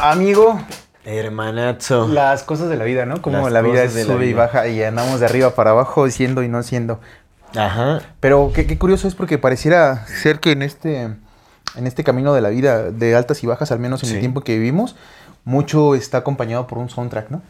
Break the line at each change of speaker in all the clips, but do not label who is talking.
Amigo,
Hermanazo.
las cosas de la vida, ¿no? Como
Las
la vida
la
sube y baja y andamos de arriba para abajo, siendo y no siendo.
Ajá.
Pero qué, qué curioso es porque pareciera ser que en este, en este camino de la vida, de altas y bajas, al menos en
Sí.
el tiempo que vivimos, mucho está acompañado por un soundtrack, ¿no?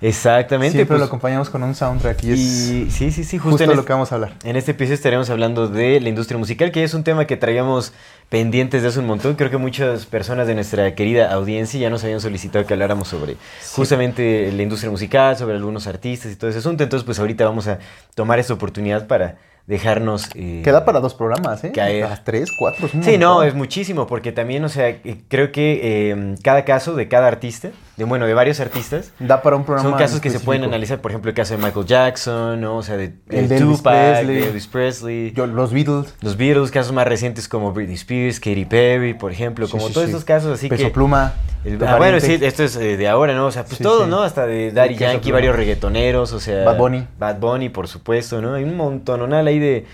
Exactamente.
Siempre
pues,
lo acompañamos con un soundtrack y es
y sí, sí, sí, justo,
justo
en,
lo
este,
que vamos a hablar.
en este episodio estaremos hablando de la industria musical, que es un tema que traíamos pendientes de hace un montón. Creo que muchas personas de nuestra querida audiencia ya nos habían solicitado que habláramos sobre justamente la industria musical, sobre algunos artistas y todo ese asunto. Entonces, pues ahorita vamos a tomar esta oportunidad para dejarnos... eh,
Queda para dos programas, ¿eh?
caer.
Para tres, cuatro. es
Sí, no, es muchísimo, porque también, o sea, eh, creo que eh, cada caso de cada artista, de bueno, de varios artistas,
Da para un programa.
son casos que se pueden analizar, por ejemplo, el caso de Michael Jackson, ¿no? O sea, de,
El
de Tupac,
Presley.
de Elvis Presley,
Yo- los Beatles,
los Beatles, casos más recientes como Britney Spears, Katy Perry, por ejemplo,
Sí,
como
sí,
todos
sí.
estos casos así
Peso
que...
Pluma.
el- ah, bueno, sí, esto es eh, de ahora, ¿no? O sea, pues todo. ¿no? Hasta de Daddy Yankee,
Pluma.
varios reggaetoneros, o sea...
Bad Bunny.
Bad Bunny, por supuesto, ¿no? Hay un montón, ¿no? ahí de,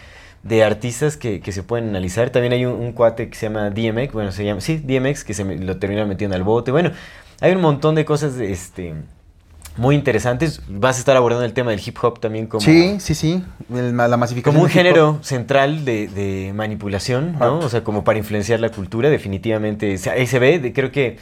de artistas que, que se pueden analizar. También hay un, un cuate que se llama DMX, bueno, se llama, sí, DMX, que se me- lo terminaron metiendo al bote. Bueno, hay un montón de cosas, este... Muy interesantes. Vas a estar abordando el tema del hip hop también como,
Sí, sí, sí. el- la masificación.
como un género central de, de manipulación, ¿no? O sea, como para influenciar la cultura, definitivamente. Ahí se ve, de- creo que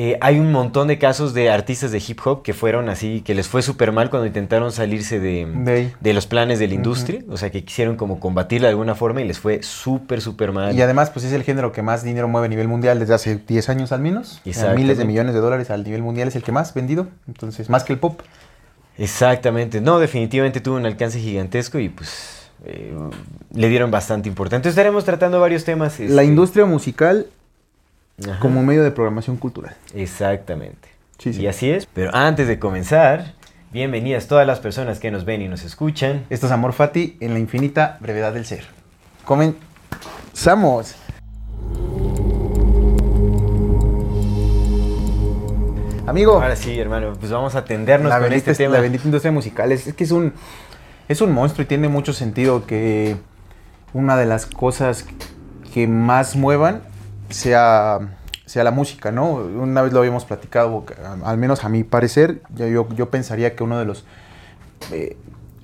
eh, hay un montón de casos de artistas de hip hop que fueron así, que les fue súper mal cuando intentaron salirse de,
De
los planes de la industria. O sea, que quisieron como combatirla de alguna forma y les fue súper, súper mal.
Y además, pues es el género que más dinero mueve a nivel mundial desde hace 10 años al menos. Miles de millones de dólares al nivel mundial es el que más vendido. Entonces, más que el pop.
Exactamente. No, definitivamente tuvo un alcance gigantesco y pues eh, le dieron bastante importancia. Entonces estaremos tratando varios temas.
La
este,
industria musical
ajá.
como medio de programación cultural.
Exactamente.
Sí, sí.
Y así es. Pero antes de comenzar, bienvenidas todas las personas que nos ven y nos escuchan.
Esto es Amor Fati en la infinita brevedad del ser. Comenzamos. Amigo,
Ahora sí, hermano, pues vamos a atendernos con este tema.
la bendita industria musical es, es que es un, es un monstruo y tiene mucho sentido que una de las cosas que más muevan sea, sea la música, ¿no? Una vez lo habíamos platicado, al menos a mi parecer, yo, yo, pensaría que uno de los eh,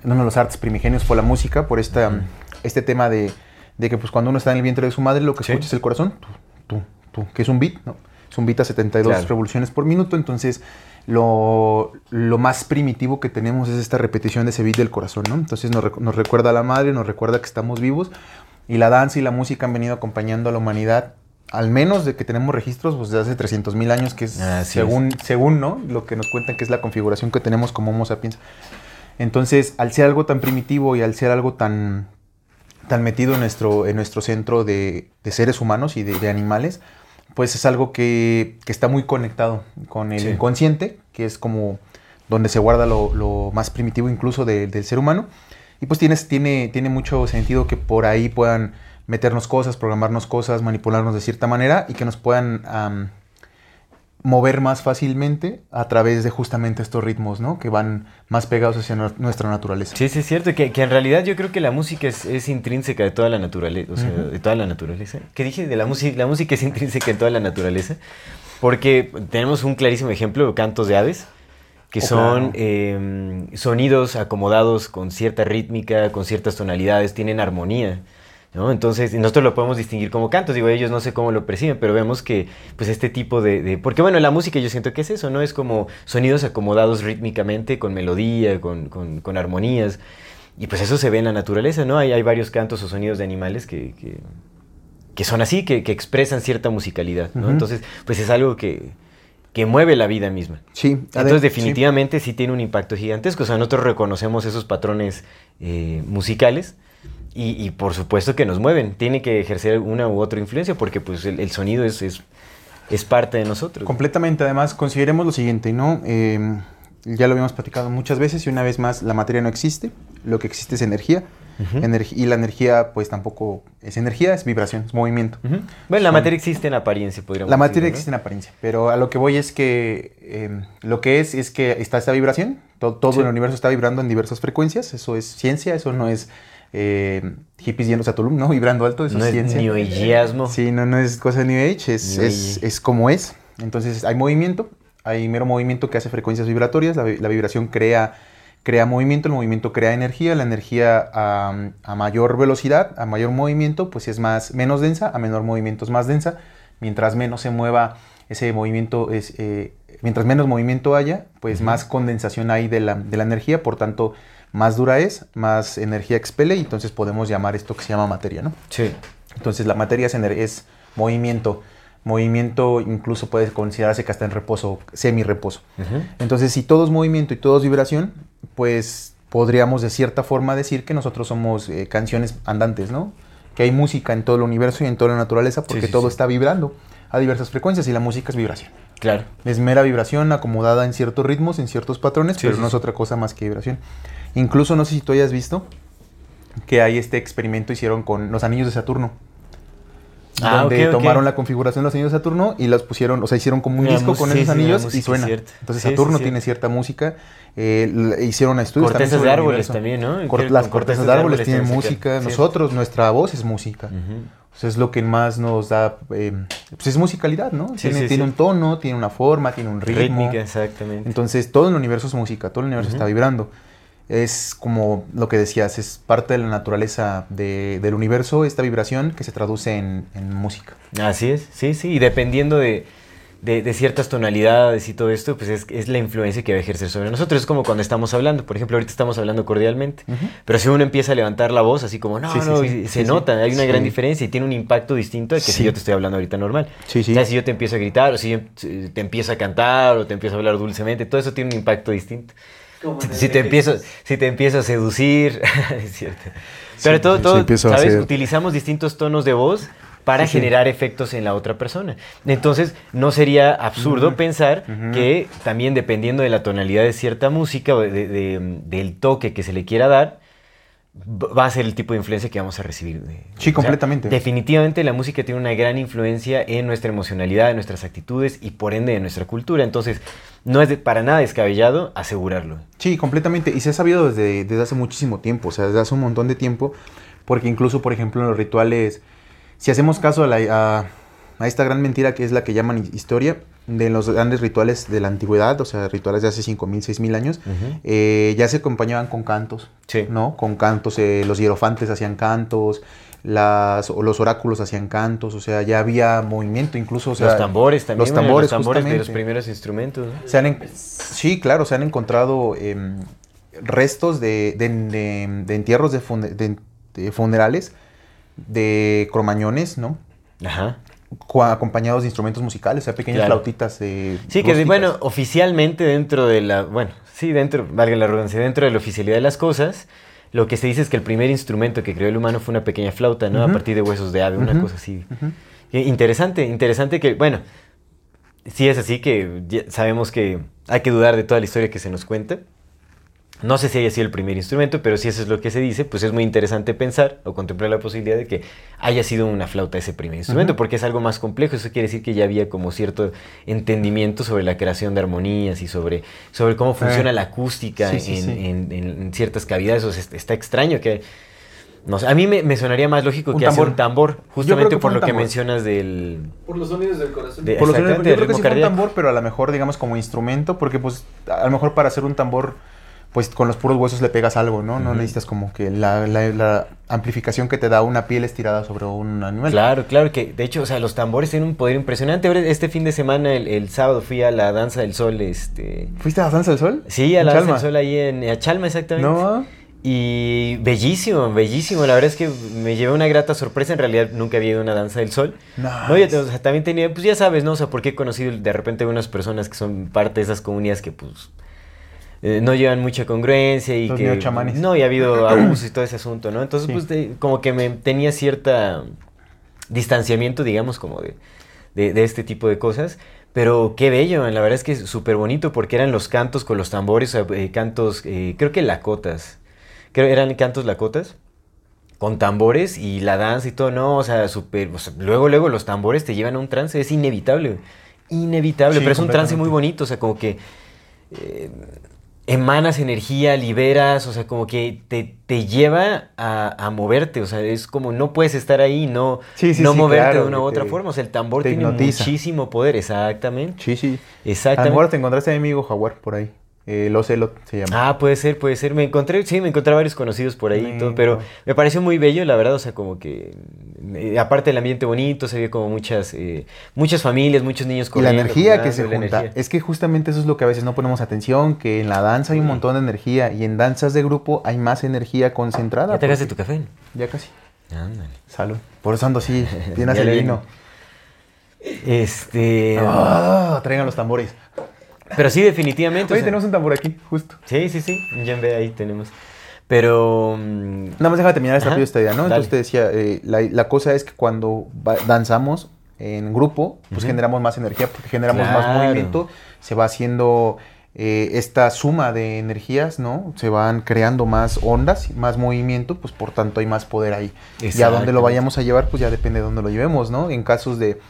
uno de los artes primigenios fue la música, por esta, este tema de, de que pues cuando uno está en el vientre de su madre lo que
Sí.
escucha es el corazón, tú, tú, tú, que es un beat, ¿no? Es un beat a 72
Claro.
revoluciones por minuto, entonces lo, lo más primitivo que tenemos es esta repetición de ese beat del corazón, ¿no? Entonces nos, nos recuerda a la madre, nos recuerda que estamos vivos y la danza y la música han venido acompañando a la humanidad, al menos de que tenemos registros pues, de hace 300 mil años, que es
Así es.
según, según ¿no? lo que nos cuentan que es la configuración que tenemos como Homo sapiens. Entonces, al ser algo tan primitivo y al ser algo tan, tan metido en nuestro, en nuestro centro de, de seres humanos y de, de animales, pues es algo que, que está muy conectado con el
Sí.
inconsciente, que es como donde se guarda lo, lo más primitivo incluso de- del ser humano. Y pues tienes, tiene, tiene mucho sentido que por ahí puedan meternos cosas, programarnos cosas, manipularnos de cierta manera y que nos puedan am, mover más fácilmente a través de justamente estos ritmos, ¿no? Que van más pegados hacia nu- nuestra naturaleza.
Sí, sí, es cierto, que, que en realidad yo creo que la música es, es intrínseca de toda la naturaleza, o sea, de toda la naturaleza. ¿Qué dije? De la música, la música es intrínseca en toda la naturaleza, porque tenemos un clarísimo ejemplo, cantos de aves, que
Oh,
son eh, sonidos acomodados con cierta rítmica, con ciertas tonalidades, tienen armonía. ¿No? Entonces, y nosotros lo podemos distinguir como cantos. Digo, ellos no sé cómo lo perciben, pero vemos que, pues, este tipo de, de- Porque, bueno, la música yo siento que es eso, ¿no? Es como sonidos acomodados rítmicamente, con melodía, con, con- con armonías. Y, pues, eso se ve en la naturaleza, ¿no? Hay, hay varios cantos o sonidos de animales que... que- que son así, que, que expresan cierta musicalidad, ¿no? Entonces, pues es algo que, que mueve la vida misma.
Sí.
Entonces, definitivamente sí. tiene un impacto gigantesco. O sea, nosotros reconocemos esos patrones eh, musicales y, por supuesto que nos mueven. Tiene que ejercer una u otra influencia porque pues el, sonido es, es, es, parte de nosotros.
Completamente. Además, consideremos lo siguiente, ¿no? Eh, ya lo habíamos platicado muchas veces y una vez más, la materia no existe. Lo que existe es energía y la energía, pues tampoco es energía, es vibración, es movimiento.
Bueno, la materia existe en apariencia, podríamos
La materia existe en apariencia, pero a lo que voy es que em, lo que es es que está esta vibración, todo, el universo está vibrando en diversas frecuencias, eso es ciencia, eso no es eh, hippies yendo a Tulum, ¿no? Vibrando alto, eso
no
es, ciencia.
New Ageismo.
Sí, no, no es cosa de New Age, es, es, es, como es. Entonces hay movimiento, hay mero movimiento que hace frecuencias vibratorias, la, la vibración crea crea movimiento, el movimiento crea energía, la energía a, mayor velocidad, a mayor movimiento, pues es más, menos densa, a menor movimiento es más densa, mientras menos se mueva ese movimiento, es, eh, mientras menos movimiento haya, pues más condensación hay de la, energía, por tanto, más dura es, más energía expele, y entonces podemos llamar esto que se llama materia, ¿no?
Sí.
Entonces la materia es, es movimiento, movimiento incluso puede considerarse que está en reposo, semi-reposo. Entonces, si todo es movimiento y todo es vibración, pues podríamos de cierta forma decir que nosotros somos eh, canciones andantes, ¿no? Que hay música en todo el universo y en toda la naturaleza porque todo está vibrando a diversas frecuencias y la música es vibración.
Claro.
Es mera vibración acomodada en ciertos ritmos, en ciertos patrones, pero no es otra cosa más que vibración. Incluso no sé si tú hayas visto que hay este experimento hicieron con los anillos de Saturno. Ah, donde tomaron la configuración de los anillos de Saturno y los pusieron, o sea, hicieron como un disco con esos anillos y suena. Entonces Saturno tiene cierta música. Eh, hicieron estudios
cortezas de árboles también, ¿no?
las cortezas, de árboles, tienen música. Nosotros, nuestra voz es música. es lo que más nos da, eh, pues es musicalidad, ¿no? tiene, tiene un tono, tiene una forma, tiene un ritmo.
Rítmica, exactamente.
Entonces todo el universo es música, todo el universo está vibrando es como lo que decías, es parte de la naturaleza del universo, esta vibración que se traduce en, música.
Así es, sí, sí, y dependiendo de, ciertas tonalidades y todo esto, pues es, la influencia que va a ejercer sobre nosotros. Es como cuando estamos hablando, por ejemplo, ahorita estamos hablando cordialmente, pero si uno empieza a levantar la voz así como, no, no, se nota, hay una gran diferencia y tiene un impacto distinto al que si yo te estoy hablando ahorita normal.
Sí,
sí. si yo te empiezo a gritar, o si te empiezo a cantar, o te empiezo a hablar dulcemente, todo eso tiene un impacto distinto si, te empiezo, si te empiezo a seducir, es cierto. Pero todo, todo ¿sabes? Utilizamos distintos tonos de voz para generar efectos en la otra persona. Entonces, no sería absurdo pensar que también dependiendo de la tonalidad de cierta música o del toque que se le quiera dar, va a ser el tipo de influencia que vamos a recibir.
Sí, completamente.
definitivamente la música tiene una gran influencia en nuestra emocionalidad, en nuestras actitudes y por ende en nuestra cultura. Entonces, no es para nada descabellado asegurarlo.
Sí, completamente. Y se ha sabido desde, desde hace muchísimo tiempo, o sea, desde hace un montón de tiempo, porque incluso, por ejemplo, en los rituales, si hacemos caso a, la, a esta gran mentira que es la que llaman historia, de los grandes rituales de la antigüedad, o sea, rituales de hace 5.000, 6.000 años, eh, ya se acompañaban con cantos, ¿no? Con cantos, eh, los hierofantes hacían cantos, las, los oráculos hacían cantos, o sea, ya había movimiento incluso. O sea,
los tambores también.
Los tambores,
los tambores de los primeros instrumentos.
Se han sí, claro, se han encontrado em, restos de, de, entierros de, de, funerales de cromañones, ¿no?
Ajá
acompañados de instrumentos musicales, o sea, pequeñas flautitas.
Eh, sí, que bueno, oficialmente dentro de la, bueno, sí, dentro, valga la redundancia, dentro de la oficialidad de las cosas, lo que se dice es que el primer instrumento que creó el humano fue una pequeña flauta, ¿no? A partir de huesos de ave, una cosa así. Interesante, interesante que, bueno, sí es así que sabemos que hay que dudar de toda la historia que se nos cuenta. No sé si haya sido el primer instrumento, pero si eso es lo que se dice, pues es muy interesante pensar o contemplar la posibilidad de que haya sido una flauta ese primer instrumento, porque es algo más complejo. Eso quiere decir que ya había como cierto entendimiento sobre la creación de armonías y sobre, sobre cómo funciona la acústica en, ciertas cavidades. O está extraño que... No sé, a mí me, sonaría más lógico que hacer un tambor, justamente por lo que mencionas del...
Por los sonidos del corazón.
por los sonidos, yo creo que sí un tambor, pero a lo mejor, digamos, como instrumento, porque pues a lo mejor para hacer un tambor pues con los puros huesos le pegas algo, ¿no? No necesitas como que la, amplificación que te da una piel estirada sobre un animal.
Claro, claro, que de hecho, o sea, los tambores tienen un poder impresionante. Este fin de semana, el, sábado, fui a la Danza del Sol, este...
¿Fuiste a la Danza del Sol?
Sí, a la Danza del Sol ahí en Chalma, exactamente. No, y bellísimo, bellísimo. La verdad es que me llevé una grata sorpresa. En realidad nunca había ido a una danza del sol. No, ya, o sea, también tenía, pues ya sabes, ¿no? O sea, porque he conocido de repente unas personas que son parte de esas comunidades que pues eh, no llevan mucha congruencia y
Los
que
neochamanes.
no y ha habido abusos y todo ese asunto, ¿no? Entonces,
Sí.
pues de- como que me tenía cierta distanciamiento, digamos, como de, de, de este tipo de cosas. Pero qué bello, la verdad es que es súper bonito porque eran los cantos con los tambores, eh, cantos, eh, creo que lacotas, creo eran cantos lacotas con tambores y la danza y todo, no, o sea, súper, o sea, luego, luego los tambores te llevan a un trance, es inevitable, inevitable,
Sí,
pero es un trance muy bonito, o sea, como que eh, emanas energía, liberas, o sea, como que te, te lleva a, a moverte, o sea, es como no puedes estar ahí y no,
Sí, sí,
no
sí,
moverte
claro,
de una u otra
te-
forma, o sea, el tambor tiene
hipnotiza.
muchísimo poder, exactamente,
Sí, sí. A lo
exactamente.
mejor te encontraste a mi amigo Jaguar por ahí. Eh, el Ocelot se llama.
Ah, puede ser, puede ser. Me encontré, sí, me encontré varios conocidos por ahí y todo, pero me pareció muy bello, la verdad, o sea, como que, eh, aparte del ambiente bonito, se vio como muchas, eh, muchas familias, muchos niños
Y la energía que se junta.
energía.
Es que justamente eso es lo que a veces no ponemos atención, que en la danza hay un montón de energía y en danzas de grupo hay más energía concentrada.
¿Ya te hagas tu
porque-
café?
Ya casi.
Ándale.
Salud. Por eso ando así, tienes el vino.
Este...
Ah, traigan los tambores.
Pero sí, definitivamente. o
Oye,
sea,
tenemos un tambor aquí, justo.
Sí, sí, sí, un djembe ahí tenemos. Pero... mm,
Nada más déjame terminar esta esta idea, ¿no?
dale.
Entonces te decía, eh, la, la cosa es que cuando danzamos en grupo, pues generamos más energía, porque generamos más movimiento, se va haciendo eh, esta suma de energías, ¿no? Se van creando más ondas, más movimiento, pues por tanto hay más poder ahí. Y a dónde lo vayamos a llevar, pues ya depende de dónde lo llevemos, ¿no? En casos de,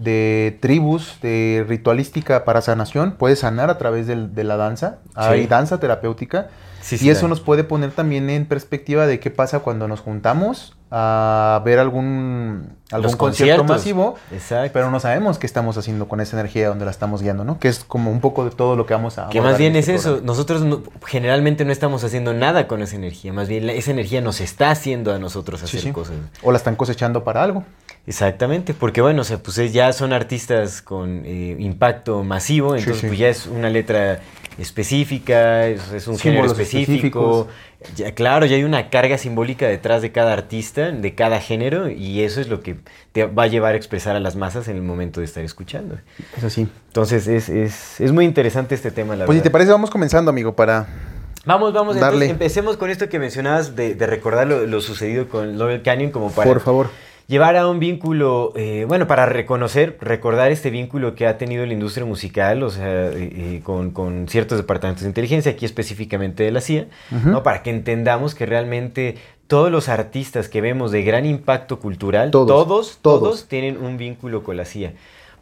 de tribus, de ritualística para sanación, puede sanar a través del- de la danza. Hay
Sí.
danza terapéutica.
sí, sí,
Y eso nos puede poner también en perspectiva de qué pasa cuando nos juntamos a ver algún, algún concierto masivo,
Exacto.
pero no sabemos qué estamos haciendo con esa energía, donde la estamos guiando, ¿no? Que es como un poco de todo lo que vamos a
Que más bien
en
es
este
eso, nosotros no- generalmente no estamos haciendo nada con esa energía, más bien la- esa energía nos está haciendo a nosotros hacer cosas.
O la están cosechando para algo.
Exactamente, porque bueno, o sea, pues ya son artistas con eh, impacto masivo,
Sí,
entonces
sí.
pues ya es una letra específica, es, es un género específico. Ya, claro, ya hay una carga simbólica detrás de cada artista, de cada género, y eso es lo que te va a llevar a expresar a las masas en el momento de estar escuchando.
Es así.
Entonces es, es, es muy interesante este tema, la
Pues si
verdad.
te parece, vamos comenzando, amigo, para...
Vamos, vamos,
Darle.
entonces empecemos con esto que mencionabas de, de recordar lo, lo sucedido con Laurel Canyon como para
Por favor.
Llevar a un vínculo, eh, bueno, para reconocer, recordar este vínculo que ha tenido la industria musical, o sea, eh, eh, con, con ciertos departamentos de inteligencia, aquí específicamente de la CIA. ¿no? Para que entendamos que realmente todos los artistas que vemos de gran impacto cultural,
Todos,
todos, todos,
todos.
tienen un vínculo con la CIA.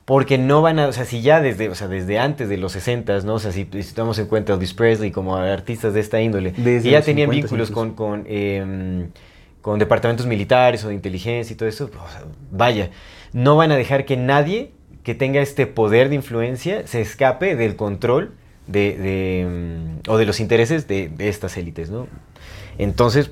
Porque no van a, o sea, si ya desde, o sea, desde antes de los 60, ¿no? O sea, si, si tomamos en cuenta Elvis Presley como artistas de esta índole,
Desde
que ya tenían
50
vínculos
incluso.
con, con, em, con departamentos militares o de inteligencia y todo eso, vaya, no van a dejar que nadie que tenga este poder de influencia se escape del control de, de, mm, o de los intereses de, de estas élites, ¿no? Entonces,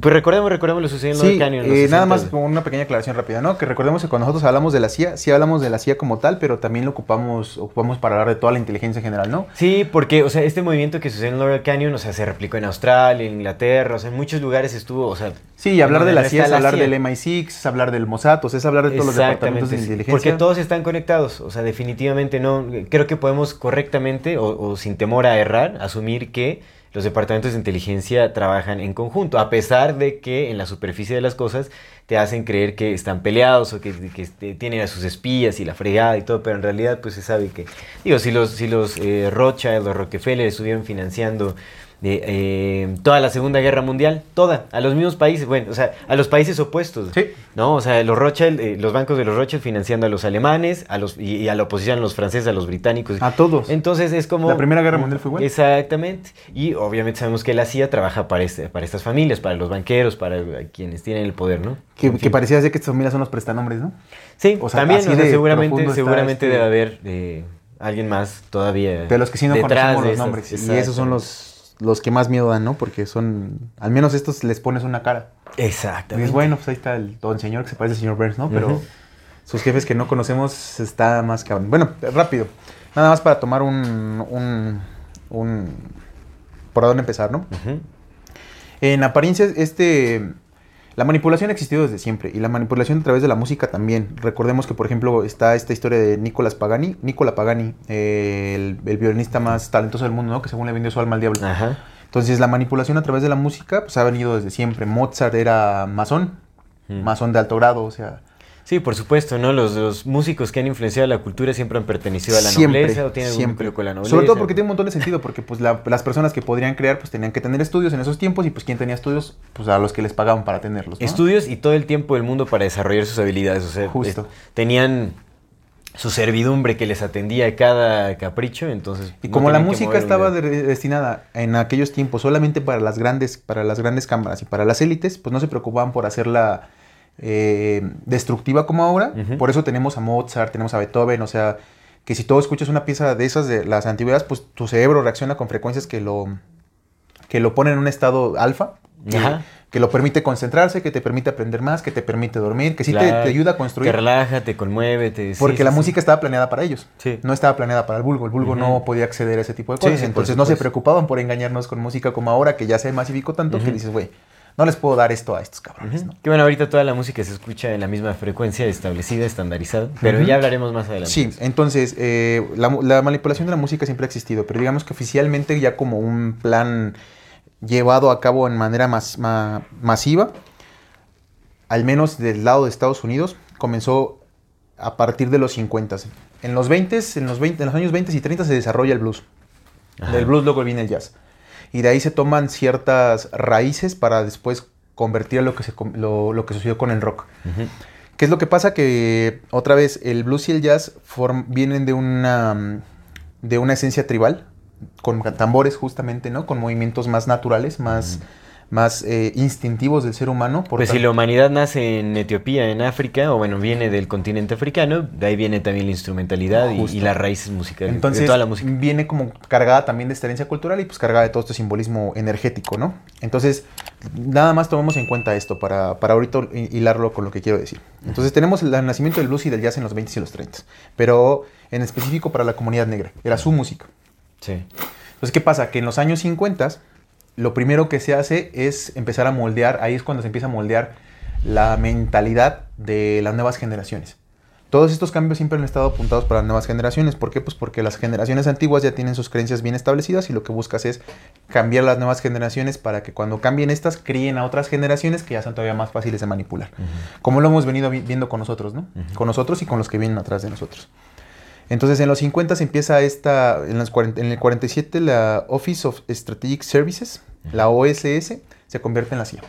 pues recordemos, recordemos lo sucedido en
Sí,
Canyon.
eh, nada
60s,
más como una pequeña aclaración rápida, ¿no? Que recordemos que cuando nosotros hablamos de la CIA, sí hablamos de la CIA como tal, pero también lo ocupamos, ocupamos para hablar de toda la inteligencia en general, ¿no?
Sí, porque, o sea, este movimiento que sucedió en Laurel Canyon, o sea, se replicó en Australia, en Inglaterra, o sea, en muchos lugares estuvo, o sea...
Sí, y hablar de la CIA es hablar
CIA.
del MI6, es hablar del Mossad, o sea, es hablar de todos los departamentos de inteligencia.
Porque todos están conectados, o sea, definitivamente no. Creo que podemos correctamente o, o sin temor a errar asumir que los departamentos de inteligencia trabajan en conjunto, a pesar de que en la superficie de las cosas te hacen creer que están peleados o que, que este, tienen a sus espías y la fregada y todo, pero en realidad pues se sabe que, digo, si los, si los eh, Rothschild o Rockefeller estuvieron financiando de, eh, toda la Segunda Guerra Mundial, toda, a los mismos países, bueno, o sea, a los países opuestos.
Sí.
¿no? O sea, los Rothschild, eh, los bancos de los Rothschild financiando a los alemanes, a los y, y a la oposición a los franceses, a los británicos.
A todos.
Entonces es como...
La Primera Guerra Mundial fue igual.
Exactamente. Y obviamente sabemos que la CIA trabaja para, este, para estas familias, para los banqueros, para quienes tienen el poder, ¿no?
que, parecía ser que estas familias son los prestanombres, ¿no?
Sí,
o sea,
también, o sea, seguramente, seguramente
este-
debe haber eh, alguien más todavía
De los que sí no
detrás
conocemos los
esas-
nombres. Y esos son los, los que más miedo dan, ¿no? Porque son, al menos estos les pones una cara. Y
Exactamente.
es bueno, pues ahí está el don señor que se parece al señor Burns, ¿no? Pero sus jefes que no conocemos está más cabrón. Bueno, rápido. Nada más para tomar un, un, un por dónde empezar, ¿no? En apariencia, este, La manipulación ha existido desde siempre y la manipulación a través de la música también. Recordemos que, por ejemplo, está esta historia de Nicolas Pagani, Nicola Pagani, eh, el, el violinista más talentoso del mundo, ¿no? Que según le vendió su alma al diablo.
Ajá.
Entonces, la manipulación a través de la música pues, ha venido desde siempre. Mozart era masón,
Mm.
masón de alto grado, o sea,
Sí, por supuesto, ¿no? Los, los músicos que han influenciado la cultura siempre han pertenecido a la
siempre,
nobleza o tienen algún
siempre.
vínculo con la nobleza.
Sobre todo porque tiene un montón de sentido, porque pues la- las personas que podrían crear pues tenían que tener estudios en esos tiempos y pues quien tenía estudios, pues a los que les pagaban para tenerlos. ¿no?
Estudios y todo el tiempo del mundo para desarrollar sus habilidades. O sea,
Justo.
eh, tenían su servidumbre que les atendía a cada capricho, entonces...
Y
no
como la música estaba de- destinada en aquellos tiempos solamente para las grandes, para las grandes cámaras y para las élites, pues no se preocupaban por hacerla eh, destructiva como ahora. Por eso tenemos a Mozart, tenemos a Beethoven, o sea, que si tú escuchas una pieza de esas de las antigüedades, pues tu cerebro reacciona con frecuencias que lo, que lo ponen en un estado alfa. Que,
Ajá.
que lo permite concentrarse, que te permite aprender más, que te permite dormir, que sí te-
Claro,
te, ayuda a
Te
construir.
relaja, te conmueve, te...
Porque
sí,
la
sí.
música estaba planeada para ellos. No estaba planeada para el vulgo. El vulgo no podía acceder a ese tipo de cosas. Entonces no se preocupaban por engañarnos con música como ahora, que ya se masificó tanto que dices, güey, no les puedo dar esto a estos cabrones. ¿no?
Que bueno, ahorita toda la música se escucha en la misma frecuencia establecida, estandarizada, pero ya hablaremos más adelante.
Sí, entonces eh, la, manipulación de la música siempre ha existido, pero digamos que oficialmente ya como un plan llevado a cabo en manera mas- ma- masiva, al menos del lado de Estados Unidos, comenzó a partir de los 50. En los 20, en los 20, en los años 20 y 30 se desarrolla el blues.
Ajá.
Del blues luego viene el jazz. Y de ahí se toman ciertas raíces para después convertir a lo que, se, lo, lo que sucedió con el rock. ¿Qué es lo que pasa? Que otra vez el blues y el jazz form- vienen de una, de una esencia tribal, con tambores justamente, ¿no? Con movimientos más naturales, más, más eh, instintivos del ser humano. por
Pues si la humanidad nace en Etiopía, en África, o bueno, viene del continente africano, de ahí viene también la instrumentalidad y, las raíces musicales
Entonces
de toda la música.
viene como cargada también de esta herencia cultural y pues cargada de todo este simbolismo energético, ¿no? Entonces, nada más tomamos en cuenta esto para, para ahorita hi- hilarlo con lo que quiero decir. Entonces tenemos el nacimiento del blues y del jazz en los 20 y los 30, pero en específico para la comunidad negra, era su música.
Sí.
Entonces, ¿qué pasa? Que en los años 50 lo primero que se hace es empezar a moldear, ahí es cuando se empieza a moldear la mentalidad de las nuevas generaciones. Todos estos cambios siempre han estado apuntados para las nuevas generaciones. ¿Por qué? Pues porque las generaciones antiguas ya tienen sus creencias bien establecidas y lo que buscas es cambiar las nuevas generaciones para que cuando cambien estas críen a otras generaciones que ya son todavía más fáciles de manipular. Como lo hemos venido vi- viendo con nosotros, ¿no? Con nosotros y con los que vienen atrás de nosotros. Entonces en los 50 se empieza esta, en, los 40 en el 47 la Office of Strategic Services, la OSS, se convierte en la CIA.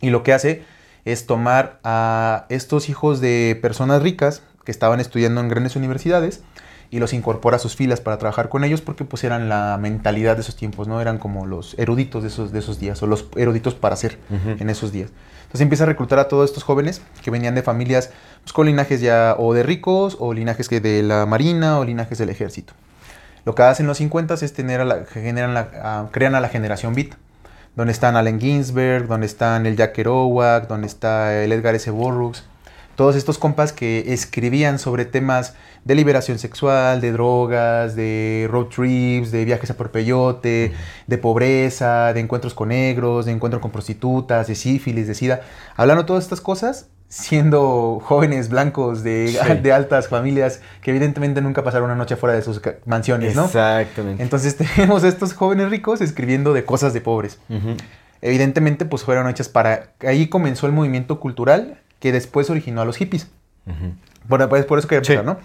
Y lo que hace es tomar a estos hijos de personas ricas que estaban estudiando en grandes universidades y los incorpora a sus filas para trabajar con ellos porque pues eran la mentalidad de esos tiempos, ¿no? Eran como los eruditos de esos, de esos días o los eruditos para ser en esos días. Entonces empieza a reclutar a todos estos jóvenes que venían de familias pues, con linajes ya o de ricos o linajes que de la marina o linajes del ejército. Lo que hacen los 50 es tener a la, que generan la, a- crean a la generación beat, donde están Allen Ginsberg, donde están el Jack Kerouac, donde está el Edgar S. Burroughs, todos estos compas que escribían sobre temas de liberación sexual, de drogas, de road trips, de viajes a por peyote, de pobreza, de encuentros con negros, de encuentros con prostitutas, de sífilis, de sida, hablando todas estas cosas siendo jóvenes blancos de,
Sí.
de altas familias que evidentemente nunca pasaron una noche fuera de sus mansiones, ¿no?
Exactamente.
Entonces tenemos a estos jóvenes ricos escribiendo de cosas de pobres.
Ujú.
Evidentemente, pues fueron hechas para... Ahí comenzó el movimiento cultural que después originó a los hippies.
Ujú.
Por, pues, por eso quería
Sí.
empezar, ¿no?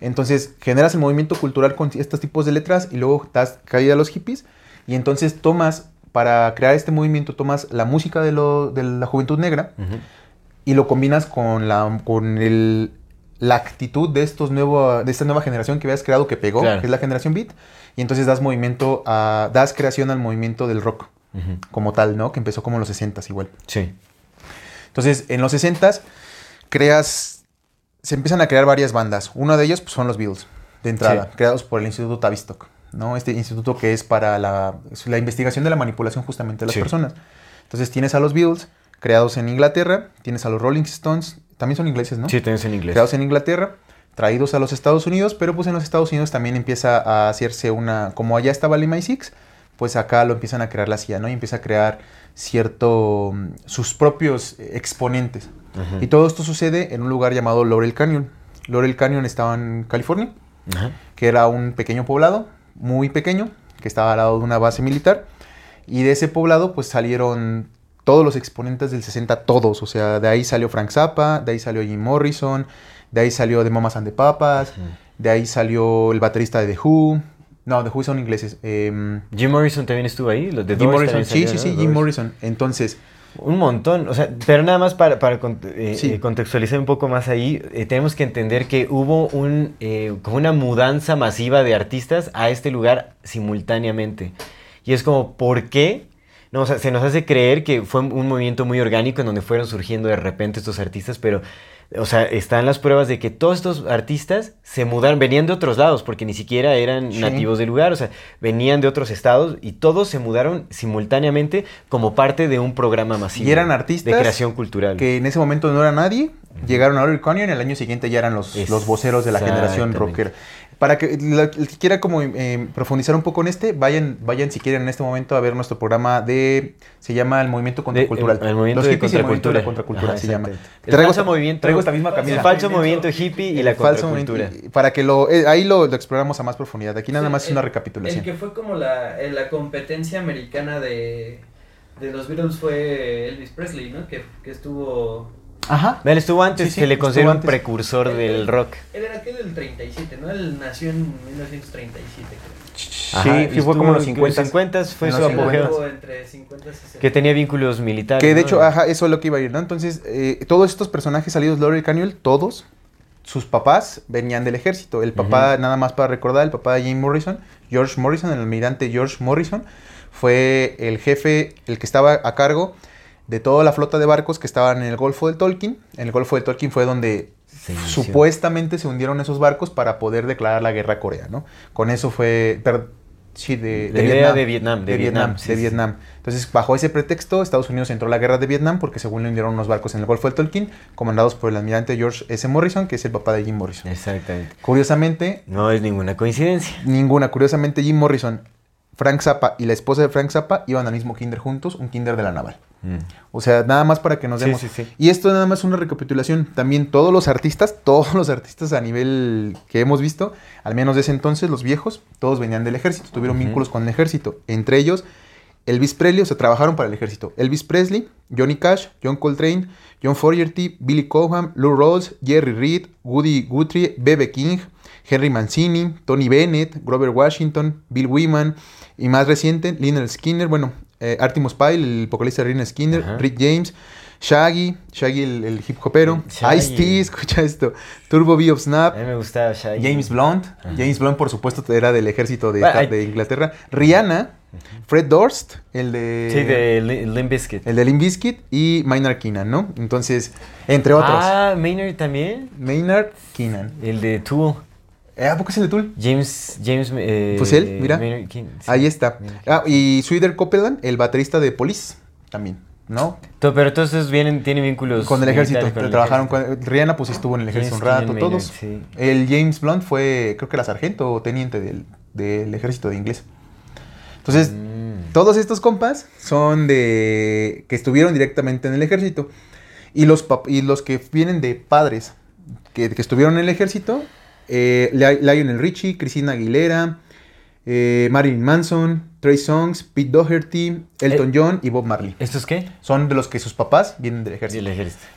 Entonces generas el movimiento cultural con estos tipos de letras y luego das caída a los hippies y entonces tomas, para crear este movimiento, tomas la música de, lo- de la juventud negra
Ujú.
Y lo combinas con la, con el, la actitud de, estos nuevo, de esta nueva generación que habías creado que pegó,
Claro.
que es la generación beat, y entonces das movimiento a, das creación al movimiento del rock como tal, ¿no? Que empezó como en los 60 igual.
Sí.
Entonces, en los 60s creas, se empiezan a crear varias bandas. Uno de ellos pues, son los Beatles, de entrada,
Sí.
creados por el Instituto Tavistock, ¿no? Este instituto que es para la, la investigación de la manipulación justamente de las
Sí.
personas. Entonces tienes a los Beatles, creados en Inglaterra, tienes a los Rolling Stones, también son ingleses, ¿no?
Sí, también es en inglés.
creados en Inglaterra, traídos a los Estados Unidos, pero pues en los Estados Unidos también empieza a hacerse una, como allá estaba el MI6, pues acá lo empiezan a crear la CIA, ¿no? Y empieza a crear cierto, mm, sus propios exponentes.
Ajá.
Y todo esto sucede en un lugar llamado Laurel Canyon. Laurel Canyon estaba en California,
Ajá.
que era un pequeño poblado, muy pequeño, que estaba al lado de una base militar. Y de ese poblado pues salieron todos los exponentes del 60, todos. O sea, de ahí salió Frank Zappa, de ahí salió Jim Morrison, de ahí salió The Mamas and the Papas, de ahí salió el baterista de The Who. No, The Who son ingleses. em,
Jim Morrison también estuvo ahí. Los de
Jim Morrison, sí, sí, sí. Jim. Morrison. Entonces,
Un montón, o sea, pero nada más para, eh,
Sí.
eh, contextualizar un poco más ahí, eh, tenemos que entender que hubo un, como una mudanza masiva de artistas a este lugar simultáneamente. Y es como, ¿por qué? No, o sea, se nos hace creer que fue un movimiento muy orgánico en donde fueron surgiendo de repente estos artistas, pero, o sea, están las pruebas de que todos estos artistas se mudaron, venían de otros lados, porque ni siquiera eran
Sí.
nativos del lugar, o sea, venían de otros estados y todos se mudaron simultáneamente como parte de un programa masivo.
Y eran artistas
De creación cultural.
que en ese momento no era nadie, llegaron a Laurel Canyon y el año siguiente ya eran los, los voceros de la generación rockera. Para que la- el que quiera como eh, profundizar un poco en este, vayan, vayan si quieren en este momento a ver nuestro programa de, se llama el Movimiento Contracultural.
el, el movimiento
los
de
hippies y el movimiento de la
contracultura. Ajá,
se llama.
El
Traigo
falso
esta-
movimiento.
traigo esta misma camisa.
El falso movimiento hippie y la
El falso
contracultura.
movimiento- para que lo, eh, ahí lo, lo exploramos a más profundidad. Aquí nada
Sí,
más es
el-
una
El
recapitulación.
que fue como la, eh, la competencia americana de, de los Beatles fue Elvis Presley, ¿no? Que, que estuvo...
Ajá.
Él estuvo antes,
Sí, sí,
se le considera un precursor
Él-
del rock.
Él era aquel del 37, ¿no? Él nació en 1937, creo.
Sí,
Ajá,
sí, fue como
estuvo
los 50.
50 fue
En
su apogeo.
50s.
Estuvo entre 50 y 60.
Que tenía vínculos militares.
Que de
¿no?
hecho, ajá, eso es lo que iba a ir, ¿no? Entonces, eh, todos estos personajes salidos de Laurel Canyon, todos, sus papás venían del ejército. El papá, nada más para recordar, el papá de Jim Morrison, George Morrison, el almirante George Morrison, fue el jefe, el que estaba a cargo de toda la flota de barcos que estaban en el Golfo del Tolkien. En el Golfo del Tolkien fue donde
Se
supuestamente se hundieron esos barcos para poder declarar la guerra a Corea, ¿no? Con eso fue... per- sí, de,
de Vietnam, de
de Vietnam,
Vietnam, sí,
de
sí.
Vietnam. Entonces, bajo ese pretexto, Estados Unidos entró a la guerra de Vietnam porque según le hundieron unos barcos en el Golfo del Tolkien, comandados por el almirante George S. Morrison, que es el papá de Jim Morrison.
Exactamente.
Curiosamente,
No es ninguna coincidencia.
ninguna, curiosamente Jim Morrison, Frank Zappa y la esposa de Frank Zappa iban al mismo kinder juntos, un kinder de la naval.
Mm.
O sea, nada más para que nos demos.
sí, sí.
Y esto nada más es una recapitulación. También todos los artistas, todos los artistas a nivel que hemos visto, al menos de ese entonces, los viejos, todos venían del ejército, tuvieron vínculos con el ejército. Entre ellos, Elvis Presley, o sea, trabajaron para el ejército. Elvis Presley, Johnny Cash, John Coltrane, John Fogerty, Billy Cobham, Lou Rawls, Jerry Reed, Woody Guthrie, Bebe King, Henry Mancini, Tony Bennett, Grover Washington, Bill Wyman y más reciente, Lynyrd Skinner, bueno, eh, Artemus Pyle, el vocalista de Lynyrd Skinner,
Ajá.
Rick James, Shaggy, Shaggy el, el hip hopero. Ice-T, escucha esto, Turbo B of Snap,
A mí me gustaba Shaggy.
James Blunt, James Blunt por supuesto era del ejército de,
Bueno, hay-
de Inglaterra, Rihanna, Fred Durst, el de...
Sí, de Li- Limp Bizkit.
El de Limp Bizkit y Maynard Keenan, ¿no? Entonces, entre otros.
Ah, Maynard también.
Maynard Keenan.
El de Tool.
Eh, ¿A poco es el de Tool?
James, James, eh,
Pues él, mira.
Maynard Keen- sí.
Ahí está. Ah, y Sweeter Copeland, el baterista de Police, también, ¿no?
Pero todos esos vienen, tienen vínculos
Con el ejército.
con el
trabajaron
ejército.
con Rihanna, pues estuvo en el ejército un rato, todos.
Sí.
El James Blunt fue, creo que era sargento o teniente del, del ejército de inglés. Entonces,
Mm.
Todos estos compas son de. que estuvieron directamente en el ejército. Y los, y los que vienen de padres que, que estuvieron en el ejército: eh, Li- Lionel Richie, Cristina Aguilera, eh, Marilyn Manson, Trey Songs, Pete Doherty, Elton
Eh,
John y Bob Marley.
¿Estos qué?
Son de los que sus papás vienen del ejército.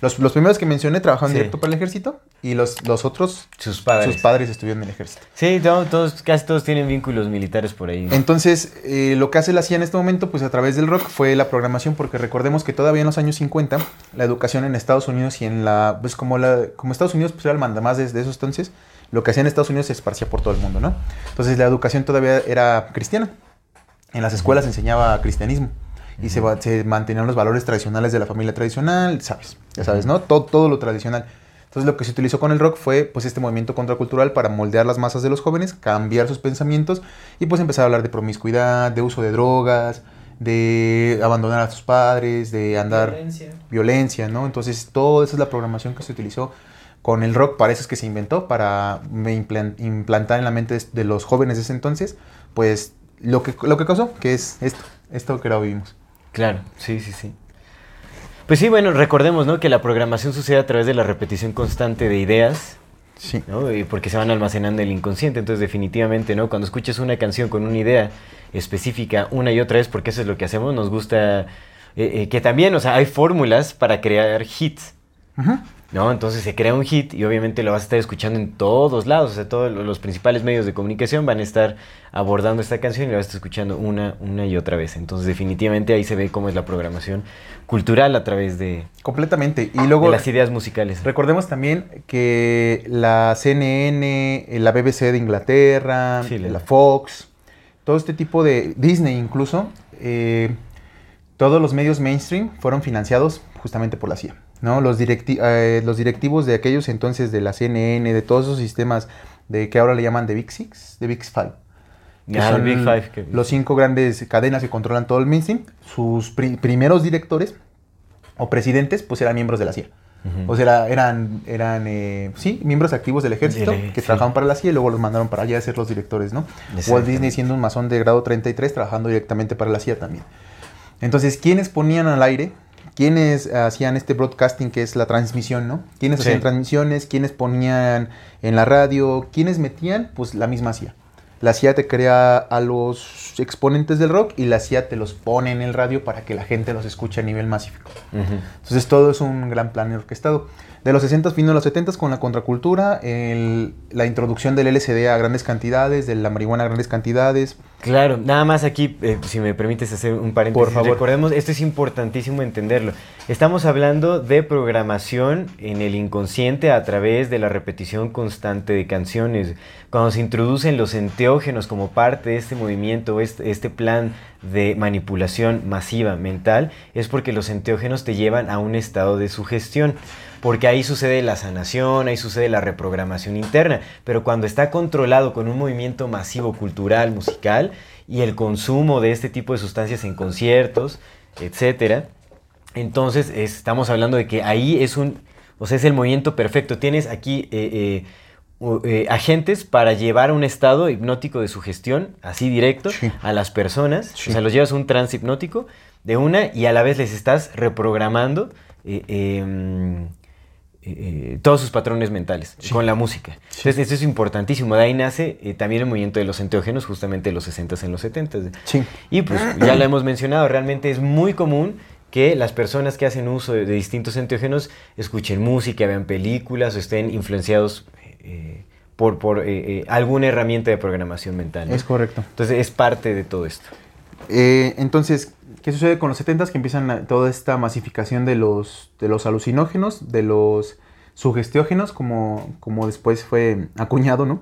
Los, los primeros que mencioné trabajaron
Sí.
directo para el ejército y los, los otros,
Sus padres.
sus padres estuvieron en el ejército.
Sí, to- todos, casi todos tienen vínculos militares por ahí.
Entonces, eh, lo que hace la CIA en este momento, pues a través del rock, fue la programación, porque recordemos que todavía en los años 50, la educación en Estados Unidos y en la, pues como, la, como Estados Unidos pues, era el mandamás desde esos entonces, lo que hacía en Estados Unidos se esparcía por todo el mundo, ¿no? Entonces la educación todavía era cristiana. En las escuelas se enseñaba cristianismo y se, se mantenían los valores tradicionales de la familia tradicional, ¿sabes? Ya sabes, ¿no? Todo, todo lo tradicional. Entonces lo que se utilizó con el rock fue pues este movimiento contracultural para moldear las masas de los jóvenes, cambiar sus pensamientos y pues empezar a hablar de promiscuidad, de uso de drogas, de abandonar a sus padres, de andar
Violencia.
violencia, ¿no? Entonces, toda esa es la programación que se utilizó con el rock, para eso es que se inventó, para implantar en la mente de los jóvenes de ese entonces, pues lo que, lo que causó, que es esto, esto que ahora vivimos.
Claro, sí, sí, sí. Pues sí, bueno, recordemos, ¿no? Que la programación sucede a través de la repetición constante de ideas,
Sí.
¿no? Y porque se van almacenando en el inconsciente. Entonces, definitivamente, ¿no? Cuando escuchas una canción con una idea específica una y otra vez, porque eso es lo que hacemos, nos gusta... eh, eh, que también, o sea, hay fórmulas para crear hits.
Ujú.
¿No? Entonces se crea un hit y obviamente lo vas a estar escuchando en todos lados, o sea, todos lo- los principales medios de comunicación van a estar abordando esta canción y la vas a estar escuchando una, una y otra vez. Entonces definitivamente ahí se ve cómo es la programación cultural a través de,
Completamente. Y
de
luego
las ideas musicales.
recordemos también que la CNN, eh, la BBC de Inglaterra,
Sí, la-
la Fox, todo este tipo de Disney incluso, eh, todos los medios mainstream fueron financiados justamente por la CIA. ¿No? Los, directi- eh, los directivos de aquellos entonces de la CNN, de todos esos sistemas de que ahora le llaman The Big Six, The Big Five. que son
Big Five, que-
los cinco grandes cadenas que controlan todo el mainstream, sus pri- primeros directores o presidentes, pues eran miembros de la CIA. O sea, era- eran, eran eh, sí, miembros activos del ejército que
sí.
trabajaban para la CIA y luego los mandaron para allá a ser los directores, ¿no? Walt. Disney siendo un masón de grado 33 trabajando directamente para la CIA también. Entonces, ¿quiénes ponían al aire? ¿Quiénes hacían este broadcasting que es la transmisión, ¿no? ¿Quiénes
Sí.
hacían transmisiones? ¿Quiénes ponían en la radio? ¿Quiénes metían? Pues la misma CIA. La CIA te crea a los exponentes del rock y la CIA te los pone en el radio para que la gente los escuche a nivel masivo.
Ujú.
Entonces todo es un gran plan orquestado. De los 60 fin de los 70 con la contracultura, el- la introducción del LSD a grandes cantidades, de la marihuana a grandes cantidades.
Claro, nada más aquí, eh, si me permites hacer un paréntesis.
Por favor.
Recordemos, esto es importantísimo entenderlo. Estamos hablando de programación en el inconsciente a través de la repetición constante de canciones. Cuando se introducen los enteógenos como parte de este movimiento, este, este plan de manipulación masiva mental, es porque los enteógenos te llevan a un estado de sugestión. Porque ahí sucede la sanación, ahí sucede la reprogramación interna. Pero cuando está controlado con un movimiento masivo cultural, musical, y el consumo de este tipo de sustancias en conciertos, etcétera, entonces es- estamos hablando de que ahí es un, o sea, es el movimiento perfecto. Tienes aquí eh, eh, eh, agentes para llevar un estado hipnótico de sugestión, así directo,
Sí.
a las personas.
Sí.
O sea, los llevas a un trance hipnótico de una y a la vez les estás reprogramando eh, em, eh, eh, todos sus patrones mentales
Sí.
con la música.
Sí.
Entonces, eso es importantísimo. De ahí nace eh, también el movimiento de los enteógenos, justamente de los 60s en los 70s.
Sí.
Y pues ya lo hemos mencionado, realmente es muy común que las personas que hacen uso de, de distintos enteógenos escuchen música, vean películas o estén influenciados eh, por, por alguna herramienta de programación mental. ¿no?
Es correcto.
Entonces es parte de todo esto.
Entonces, ¿qué sucede con los 70 Que empiezan toda esta masificación de los, de los alucinógenos, de los sugestiógenos, como, como después fue acuñado, ¿no?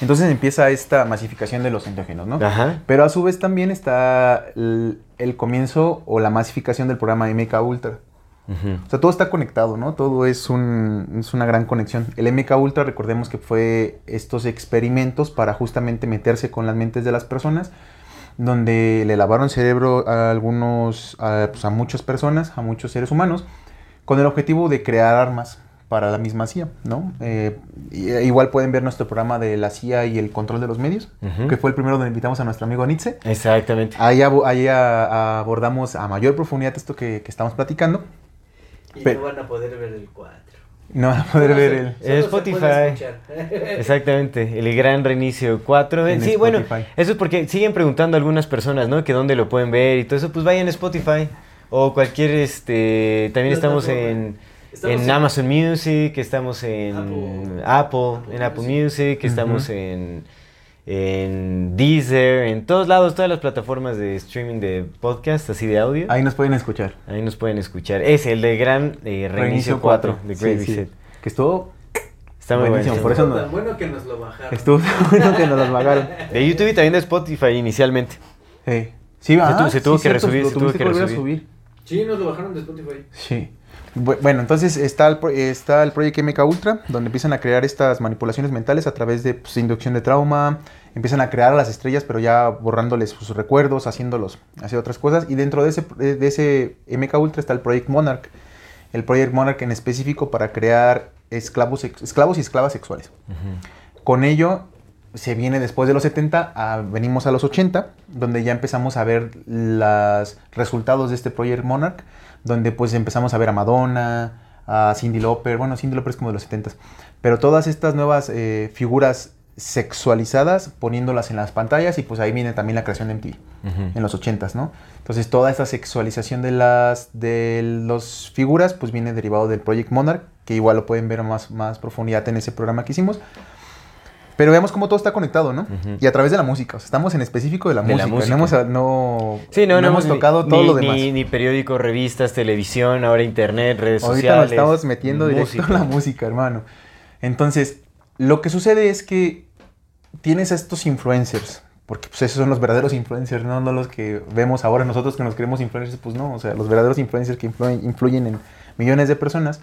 Entonces empieza esta masificación de los enteógenos, ¿no?
Ajá.
Pero a su vez también está el, el comienzo o la masificación del programa MK Ultra.
Ujú.
O sea, todo está conectado, ¿no? Todo es, un, es una gran conexión. El MK Ultra, recordemos que fue estos experimentos para justamente meterse con las mentes de las personas, donde le lavaron cerebro a algunos, a, pues, a muchas personas, a muchos seres humanos, con el objetivo de crear armas para la misma CIA, ¿no? Eh, y- igual pueden ver nuestro programa de la CIA y el control de los medios, que fue el primero donde invitamos a nuestro amigo Nietzsche.
Exactamente.
Ahí, abo- ahí a- abordamos a mayor profundidad esto que, que estamos platicando.
Y no van a poder ver el 4.
No van a poder ver el...
En Spotify. Exactamente, el gran reinicio 4.
En
sí, bueno, eso es porque siguen preguntando algunas personas, ¿no? Que dónde lo pueden ver y todo eso, pues vayan a Spotify o cualquier, este, también estamos en,
Estamos
en
en-
Amazon Music, estamos en
Apple-
Apple, en
Apple Music.
Music, estamos en, en Deezer, en todos lados, todas las plataformas de streaming de podcast, así de audio.
Ahí nos pueden escuchar.
Ahí nos pueden escuchar. Es el de gran eh, reinicio 4 de Great
Sí. Que estuvo...
Está muy
Buenísimo, por eso
Estuvo
no-
tan bueno que nos lo bajaron.
Estuvo bueno que nos las pagaron.
De YouTube y también de Spotify inicialmente.
Sí. Sí, va.
tuvo- se tuvo que
cierto,
resubir,
lo
se tuvo que resubir.
subir.
Sí, nos lo bajaron de Spotify.
Sí. Bu- Bueno, entonces está el, está el Project MK Ultra, donde empiezan a crear estas manipulaciones mentales a través de pues, inducción de trauma, empiezan a crear a las estrellas, pero ya borrándoles sus recuerdos, haciéndolos hacer otras cosas. Y dentro de ese, de ese MK Ultra está el Project Monarch, el Project Monarch en específico para crear esclavos, esclavos y esclavas sexuales. Con ello se viene después de los 70, a- venimos a los 80, donde ya empezamos a ver los resultados de este Project Monarch, donde pues empezamos a ver a Madonna, a Cindy Lauper, bueno, Cindy Lauper es como de los 70, pero todas estas nuevas eh, figuras sexualizadas poniéndolas en las pantallas y pues ahí viene también la creación de MTV en los 80s, ¿no? Entonces toda esta sexualización de las de los figuras pues viene derivado del Project Monarch, que igual lo pueden ver más, más profundidad en ese programa que hicimos. Pero veamos cómo todo está conectado, ¿no?
Ujú.
Y a través de la música, o sea, estamos en específico de la
De la
música,
música.
no hemos, no,
Sí, no, no,
hemos
ni-
tocado
ni,
todo lo
ni-
demás.
Ni, periódicos, revistas, televisión, ahora internet, redes
Ahorita
sociales.
nos estamos metiendo directo en la música, hermano. Entonces, lo que sucede es que tienes a estos influencers, porque pues esos son los verdaderos influencers, no, no los que vemos ahora nosotros que nos creemos influencers, pues no, o sea, los verdaderos influencers que influyen, influyen en millones de personas,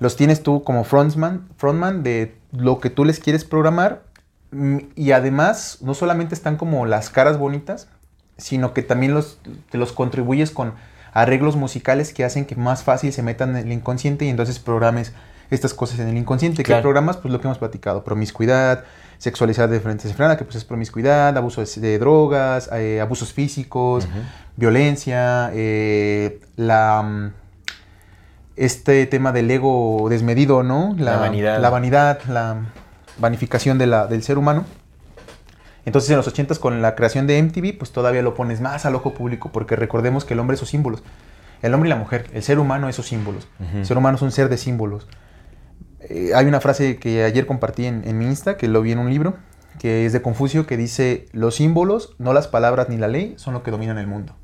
los tienes tú como frontman, frontman de lo que tú les quieres programar mm, y además no solamente están como las caras bonitas, sino que también los, te los contribuyes con arreglos musicales que hacen que más fácil se metan en el inconsciente y entonces programes estas cosas en el inconsciente. ¿Qué
Claro.
programas? Pues lo que hemos platicado, promiscuidad, sexualizar de frente a que pues es promiscuidad, abuso de, de drogas, eh, abusos físicos, violencia, eh, la... Este tema del ego desmedido, ¿no?
La vanidad.
La vanidad, la vanificación de la- del ser humano. Entonces en los 80s con la creación de MTV, pues todavía lo pones más al ojo público, porque recordemos que el hombre es sus símbolos. El hombre y la mujer, el ser humano es sus símbolos. El ser humano es un ser de símbolos. Eh, hay una frase que ayer compartí en, en mi Insta, que lo vi en un libro, que es de Confucio, que dice, los símbolos, no las palabras ni la ley, son lo que dominan el mundo.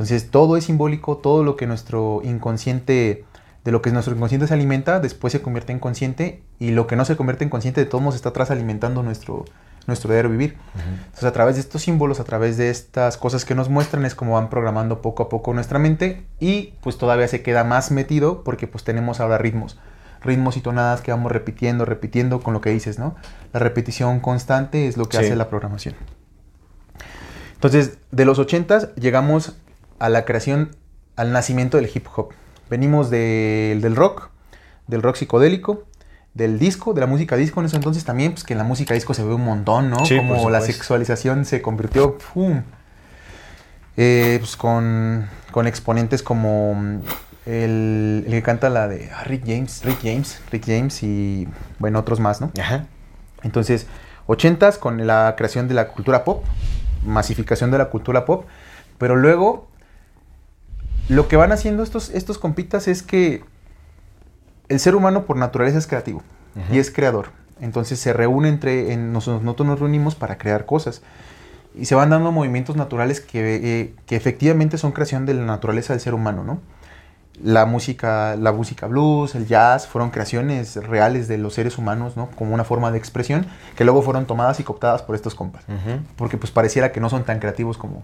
Entonces todo es simbólico, todo lo que nuestro inconsciente, de lo que nuestro inconsciente se alimenta, después se convierte en consciente y lo que no se convierte en consciente de todos modos está atrás alimentando nuestro, nuestro diario vivir. Entonces a través de estos símbolos, a través de estas cosas que nos muestran es como van programando poco a poco nuestra mente y pues todavía se queda más metido porque pues tenemos ahora ritmos, ritmos y tonadas que vamos repitiendo, repitiendo con lo que dices, ¿no? La repetición constante es lo que
Sí.
hace la programación. Entonces, de los 80s llegamos a la creación, al nacimiento del hip hop. Venimos del- del rock, del rock psicodélico, del disco, de la música disco en ese entonces también, pues que en la música disco se ve un montón, ¿no?
Sí,
Como la sexualización se convirtió, ¡pum! Eh, pues con, con exponentes como mm, el, el que canta la de ah, Rick James, Rick James, Rick James y bueno, otros más, ¿no?
Ajá.
Entonces, 80s con la creación de la cultura pop, masificación de la cultura pop, pero luego lo que van haciendo estos, estos compitas es que el ser humano por naturaleza es creativo y es creador. Entonces se reúne entre, en, nos- nosotros nos reunimos para crear cosas. Y se van dando movimientos naturales que, eh, que efectivamente son creación de la naturaleza del ser humano, ¿no? La música, la música blues, el jazz, fueron creaciones reales de los seres humanos, ¿no? Como una forma de expresión que luego fueron tomadas y cooptadas por estos compas. Porque pues pareciera que no son tan creativos como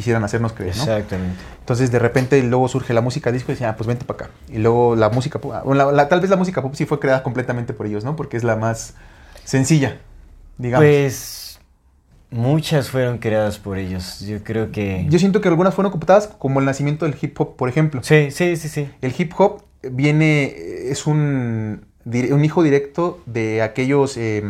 quisieran hacernos creer, ¿no?
Exactamente.
Entonces de repente luego surge la música disco y dicen, ah, pues vente para acá. Y luego la música pop, ah, la- la- tal vez la música pop sí fue creada completamente por ellos, ¿no? Porque es la más sencilla, digamos.
Pues muchas fueron creadas por ellos. Yo creo que...
Yo siento que algunas fueron cooptadas, como el nacimiento del hip hop, por ejemplo.
Sí, sí, sí, sí.
El hip hop viene, es un, un hijo directo de aquellos, eh,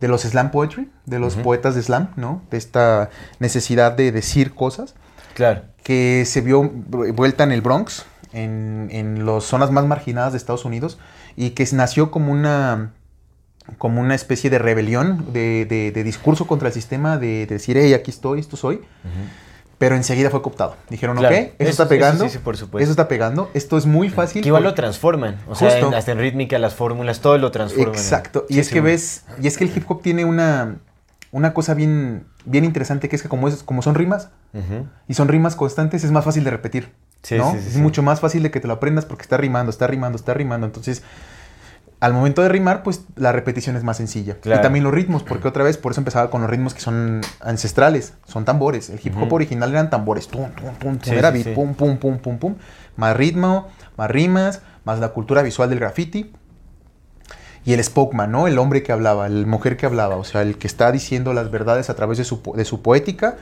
de los slam poetry, de los poetas de slam, ¿no? De esta necesidad de decir cosas.
Claro.
que se vio vuelta en el Bronx, en, en las zonas más marginadas de Estados Unidos, y que nació como una, como una especie de rebelión, de, de- de discurso contra el sistema, de, de decir, hey, aquí estoy, esto soy, pero enseguida fue cooptado. Dijeron,
Claro.
ok, eso,
Eso-
está
eso
pegando,
sí, sí, por supuesto.
eso está pegando, esto es muy fácil.
Que igual lo transforman. O sea, en- hasta en rítmica, las fórmulas, todo lo transforman.
Exacto. Y
Sí,
es que ves, y es que el hip hop tiene una, una cosa bien, bien interesante, que es que como, es, como son rimas, y son rimas constantes, es más fácil de repetir.
Sí,
¿no?
sí, sí,
es mucho más fácil de que te lo aprendas porque está rimando, está rimando, está rimando. Entonces, al momento de rimar, pues la repetición es más sencilla.
Claro.
Y también los ritmos, porque otra vez, por eso empezaba con los ritmos que son ancestrales, son tambores. El hip hop original eran tambores, tum, tum, tum,
Sí,
era beat,
sí.
pum, pum, pum, pum, pum, más ritmo, más rimas, más la cultura visual del graffiti. Y el spokesman, ¿no? El hombre que hablaba, el mujer que hablaba, o sea, el que está diciendo las verdades a través de su, de su poética,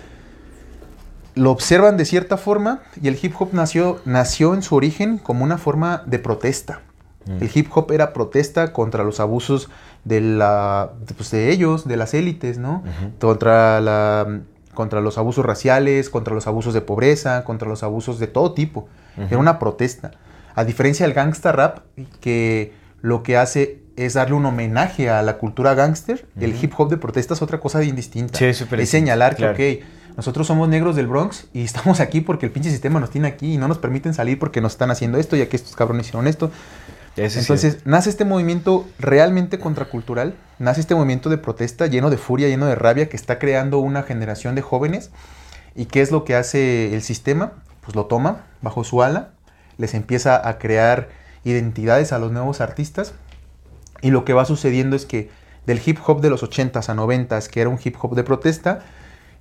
lo observan de cierta forma y el hip hop nació, nació en su origen como una forma de protesta. El hip hop era protesta contra los abusos de, la, pues, de ellos, de las élites, ¿no? Contra, la, contra los abusos raciales, contra los abusos de pobreza, contra los abusos de todo tipo. Era una protesta. A diferencia del gangsta rap, que lo que hace es darle un homenaje a la cultura gángster, el hip hop de protesta es otra cosa bien distinta.
Sí, es
es señalar
claro.
que, ok, nosotros somos negros del Bronx y estamos aquí porque el pinche sistema nos tiene aquí y no nos permiten salir porque nos están haciendo esto y aquí estos cabrones hicieron esto.
Eso es
Entonces, nace este movimiento realmente contracultural, nace este movimiento de protesta lleno de furia, lleno de rabia, que está creando una generación de jóvenes. ¿Y qué es lo que hace el sistema? Pues lo toma bajo su ala, les empieza a crear identidades a los nuevos artistas. Y lo que va sucediendo es que del hip hop de los 80s a 90s, que era un hip hop de protesta,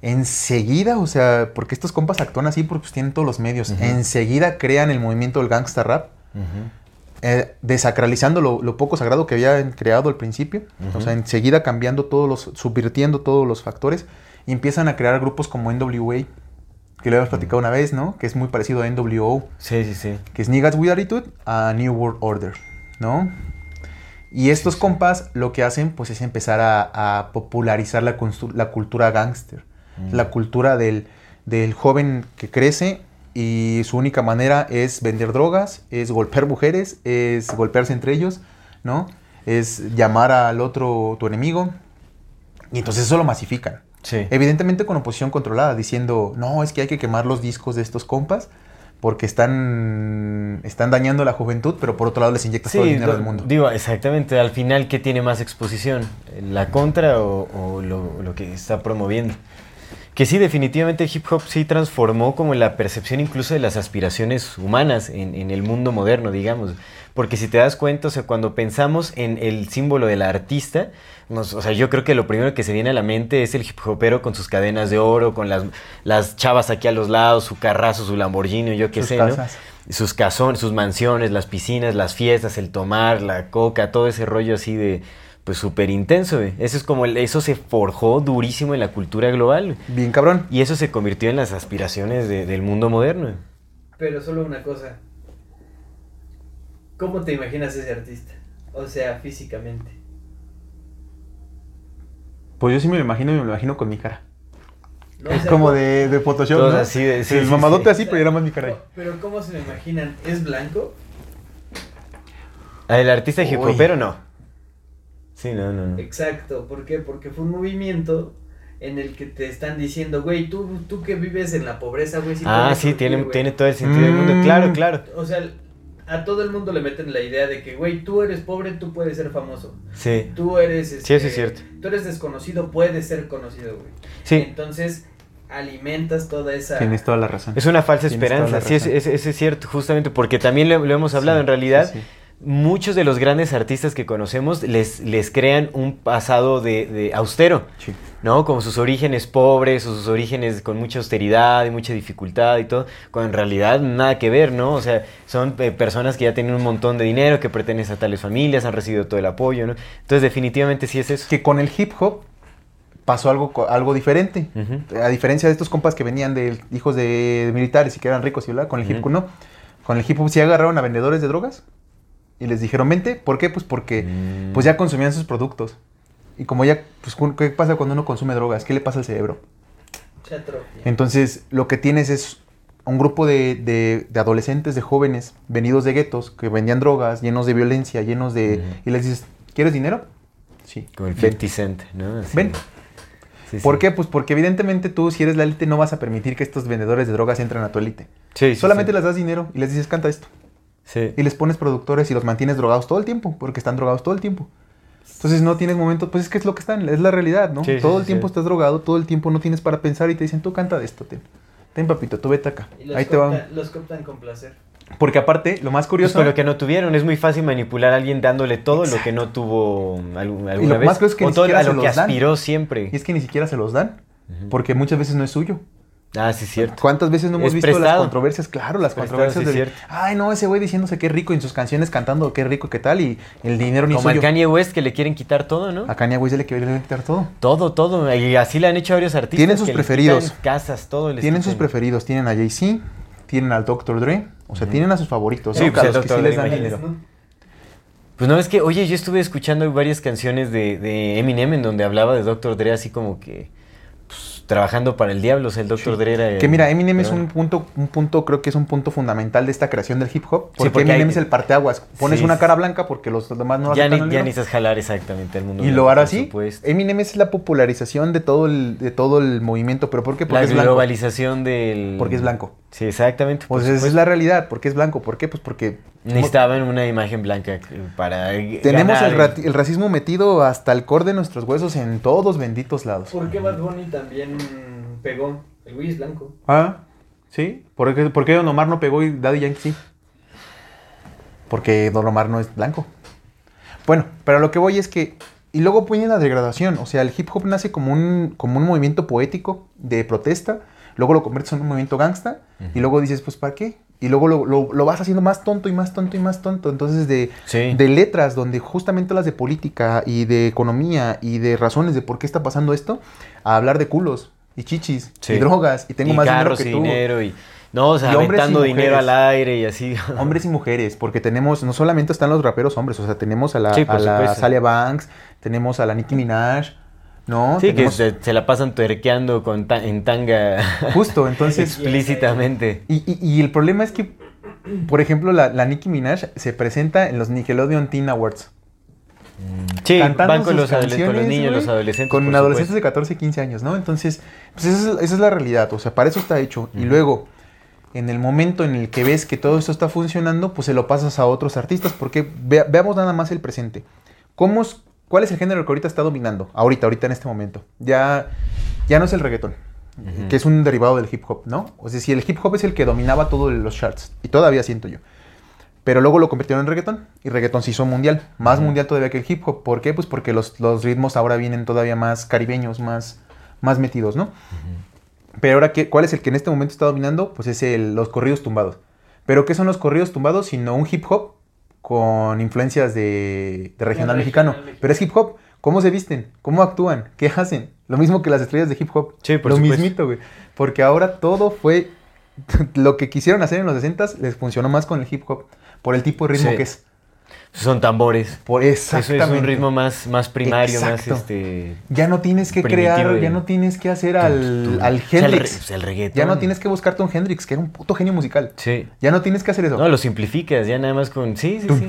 enseguida, o sea, porque estos compas actúan así porque pues, tienen todos los medios, enseguida crean el movimiento del gangsta rap
Ujú.
Eh, desacralizando lo, lo poco sagrado que habían creado al principio, o sea, enseguida cambiando todos los, subvirtiendo todos los factores, y empiezan a crear grupos como NWA, que lo habíamos platicado una vez, ¿no? Que es muy parecido a NWO,
Sí, sí, sí.
que es Niggas with Attitude a New World Order, ¿no? Y estos compas lo que hacen, pues, es empezar a, a popularizar la, cultura gángster,
Mm.
la cultura del, del joven que crece y su única manera es vender drogas, es golpear mujeres, es golpearse entre ellos, ¿no? Es llamar al otro tu enemigo. Y entonces eso lo masifican.
Sí.
Evidentemente con oposición controlada, diciendo, no, es que hay que quemar los discos de estos compas porque están, están dañando a la juventud, pero por otro lado les inyectas todo el dinero
do-
del mundo.
digo, exactamente. Al final, ¿qué tiene más exposición? ¿La contra o, o lo, lo que está promoviendo? Que sí, definitivamente el hip hop sí transformó como la percepción incluso de las aspiraciones humanas en, en el mundo moderno, digamos. Porque si te das cuenta, o sea, cuando pensamos en el símbolo del artista, nos- o sea, yo creo que lo primero que se viene a la mente es el hip hopero con sus cadenas de oro, con las, las chavas aquí a los lados, su carrazo, su Lamborghini, yo qué
Sus
sé, ¿no? sus casones, sus mansiones, las piscinas, las fiestas, el tomar, la coca, todo ese rollo así de, pues súper intenso, güey. Eso es como, el- eso se forjó durísimo en la cultura global, güey.
Bien cabrón.
Y eso se convirtió en las aspiraciones de- del mundo moderno. güey.
Pero solo una cosa. ¿Cómo te imaginas ese artista? O sea, físicamente.
Pues yo sí me lo imagino y me lo imagino con mi cara.
¿no? O
Es
sea,
como
¿cómo-
de, de Photoshop, ¿no?
así de- sí,
El
sí,
mamadote
sí.
así, pero era más mi cara. ahí.
Pero ¿cómo se lo imaginan? ¿Es blanco?
El artista hip
Uy.
hopero no. Sí, no, no, no.
Exacto. ¿Por qué? Porque fue un movimiento en el que te están diciendo, güey, tú, tú que vives en la pobreza, güey. sí
Ah, sí, tiene,
güey".
tiene todo el sentido del mundo.
Mm.
Claro, claro.
O sea, a todo el mundo le meten la idea de que, güey, tú eres pobre, tú puedes ser famoso.
Sí.
Tú eres...
Sí,
este,
eso es cierto.
Tú eres desconocido, puedes ser conocido, güey.
Sí.
Entonces, alimentas toda esa...
Tienes toda la razón.
Es una falsa
Tienes
esperanza. Sí, es, es- es- es cierto, justamente porque también lo, lo hemos hablado.
Sí,
en realidad,
sí, sí.
Muchos de los grandes artistas que conocemos les, les crean un pasado de, de austero,
Sí.
¿no? Como sus orígenes pobres, o sus orígenes con mucha austeridad y mucha dificultad y todo, cuando en realidad nada que ver, ¿no? O sea, son eh, personas que ya tienen un montón de dinero, que pertenecen a tales familias, han recibido todo el apoyo, ¿no? Entonces, definitivamente sí es eso.
Que con el hip hop pasó algo, algo diferente. A diferencia de estos compas que venían de hijos de militares y que eran ricos y bla, con el hip hop no. Con el hip hop sí agarraron a vendedores de drogas y les dijeron, vente. ¿Por qué? Pues porque
Mm.
pues ya consumían sus productos. Y como ya, pues, ¿qué pasa cuando uno consume drogas? ¿Qué le pasa al cerebro?
Se atrofia.
Entonces, lo que tienes es un grupo de, de- de adolescentes, de jóvenes, venidos de guetos, que vendían drogas, llenos de violencia, llenos de... Y les dices, ¿quieres dinero? Sí.
Como el
Ven.
50 Cent, ¿no? Así.
Ven.
Sí, sí.
¿Por qué? Pues porque evidentemente tú, si eres la élite, no vas a permitir que estos vendedores de drogas entren a tu élite.
Sí, sí,
Solamente
sí.
les das dinero y les dices, canta esto.
Sí.
Y les pones productores y los mantienes drogados todo el tiempo, porque están drogados todo el tiempo. Entonces no tienes momentos, pues es que es lo que están, es la realidad, ¿no?
Sí,
todo
sí,
el tiempo
sí.
estás drogado, todo el tiempo no tienes para pensar y te dicen, tú canta de esto, ten. Ten papito, tú vete acá.
Y los,
Ahí te va.
cooptan, los cooptan con placer.
Porque aparte, lo más
Pues
curioso...
por lo que no tuvieron, es muy fácil manipular a alguien dándole todo lo que no tuvo algún- alguna
lo
vez.
más curioso es que
o
ni
todo
siquiera
a lo
se
que
dan.
aspiró siempre.
Y es que ni siquiera se los dan, porque muchas veces no es suyo.
Ah, sí, cierto.
¿Cuántas veces no hemos
Es
visto las controversias? Claro, las
Prestado,
controversias
sí,
de, ay, no, ese güey diciéndose es rico en sus canciones cantando qué rico qué tal y el dinero ni
Como
suyo.
al Kanye West que le quieren quitar todo, ¿no?
A Kanye West le quieren quitar todo.
Todo, todo. Y así le han hecho a varios artistas.
Tienen sus
que
preferidos.
casas, todo. les
Tienen sus preferidos, tienen a Jay-Z, tienen al Dr. Dre, o sea, tienen a sus favoritos.
Sí,
¿no?
pues
a que sí les dan dinero.
Pues no, es que, oye, yo estuve escuchando varias canciones de, de Eminem en donde hablaba de Dr. Dre así como que trabajando para el diablo. O sea, el Dr. Dre era. el-
Que mira, Eminem es un punto, un punto, creo que es un punto fundamental de esta creación del hip hop. Porque,
porque
Eminem
hay-
es el parteaguas. Pones
Sí,
una
sí.
cara blanca porque los demás no
Ya, ni,
el
ya necesitas jalar exactamente al mundo.
Y
blanco,
lo hará así. Eminem es la popularización de todo el, de todo el movimiento. ¿Pero por qué? Porque
La
es blanco.
globalización del.
Porque es blanco.
Sí, exactamente.
Pues esa es la realidad. ¿Por qué es blanco? ¿Por qué? Pues porque
Necesitaban una imagen blanca para.
tenemos
ganar
el, ra- el racismo metido hasta el core de nuestros huesos en todos benditos lados.
¿Por qué Bad Bunny también pegó? El güey es blanco.
Ah, ¿sí? ¿Por qué, por qué Don Omar no pegó y Daddy Yankee sí? Porque Don Omar no es blanco. Bueno, pero a lo que voy es que... Y luego viene la degradación. O sea, el hip hop nace como un, como un movimiento poético de protesta. Luego lo conviertes en un movimiento gangsta. Y luego dices, pues, ¿para qué? Y luego lo, lo- lo vas haciendo más tonto y más tonto y más tonto. Entonces, de,
Sí.
de letras donde justamente las de política y de economía y de razones de por qué está pasando esto, a hablar de culos y chichis
Sí.
y drogas y tengo
y
más
carros
dinero
y
que tú.
dinero y. No, o sea,
Y y
aventando dinero al aire y así.
Hombres y mujeres, porque tenemos, no solamente están los raperos hombres, o sea, tenemos a la,
Sí,
a la. Salia Banks, tenemos a la Nicki Minaj, ¿no?
Sí, que se, se la pasan tuerqueando con ta- en tanga
Justo, entonces...
explícitamente.
y, y- y el problema es que, por ejemplo, la, la Nicki Minaj se presenta en los Nickelodeon Teen Awards.
Sí,
cantando
van con los, con los niños,
güey,
los adolescentes.
Con adolescentes
supuesto.
de 14 y 15 años, ¿no? Entonces, pues esa es, esa es la realidad, o sea, para eso está hecho. Y luego, en el momento en el que ves que todo esto está funcionando, pues se lo pasas a otros artistas, porque vea- veamos nada más el presente. ¿Cómo ¿Cuál es el género que ahorita está dominando? Ahorita, ahorita en este momento. Ya, ya no es el reggaetón, que es un derivado del hip hop, ¿no? O sea, si el hip hop es el que dominaba todos los charts, y todavía siento yo. Pero luego lo convirtieron en reggaetón y reggaetón se hizo mundial, más mundial todavía que el hip hop. ¿Por qué? Pues porque los, los ritmos ahora vienen todavía más caribeños, más, más metidos, ¿no? Pero ahora, ¿qué, ¿cuál es el que en este momento está dominando? Pues es el, los corridos tumbados. ¿Pero qué son los corridos tumbados? Sino un hip hop con influencias de, de regional mexicano.
mexicano.
Pero es hip hop. ¿Cómo se visten? ¿Cómo actúan? ¿Qué hacen? Lo mismo que las estrellas de hip hop.
Sí, por
Lo
supuesto.
mismito, güey. Porque ahora todo fue... lo que quisieron hacer en los 60 les funcionó más con el hip hop. Por el tipo de ritmo
Sí.
que es
son tambores.
Por exactamente.
Eso es un ritmo más, más primario,
Ya no tienes que crear, ya no tienes que hacer al, al Hendrix.
O sea, el, reggaetón.
Ya no tienes que buscarte un Hendrix, que era un puto genio musical.
Sí.
Ya no tienes que hacer eso.
No, lo simplificas, ya nada más con. Sí, sí. sí.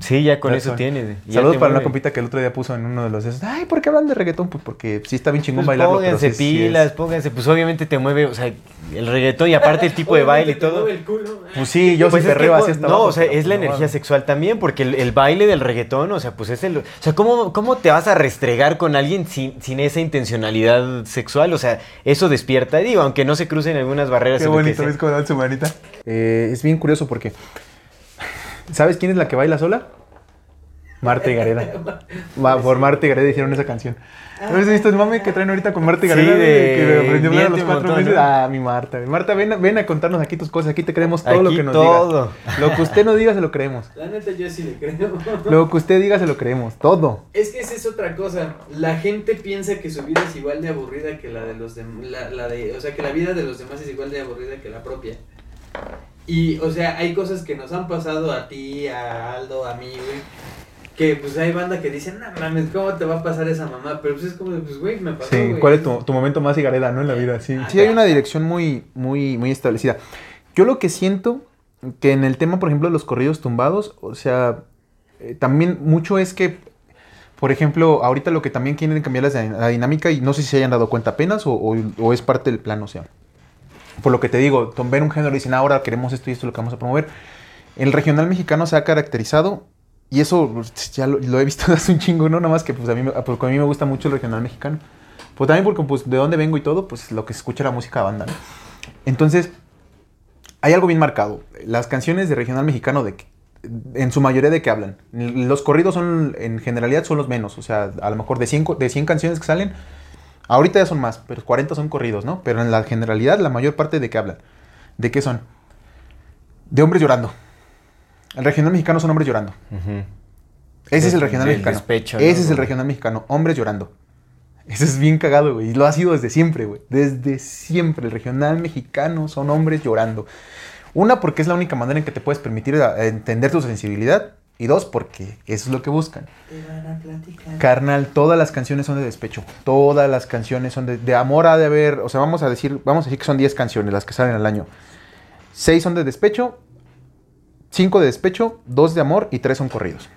Sí, ya con eso tienes.
Saludos para una compita que el otro día puso en uno de los. Ay, ¿por qué hablan de reggaetón? Pues porque sí está bien chingón bailarlo.
Pónganse pilas, pónganse. Pues obviamente te mueve, o sea, el reggaetón y aparte el tipo de baile y todo.
el culo.
Pues sí, yo
Pues que,
perreo así
pues,
hasta
No,
abajo,
o sea,
pero
es la
pues no
energía sexual también, porque el, el baile del reggaetón, o sea, pues es el. O sea, ¿cómo, cómo te vas a restregar con alguien sin, sin esa intencionalidad sexual? O sea, eso despierta, digo, aunque no se crucen algunas barreras.
Qué bonito. ¿ves cómo dan su manita? Eh, es bien curioso porque. ¿Sabes quién es la que baila sola? Marta y Gareda. Va, por Marta y Gareda hicieron esa canción. ¿No has visto el mame que traen ahorita con Marta y
Sí,
Gareda? güey?
de
que aprendió a los cuatro
montón,
meses.
¿no?
Ah, mi Marta. Marta, ven, a- ven a contarnos aquí tus cosas. Aquí te creemos todo lo que nos
todo.
digas. Lo que usted nos diga se lo creemos.
La neta yo sí le creo.
Lo que usted diga se lo creemos. Todo.
Es que esa es otra cosa. La gente piensa que su vida es igual de aburrida que la de los demás. La, la de, o sea, que la vida de los demás es igual de aburrida que la propia. Y, o sea, hay cosas que nos han pasado a ti, a Aldo, a mí, güey. Que pues hay banda que dicen, no mames, ¿cómo te va a pasar esa mamá? Pero pues es como de, pues güey, me pasó.
Sí,
güey".
¿cuál es tu, tu momento más Gareda, no? En la vida, sí.
Ah,
Sí, hay una dirección muy, muy, muy establecida. Yo lo que siento que en el tema, por ejemplo, de los corridos tumbados, o sea, eh, también mucho es que, por ejemplo, ahorita lo que también quieren cambiar es la, dinámica y no sé si se hayan dado cuenta apenas o, o- o es parte del plan, o sea. Por lo que te digo, tom- ven un género y dicen, "Ah, ahora queremos esto y esto es lo que vamos a promover. El regional mexicano se ha caracterizado, y eso ya lo, lo he visto hace un chingo, ¿no? Nada más que pues a mí, me- porque a mí me gusta mucho el regional mexicano. Pues también porque pues de dónde vengo y todo, pues lo que se escucha la música banda, ¿no? Entonces, hay algo bien marcado. Las canciones de regional mexicano, de, en su mayoría de qué hablan. Los corridos son, en generalidad, son los menos. O sea, a lo mejor de 100, co- de 100 canciones que salen, ahorita ya son más, pero 40 son corridos, ¿no? Pero en la generalidad, la mayor parte de qué hablan. ¿De qué son? De hombres llorando. El regional mexicano son hombres llorando. Ese es el regional mexicano.
despecho, ¿no?
Ese es el regional mexicano. Hombres llorando. Ese es bien cagado, güey. Y lo ha sido desde siempre, güey. Desde siempre. El regional mexicano son hombres llorando. Una, porque es la única manera en que te puedes permitir a- entender tu sensibilidad. Y dos, porque eso es lo que buscan.
Te van a platicar.
Carnal, todas las canciones son de despecho. Todas las canciones son de, de amor. Ha de haber, o sea, vamos a decir, vamos a decir que son 10 canciones las que salen al año. 6 son de despecho, 5 de despecho, 2 de amor y 3 son corridos.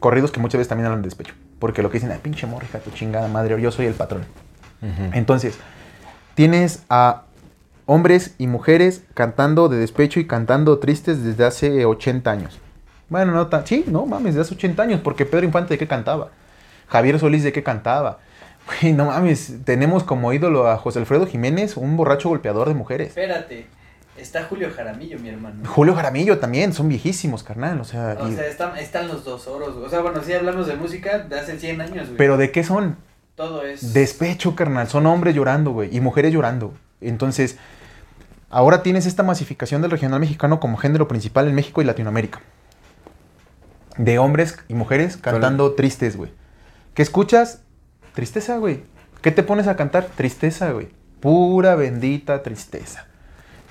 Corridos que muchas veces también hablan de despecho. Porque lo que dicen, ay, pinche amor, hija, tu chingada madre, yo soy el patrón. Entonces, tienes a hombres y mujeres cantando de despecho y cantando tristes desde hace 80 años. Bueno, no tan... Sí, no mames, desde hace 80 años, porque Pedro Infante de qué cantaba. Javier Solís de qué cantaba. Güey, no mames, tenemos como ídolo a José Alfredo Jiménez, un borracho golpeador de mujeres.
Espérate, está Julio Jaramillo, mi hermano.
Julio Jaramillo también, son viejísimos, carnal. O sea,
O
y-
sea, están, están los dos oros, güey. O sea, bueno, si hablamos de música de hace 100 años, güey.
pero ¿de qué son?
todo es...
Despecho, carnal. Son hombres llorando, güey. Y mujeres llorando. Entonces, ahora tienes esta masificación del regional mexicano como género principal en México y Latinoamérica. De hombres y mujeres cantando tristes, güey. ¿Qué escuchas? Tristeza, güey. ¿Qué te pones a cantar? Tristeza, güey. Pura bendita tristeza.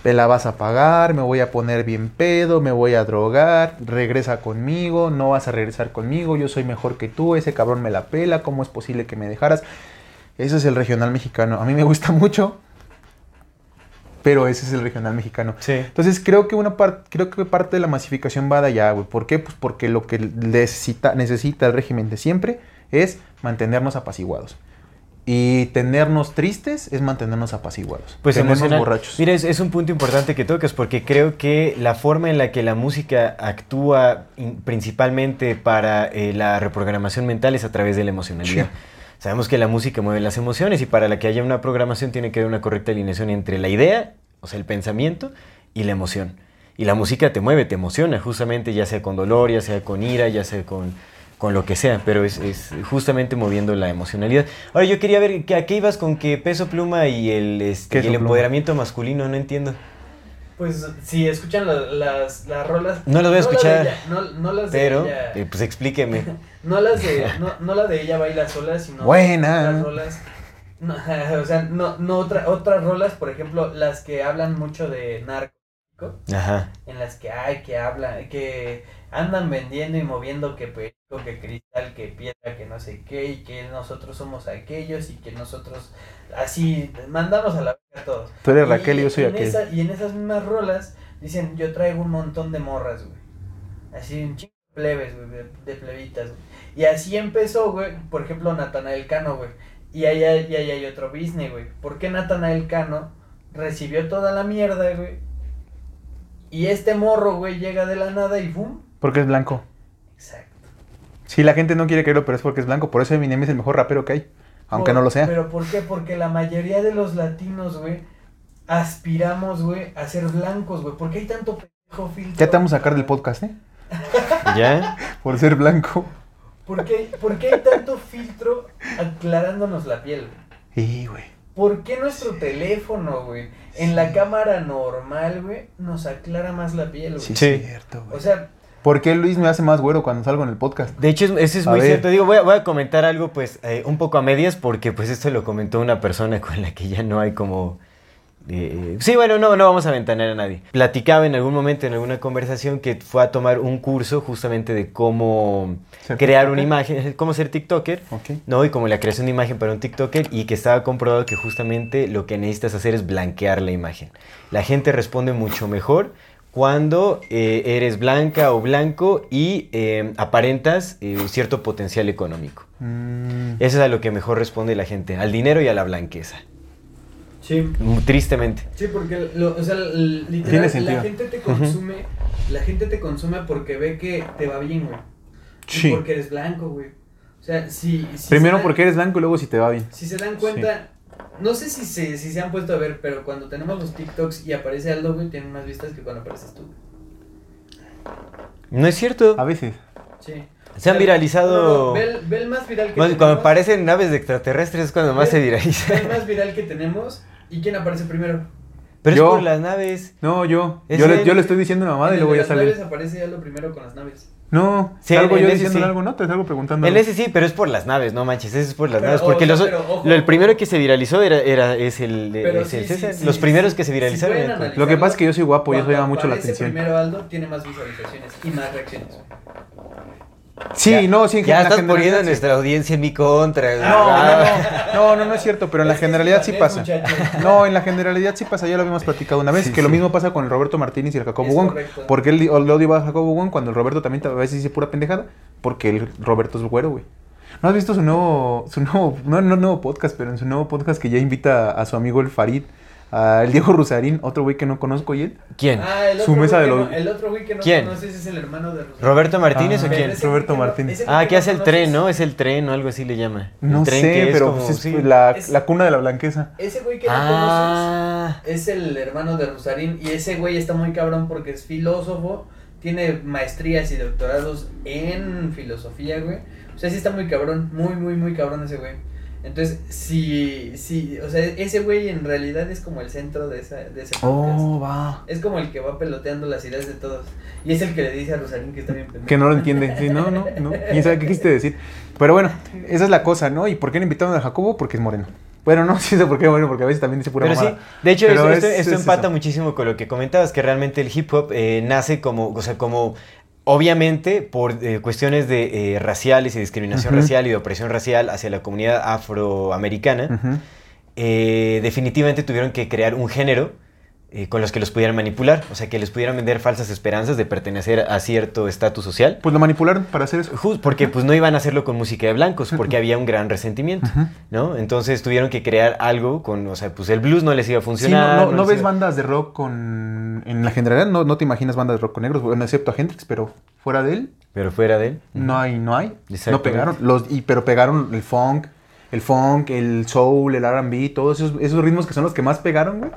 Me la vas a pagar, me voy a poner bien pedo, me voy a drogar, regresa conmigo, no vas a regresar conmigo, yo soy mejor que tú, ese cabrón me la pela, ¿cómo es posible que me dejaras? Ese es el regional mexicano. A mí me gusta mucho, pero ese es el regional mexicano.
Sí.
Entonces creo que una parte, creo que parte de la masificación va de allá, güey. ¿Por qué? Pues porque lo que necesita, necesita el régimen de siempre es mantenernos apaciguados. Y tenernos tristes es mantenernos apaciguados.
Pues
tenernos borrachos.
Mira, es, es un punto importante que tocas porque creo que la forma en la que la música actúa in- principalmente para eh, la reprogramación mental es a través de la emocionalidad.
Sí.
Sabemos que la música mueve las emociones y para la que haya una programación tiene que haber una correcta alineación entre la idea, o sea, el pensamiento, y la emoción. Y la música te mueve, te emociona, justamente, ya sea con dolor, ya sea con ira, ya sea con, con lo que sea, pero es, es justamente moviendo la emocionalidad. Ahora, yo quería ver, ¿que- ¿a qué ibas con que peso pluma y el, este, y el
pluma.
empoderamiento masculino? No entiendo.
Pues si escuchan la- las, las rolas...
No las voy a
las de
escuchar,
ella, no, no las de
Pero,
ella-
eh, pues explíqueme.
No las de, no, no la de ella baila sola, sino
Buena.
otras rolas. No, o sea, no, no otra, otras rolas, por ejemplo, las que hablan mucho de narco,
Ajá.
en las que hay, que hablan, que andan vendiendo y moviendo que perico, que cristal, que piedra, que no sé qué, y que nosotros somos aquellos, y que nosotros así mandamos a la verga a todos.
Tú eres Raquel y yo soy aquel.
esa- y en esas mismas rolas dicen, yo traigo un montón de morras, güey. Así un chingo de plebes, güey, de, de plebitas, güey. Y así empezó, güey, por ejemplo, Natanael Cano, güey. Y ahí, hay- y ahí hay otro business, güey. ¿Por qué Natanael Cano recibió toda la mierda, güey? Y este morro, güey, llega de la nada y ¡bum!
Porque es blanco.
Exacto.
Sí, la gente no quiere creerlo, pero es porque es blanco. Por eso Eminem es el mejor rapero que hay. Aunque
Por-
no lo sea.
¿Pero por qué? Porque la mayoría de los latinos, güey, aspiramos, güey, a ser blancos, güey. ¿Por qué hay tanto pendejo filtro?
Ya te vamos a sacar del podcast, ¿eh?
¿Ya?
Por ser blanco.
¿Por qué, por qué hay tanto filtro aclarándonos la piel, güey?
Y, güey.
¿Por qué nuestro teléfono, güey, en la cámara normal, güey, nos aclara más la piel, güey?
Sí,
Sí.
es cierto, güey.
O sea,
¿Por qué Luis me hace más güero cuando salgo en el podcast?
De hecho, es- eso es
A
muy
ver.
cierto. Digo, voy a, voy a comentar algo, pues, eh, un poco a medias, porque, pues, esto lo comentó una persona con la que ya no hay como... eh, sí, bueno, no, no vamos a ventanar a nadie. Platicaba en algún momento, en alguna conversación, que fue a tomar un curso justamente de cómo
¿Ser
crear una imagen, cómo ser TikToker.
Ok.
¿no? Y como la creación de imagen para un TikToker y que estaba comprobado que justamente lo que necesitas hacer es blanquear la imagen. La gente responde mucho mejor cuando eh, eres blanca o blanco y eh, aparentas eh, cierto potencial económico.
Mm,
Eso es a lo que mejor responde la gente, al dinero y a la blanqueza.
sí.
Mm, Tristemente.
Sí, porque, lo, o sea, literal, la gente te consume, la gente te consume porque ve que te va bien, güey. Y
Sí.
porque eres blanco, güey. O sea, si... si
Primero
se dan-
porque eres blanco y luego si te va bien.
Si se dan cuenta, No sé si se, si se han puesto a ver, pero cuando tenemos los TikToks y aparece Aldo, güey, tienen más vistas que cuando apareces tú.
No es cierto.
A veces.
Sí.
Se han viralizado.
No, no, ve, el- ve el más viral que tenemos.
cuando aparecen naves de extraterrestres es cuando más se
ve
viraliza.
el más viral que tenemos. ¿Y quién aparece primero?
Pero
Yo.
es por las naves.
No, yo. Yo le, yo le estoy diciendo una mamada y luego ya
las
sale.
naves aparece Aldo primero con las naves.
No,
Sí,
salgo yo diciendo
sí.
algo, ¿no? Te salgo preguntando.
En ese sí, pero es por las naves, no manches, ese es por las
Pero,
naves.
o
Porque
sea,
los,
pero,
lo- el primero que se viralizó era, era es el,
Pero
es
sí,
el
sí,
César.
sí,
los
sí,
primeros
sí,
que se viralizaron.
Lo que pasa es que yo soy guapo y eso llama mucho la atención.
primero Aldo, tiene más visualizaciones y más reacciones.
Sí,
Ya-
no, sí, en
Ya estás poniendo a nuestra audiencia en mi contra.
No, no, no, no, no es cierto, pero en la generalidad
sí
pasa. No, en la generalidad sí pasa, ya lo habíamos platicado una vez,
Sí,
que lo mismo pasa con el Roberto Martínez y el Jacobo
Es
Wong.
correcto.
Porque él el odio va a Jacobo Wong cuando el Roberto también a veces dice pura pendejada, porque el Roberto es güero, güey. ¿No has visto su nuevo, su nuevo, no, no nuevo podcast, pero en su nuevo podcast que ya invita a su amigo el Farid, a el Diego Rusarín, otro güey que no conozco y él?
¿Quién?
Ah, el
Su
otro
mesa
güey
de los-
no- el otro güey que no
¿Quién?
conoces es el hermano de Rosario.
¿Roberto Martínez
Ah,
o
Pero
quién?
Roberto Martínez.
Ah,
que
hace el
conoces-
tren, ¿no? Es el tren o algo así le llama. El
No
tren
sé,
que es
pero
como-
pues es
sí.
la,
Es-
la cuna de la blanqueza.
Ese güey que no
Ah,
conoces es el hermano de Rosarín y ese güey está muy cabrón porque es filósofo, tiene maestrías y doctorados en filosofía, güey. O sea, sí está muy cabrón, muy, muy, muy cabrón ese güey. Entonces, sí, sí, o sea, ese güey en realidad es como el centro de, esa, de ese podcast.
Oh, va.
Es como el que va peloteando las ideas de todos. Y es el que le dice a Rosarín que está bien pendejo.
Que no lo entiende. Sí, no, no, no. ¿Quién sabe qué quisiste decir? Pero bueno, esa es la cosa, ¿no? ¿Y por qué le invitaron a Jacobo? Porque es moreno. Bueno, no, sí sé por qué bueno, porque a veces también dice pura
Pero sí,
mamada.
de hecho
Pero
esto,
es-
esto
es
empata
eso.
muchísimo con lo que comentabas, que realmente el hip hop eh, nace como, o sea, como obviamente por eh, cuestiones de eh, raciales y discriminación racial y de opresión racial hacia la comunidad afroamericana, eh, definitivamente tuvieron que crear un género eh, con los que los pudieran manipular, o sea, que les pudieran vender falsas esperanzas de pertenecer a cierto estatus social.
Pues lo manipularon para hacer eso.
Just- porque pues no iban a hacerlo con música de blancos, porque había un gran resentimiento. ¿no? Entonces tuvieron que crear algo con, o sea, pues el blues no les iba a
Sí,
funcionar.
no, no, ves
iba-
bandas de rock con... En la generalidad no, no te imaginas bandas de rock con negros, bueno, excepto a Hendrix, pero fuera de él
Pero fuera de él.
no hay, no hay. No pegaron. Los, y, pero pegaron el funk, el funk, el soul, el R&B, todos esos, esos ritmos que son los que más pegaron, güey.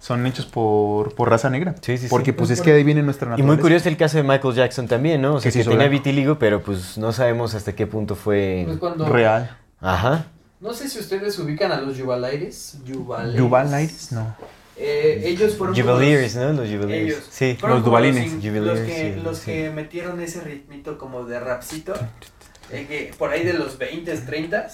Son hechos por, por raza negra.
Sí, sí, sí.
Porque pues
Pues
es
por-
que ahí viene nuestra
Y
naturaleza.
muy curioso el caso de Michael Jackson también, ¿no? O sea,
Que se
que tenía
blanco.
vitiligo, pero pues no sabemos hasta qué punto fue...
Pues cuando...
Real.
Ajá.
No sé si ustedes ubican a los Juvalaires. Juvalaires.
Yuval Aires, no.
Eh, ellos fueron
Jubileers,
los-
¿no? Los Jubileers.
Ellos.
Sí.
fueron
Los
in- Los,
Jubileers,
que,
sí,
los
sí.
que metieron ese ritmito como de rapcito. eh, que por ahí de los 20, 30.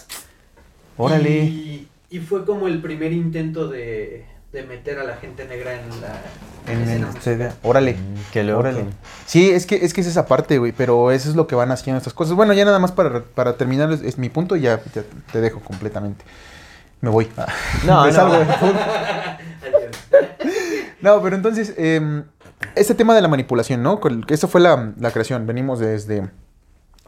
Órale.
Y, y fue como el primer intento de, de meter a la gente negra en la
En el. CD. Órale.
Mm, Qué loco.
Órale. Sí, es que, es que es esa parte, güey, pero eso es lo que van haciendo estas cosas. Bueno, ya nada más para, para terminar es, es mi punto y ya, ya te dejo completamente. Me voy.
No,
Me
no.
salgo.
Adiós.
No, pero entonces, eh, este tema de la manipulación, ¿no? Con- que Esa fue la, la creación. Venimos desde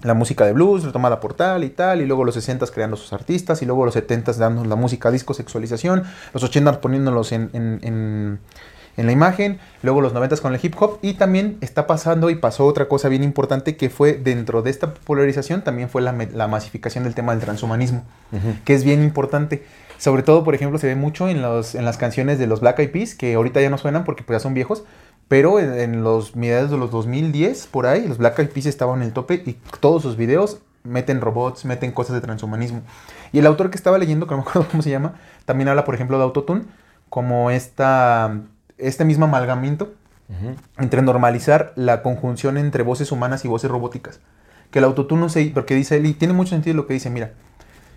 la música de blues, retomada por tal y tal, y luego los 60 creando sus artistas, y luego los 70 dando la música disco, sexualización, los 80 poniéndolos en, en, en- en la imagen, luego los 90 con el hip hop, y también está pasando y pasó otra cosa bien importante que fue dentro de esta popularización, también fue la, la masificación del tema del transhumanismo que es bien importante. Sobre todo, por ejemplo, se ve mucho en, los, en las canciones de los Black Eyed Peas, que ahorita ya no suenan porque pues, ya son viejos, pero en, en los mediados de los 2010, por ahí, los Black Eyed Peas estaban en el tope y todos sus videos meten robots, meten cosas de transhumanismo. Y el autor que estaba leyendo, que no me acuerdo cómo se llama, también habla, por ejemplo, de Autotune, como esta, este mismo amalgamiento
Ujú.
entre normalizar la conjunción entre voces humanas y voces robóticas. Que el autotune no se... Porque dice él, y tiene mucho sentido lo que dice, mira,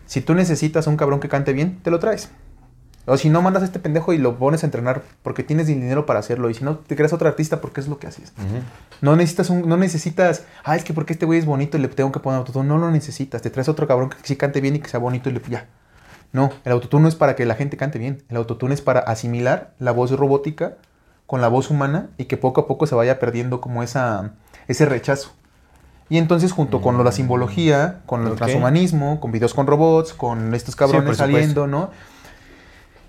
si tú necesitas un cabrón que cante bien, te lo traes. O si no, mandas a este pendejo y lo pones a entrenar porque tienes dinero para hacerlo. Y si no, te creas otro artista porque es lo que haces.
Ujú.
No necesitas un... No necesitas... Ah, es que porque este güey es bonito y le tengo que poner autotune. No lo necesitas. Te traes otro cabrón que sí cante bien y que sea bonito y le... Ya. No, el autotune no es para que la gente cante bien. El autotune es para asimilar la voz robótica con la voz humana y que poco a poco se vaya perdiendo como esa, ese rechazo. Y entonces junto con lo- la simbología, con el
Ok.
transhumanismo, con videos con robots, con estos cabrones
supuesto.
saliendo, ¿no?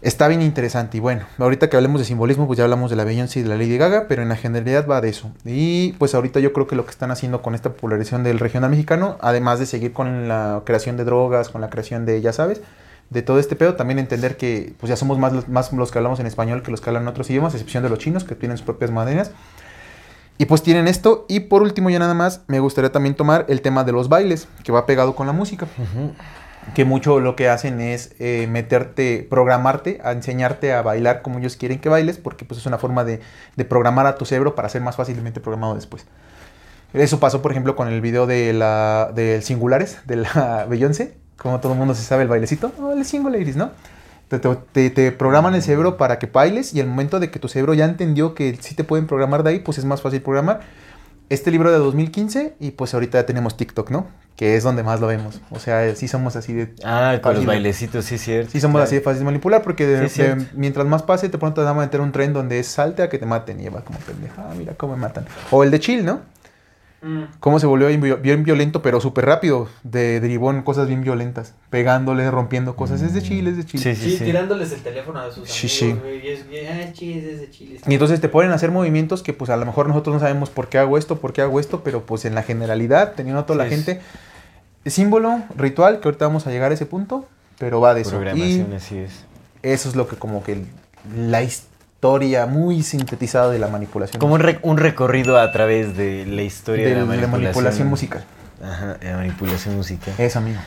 Está bien interesante. Y bueno, ahorita que hablemos de simbolismo, pues ya hablamos de la Beyoncé y de la Lady Gaga, pero en la generalidad va de eso. Y pues ahorita yo creo que lo que están haciendo con esta popularización del regional mexicano, además de seguir con la creación de drogas, con la creación de, ya sabes, de todo este pedo. También entender que pues ya somos más, más los que hablamos en español que los que hablan en otros idiomas, a excepción de los chinos que tienen sus propias maneras. Y pues tienen esto. Y por último, ya nada más, me gustaría también tomar el tema de los bailes, que va pegado con la música. Que mucho lo que hacen es eh, meterte, programarte, a enseñarte a bailar como ellos quieren que bailes, porque pues es una forma de, programar a tu cerebro para ser más fácilmente programado después. Eso pasó, por ejemplo, con el video de la del Singulares, de la Beyoncé, como todo el mundo se sabe el bailecito, oh, el Singularis, ¿no? Te- te programan el cerebro para que bailes y el momento de que tu cerebro ya entendió que sí te pueden programar de ahí, pues es más fácil programar. Este libro de 2015 y pues ahorita ya tenemos TikTok, ¿no? Que es donde más lo vemos. O sea, sí somos así de...
Ah, con los bailecitos, sí, cierto.
Sí somos
claro.
así de fácil de manipular porque de-
Sí, es cierto.
de- mientras más pase, de pronto te van a meter un tren donde es salte a que te maten y va como pendeja. Ah, mira cómo me matan. O el de chill, ¿no?
Mm.
Cómo se volvió bien, vi- bien violento, pero súper rápido. De, derivó en cosas bien violentas. Pegándole, rompiendo cosas. Es de chill, es de chill.
Sí,
Sí,
sí, sí.
tirándoles el teléfono a sus amigos,
Sí, sí.
güey, y es bien, ah, chis, es de chile.
Y entonces te ponen a hacer movimientos que pues a lo mejor nosotros no sabemos por qué hago esto, por qué hago esto, pero pues en la generalidad, teniendo a toda la gente, símbolo, ritual, que ahorita vamos a llegar a ese punto, pero va de eso. Y
Programación, así es.
eso es lo que como que la historia muy sintetizada de la manipulación.
Como un, re- un recorrido a través de la historia de,
de,
la manipulación,
musical.
Ajá, la manipulación musical.
Es amigo.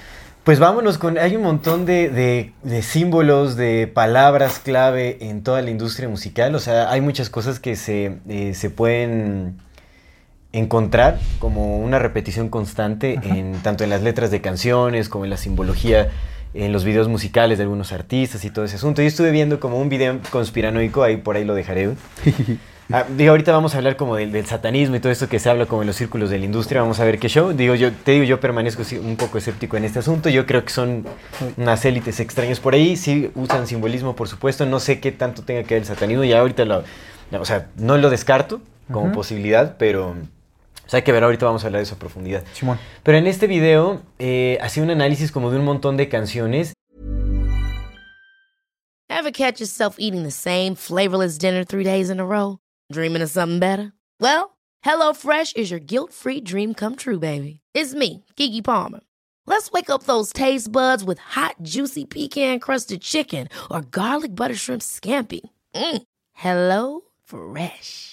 Pues vámonos con. Hay un montón de, de- de símbolos, de palabras clave en toda la industria musical. O sea, hay muchas cosas que se, eh, se pueden encontrar como una repetición constante en tanto en las letras de canciones como en la simbología en los videos musicales de algunos artistas y todo ese asunto. Yo estuve viendo como un video conspiranoico, ahí por ahí lo dejaré. Ah, digo, ahorita vamos a hablar como del, del satanismo y todo esto que se habla como en los círculos de la industria. Vamos a ver qué show. Digo, yo te digo, yo permanezco un poco escéptico en este asunto. Yo creo que son unas élites extrañas por ahí. Sí usan simbolismo, por supuesto. No sé qué tanto tenga que ver el satanismo. Ya ahorita lo, o sea, no lo descarto como
Ujú.
posibilidad, pero o sea, hay que ver. Ahorita vamos a hablar de eso a profundidad.
Simón.
Pero en este video eh, hacía un análisis como de un montón de canciones
Ever catch yourself eating the same flavorless dinner three days in a row? Dreaming of something better? Well, HelloFresh is your guilt free dream come true, baby. It's me, Kiki Palmer. Let's wake up those taste buds with hot, juicy pecan crusted chicken or garlic butter shrimp scampi. Mm. Hello Fresh.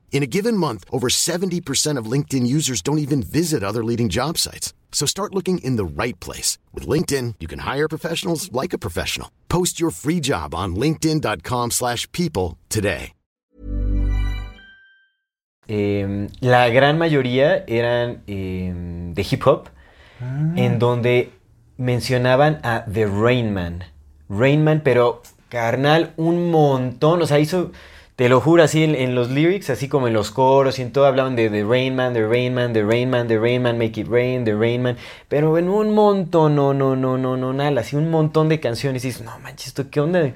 In a given month, over 70% of LinkedIn users don't even visit other leading job sites. So start looking in the right place. With LinkedIn, you can hire professionals like a professional. Post your free job on linkedin.com/people slash people today.
Eh, la gran mayoría eran eh, de hip hop, en donde mencionaban a The Rain Man. Rain Man, pero carnal, un montón. O sea, hizo, te lo juro, así en, los lyrics, así como en los coros y en todo, hablaban de The Rain Man, The Rain Man, The Rain Man, The Rain Man, Make It Rain, The Rain Man. Pero en un montón, no, no, no, no, no, nada, así un montón de canciones. Y dices, no manches, ¿esto qué onda?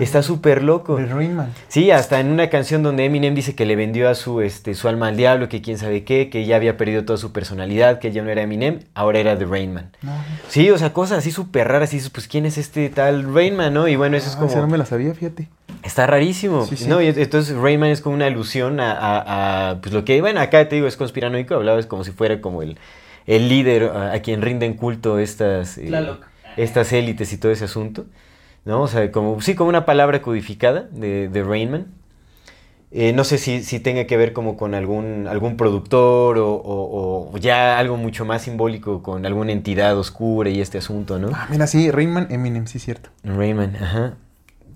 Está súper loco.
De Rainman.
Sí, hasta en una canción donde Eminem dice que le vendió a su, este, su alma al diablo, que quién sabe qué, que ya había perdido toda su personalidad, que ya no era Eminem, ahora era The Rain Man.
No.
Sí, o sea, cosas así súper raras, y dices, pues quién es este tal Rain Man, ¿no? Y bueno, eso es
Ah, esa no
como...
me la sabía, fíjate.
Está rarísimo,
Sí, sí.
¿no? Y entonces Rain Man es como una alusión a, a- a, pues lo que, bueno, acá te digo, es conspiranoico, hablabas como si fuera como el, el líder a, a quien rinden culto estas... eh, estas élites y todo ese asunto, ¿no? O sea, como, sí, como una palabra codificada de, de Rain Man. Eh, no sé si, si tenga que ver como con algún, algún productor o, o- o ya algo mucho más simbólico con alguna entidad oscura y este asunto, ¿no?
Ah, mira, sí, Rainman Eminem, sí, cierto.
Rayman, ajá.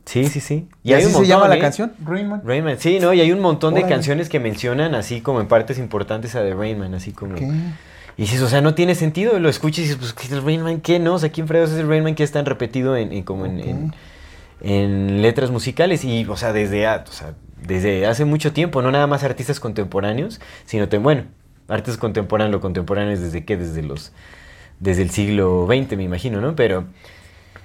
Sí, sí, sí.
¿Y, así
un
se
montón,
llama la
¿eh?
canción? Rainman.
Rayman, sí, ¿no? Y hay un montón de canciones que mencionan así como en partes importantes a de Rainman, así como...
¿Qué?
Y dices, o sea, no tiene sentido, lo escuchas y dices, pues, ¿qué es el Rain Man? ¿Qué no? O sea, ¿quién fregados es el Rain Man que es tan repetido en, en- como en, en- en letras musicales? Y, o sea, desde, a- o sea, desde hace mucho tiempo, no nada más artistas contemporáneos, sino, te, bueno, artistas contemporáneos, lo contemporáneos desde qué, desde los, desde el siglo XX, me imagino, ¿no? Pero,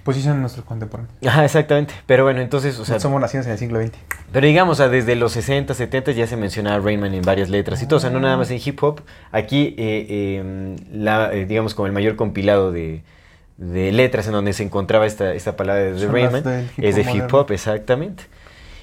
Pues sí son nuestros contemporáneos.
Ajá, exactamente. Pero bueno, entonces, o sea,
No somos nacidos en el siglo XX.
Pero digamos, o sea, desde los 60, 70 ya se mencionaba Rainman en varias letras y todo, o sea, no nada más en hip hop. Aquí, eh, eh, la, eh, digamos, como el mayor compilado de, de letras en donde se encontraba esta, esta palabra de Rainman es de hip hop, exactamente.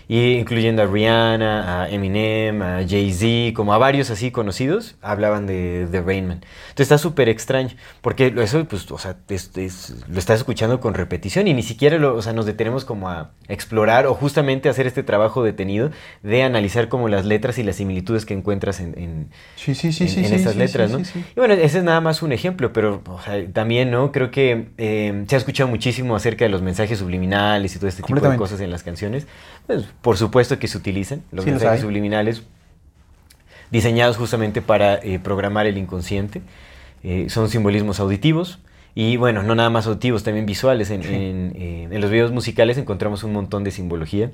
Y incluyendo a Rihanna, a Eminem, a Jay-Z, como a varios así conocidos, hablaban de, de Rainman. Entonces está súper extraño, porque eso, pues, o sea, es- es- lo estás escuchando con repetición y ni siquiera lo, o sea, nos detenemos como a explorar o justamente hacer este trabajo detenido de analizar como las letras y las similitudes que encuentras en, en-
Sí, sí, sí,
en,
sí.
en
sí,
estas
sí,
letras,
sí,
¿no? Y bueno, ese es nada más un ejemplo, pero o sea, también, ¿no? Creo que eh, se ha escuchado muchísimo acerca de los mensajes subliminales y todo este tipo de cosas en las canciones. Pues, por supuesto que se utilizan los
Sí,
mensajes subliminales diseñados justamente para eh, programar el inconsciente. Eh, son simbolismos auditivos. Y bueno, no nada más auditivos, también visuales. En,
Sí.
en, eh, en los videos musicales encontramos un montón de simbología.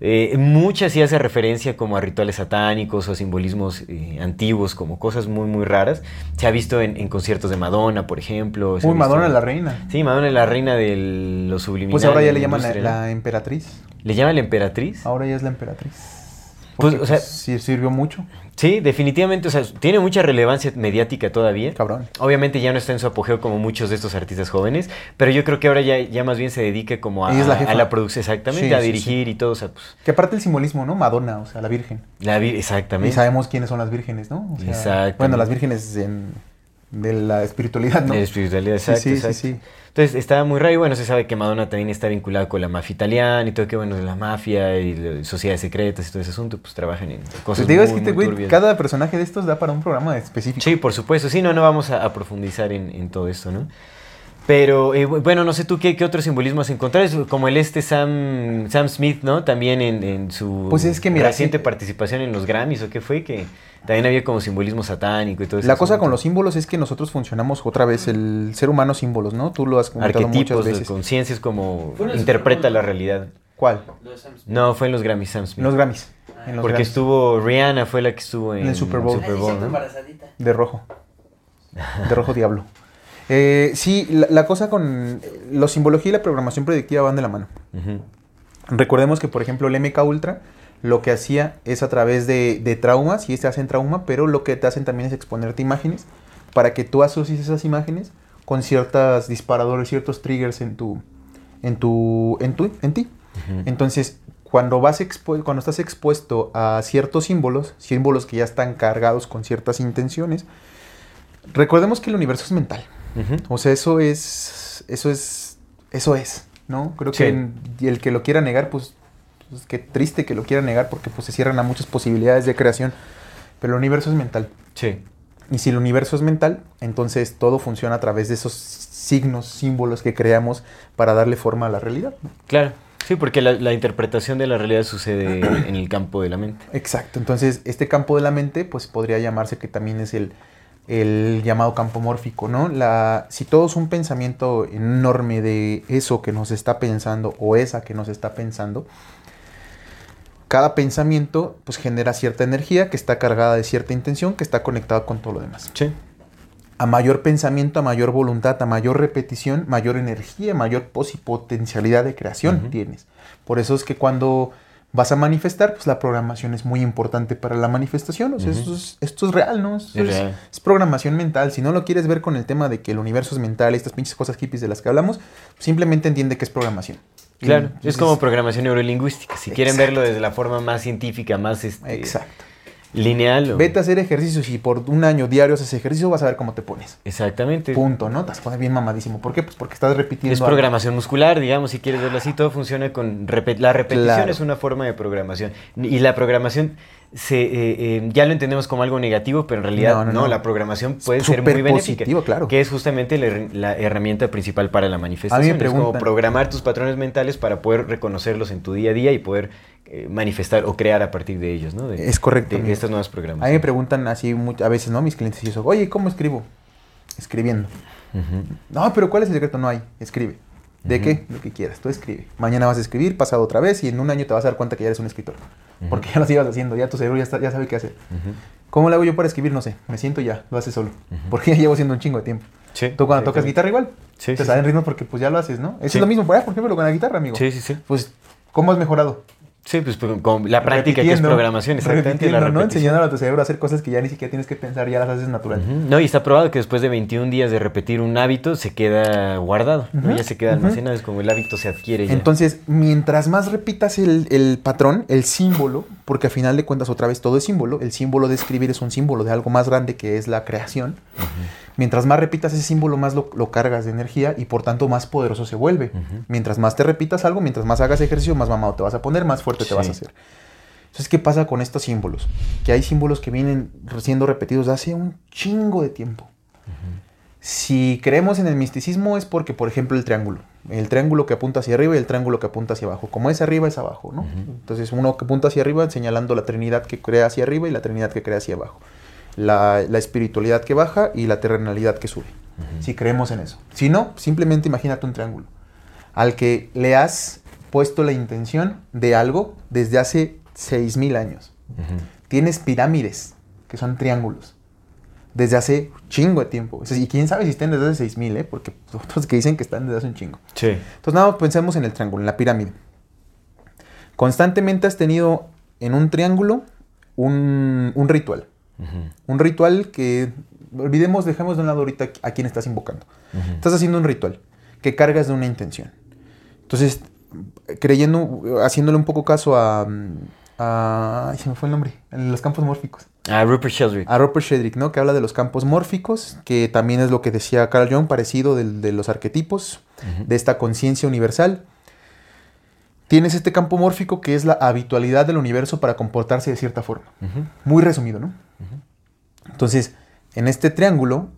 Eh, muchas sí hace referencia como a rituales satánicos o simbolismos eh, antiguos, como cosas muy, muy raras. Se ha visto en, en conciertos de Madonna, por ejemplo.
Uy, Madonna
en-
la reina.
Sí, Madonna es la reina de los subliminales.
Pues ahora ya le
la
llaman la, la emperatriz.
¿Le llama la emperatriz?
Ahora ya es la emperatriz.
Pues, o sea-
pues, sí sirvió mucho.
Sí, definitivamente, o sea, tiene mucha relevancia mediática todavía.
Cabrón.
Obviamente ya no está en su apogeo como muchos de estos artistas jóvenes, pero yo creo que ahora ya, ya más bien se dedica como a,
la
a la producción, exactamente,
Sí,
a
sí,
dirigir y todo, o sea, pues,
Que aparte el simbolismo, ¿no? Madonna, o sea, la Virgen.
la vi-
Y
exactamente.
sabemos quiénes son las vírgenes, ¿no? O sea,
Exactamente.
Bueno, las vírgenes en- de la espiritualidad, ¿no?
De la espiritualidad, exacto,
sí, sí,
exacto.
sí.
Entonces está muy raro y bueno, se sabe que Madonna también está vinculada con la mafia italiana y todo que bueno, de la mafia y la- sociedades secretas y todo ese asunto, pues trabajan en cosas
Pues te digo,
muy,
es que, te- güey, cada personaje de estos da para un programa específico.
Sí, por supuesto. Sí, no, no vamos a, a profundizar en, en todo esto, ¿no? Pero, eh, bu- bueno, no sé tú qué, qué otro simbolismo has encontrado. Es como el este Sam, Sam Smith, ¿no? También en, en su
Pues es que, mira,
reciente
sí.
participación en los Grammys, ¿o qué fue? Que también había como simbolismo satánico y todo eso.
La cosa con los símbolos es que nosotros funcionamos otra vez, el ser humano símbolos, ¿no? Tú lo has comentado muchas
Arquetipos, de
veces.
conciencias, como interpreta la realidad.
¿Cuál?
No, fue en los Grammys Sam Smith.
En los Grammys. En los
Porque
Grammys.
estuvo Rihanna, fue la que estuvo en,
En el Super Bowl.
Super
Ay,
Bowl,
siento
¿no?
embarazadita.
De rojo. De rojo diablo. Eh, sí, la, la cosa con eh, la simbología y la programación predictiva van de la mano. Recordemos que, por ejemplo, el MK Ultra lo que hacía es a través de, de traumas, y te hacen trauma, pero lo que te hacen también es exponerte imágenes para que tú asocies esas imágenes con ciertos disparadores, ciertos triggers en tu, en tu, en tu, en ti. Entonces, cuando vas expu- cuando estás expuesto a ciertos símbolos, símbolos que ya están cargados con ciertas intenciones, recordemos que el universo es mental. O sea, eso es, eso es, eso es, ¿no? Creo
Sí.
que el que lo quiera negar, pues, pues, qué triste que lo quiera negar porque pues se cierran a muchas posibilidades de creación. Pero el universo es mental.
Sí.
Y si el universo es mental, entonces todo funciona a través de esos signos, símbolos que creamos para darle forma a la realidad. ¿no?
Claro. Sí, porque la, la interpretación de la realidad sucede en el campo de la mente.
Exacto. Entonces, este campo de la mente, pues podría llamarse que también es el, el llamado campo mórfico, ¿no? La, si todo es un pensamiento enorme de eso que nos está pensando o esa que nos está pensando, cada pensamiento pues genera cierta energía que está cargada de cierta intención que está conectada con todo lo demás.
Sí.
A mayor pensamiento, a mayor voluntad, a mayor repetición, mayor energía, mayor potencialidad de creación tienes. Por eso es que cuando vas a manifestar, pues la programación es muy importante para la manifestación. O sea,
Ujú.
esto, es, esto es real, ¿no?
Es
es,
real.
es programación mental. Si no lo quieres ver con el tema de que el universo es mental y estas pinches cosas hippies de las que hablamos, simplemente entiende que es programación.
Claro,
Y,
es como programación neurolingüística. Si quieren verlo desde la forma más científica, más este,
Exacto.
Lineal. o-
Vete a hacer ejercicios y por un año diario haces ejercicio, vas a ver cómo te pones.
Exactamente.
Punto, ¿no? Te vas a poner bien mamadísimo. ¿Por qué? Pues porque estás repitiendo.
Es
algo.
programación muscular, digamos, si quieres verlo así, todo funciona con repe- la repetición
Claro.
es una forma de programación y la programación se eh, eh, ya lo entendemos como algo negativo, pero en realidad
No,
no,
no, no.
la programación puede ser muy benéfica,
positivo, claro.
que es justamente la, her- la herramienta principal para la manifestación, es como programar tus patrones mentales para poder reconocerlos en tu día a día y poder eh, manifestar o crear a partir de ellos, ¿no? De,
Es correcto,
de estas nuevas
A
programas.
mí me preguntan así a veces, ¿no? Mis clientes y eso, oye, ¿cómo escribo? Escribiendo. No, pero ¿cuál es el secreto? No hay. Escribe. ¿De qué? Lo que quieras. Tú escribe. Mañana vas a escribir, pasado otra vez y en un año te vas a dar cuenta que ya eres un escritor. Porque ya lo ibas haciendo, ya tu cerebro ya, está- ya sabe qué hacer. ¿Cómo lo hago yo para escribir? No sé. Me siento ya, lo hace solo. Porque ya llevo haciendo un chingo de tiempo.
Sí.
Tú cuando
sí,
tocas
sí.
guitarra igual, te salen ritmos porque pues ya lo haces, ¿no? Eso es lo mismo, por ejemplo, con la guitarra, amigo.
Sí, sí, sí.
Pues, ¿cómo has mejorado?
Sí, pues con- con la práctica que es programación, exactamente.
repitiendo,
la
¿no? Enseñándole a tu cerebro a hacer cosas que ya ni siquiera tienes que pensar, ya las haces natural.
No, y está probado que después de 21 días de repetir un hábito se queda guardado, ¿no? Ya se queda almacenado, es como el hábito se adquiere ya.
Entonces, mientras más repitas el, el patrón, el símbolo, porque a final de cuentas otra vez todo es símbolo, el símbolo de escribir es un símbolo de algo más grande que es la creación. Mientras más repitas ese símbolo, más lo, lo cargas de energía y por tanto más poderoso se vuelve. Mientras más te repitas algo, mientras más hagas ejercicio, más mamado te vas a poner, más fuerte te
Sí.
vas a hacer. Entonces, ¿qué pasa con estos símbolos? Que hay símbolos que vienen siendo repetidos de hace un chingo de tiempo. Si creemos en el misticismo es porque, por ejemplo, el triángulo. El triángulo que apunta hacia arriba y el triángulo que apunta hacia abajo. Como es arriba, es abajo, ¿no?
Ujú.
Entonces, uno que apunta hacia arriba señalando la Trinidad que crea hacia arriba y la Trinidad que crea hacia abajo. La, la espiritualidad que baja y la terrenalidad que sube. Si creemos en eso. Si no, simplemente imagínate un triángulo. Al que le has puesto la intención de algo desde hace 6.000 años.
Ujú.
Tienes pirámides, que son triángulos, desde hace chingo de tiempo. O sea, y quién sabe si están desde hace 6000, ¿eh? Porque pues, otros que dicen que están desde hace un chingo.
Sí.
Entonces, nada, pensemos en el triángulo, en la pirámide. Constantemente has tenido en un triángulo un, un ritual.
Ujú.
Un ritual que, olvidemos, dejemos de un lado ahorita a quién estás invocando.
Ujú.
Estás haciendo un ritual que cargas de una intención. Entonces, creyendo, haciéndole un poco caso a, a- ay, se me fue el nombre, en los campos mórficos.
Ah, Rupert Sheldrake.
A Robert Shedrick, ¿no? Que habla de los campos mórficos, que también es lo que decía Carl Jung, parecido del- de, los arquetipos, de esta conciencia universal. Tienes este campo mórfico que es la habitualidad del universo para comportarse de cierta forma. Muy resumido, ¿no? Entonces, en este triángulo,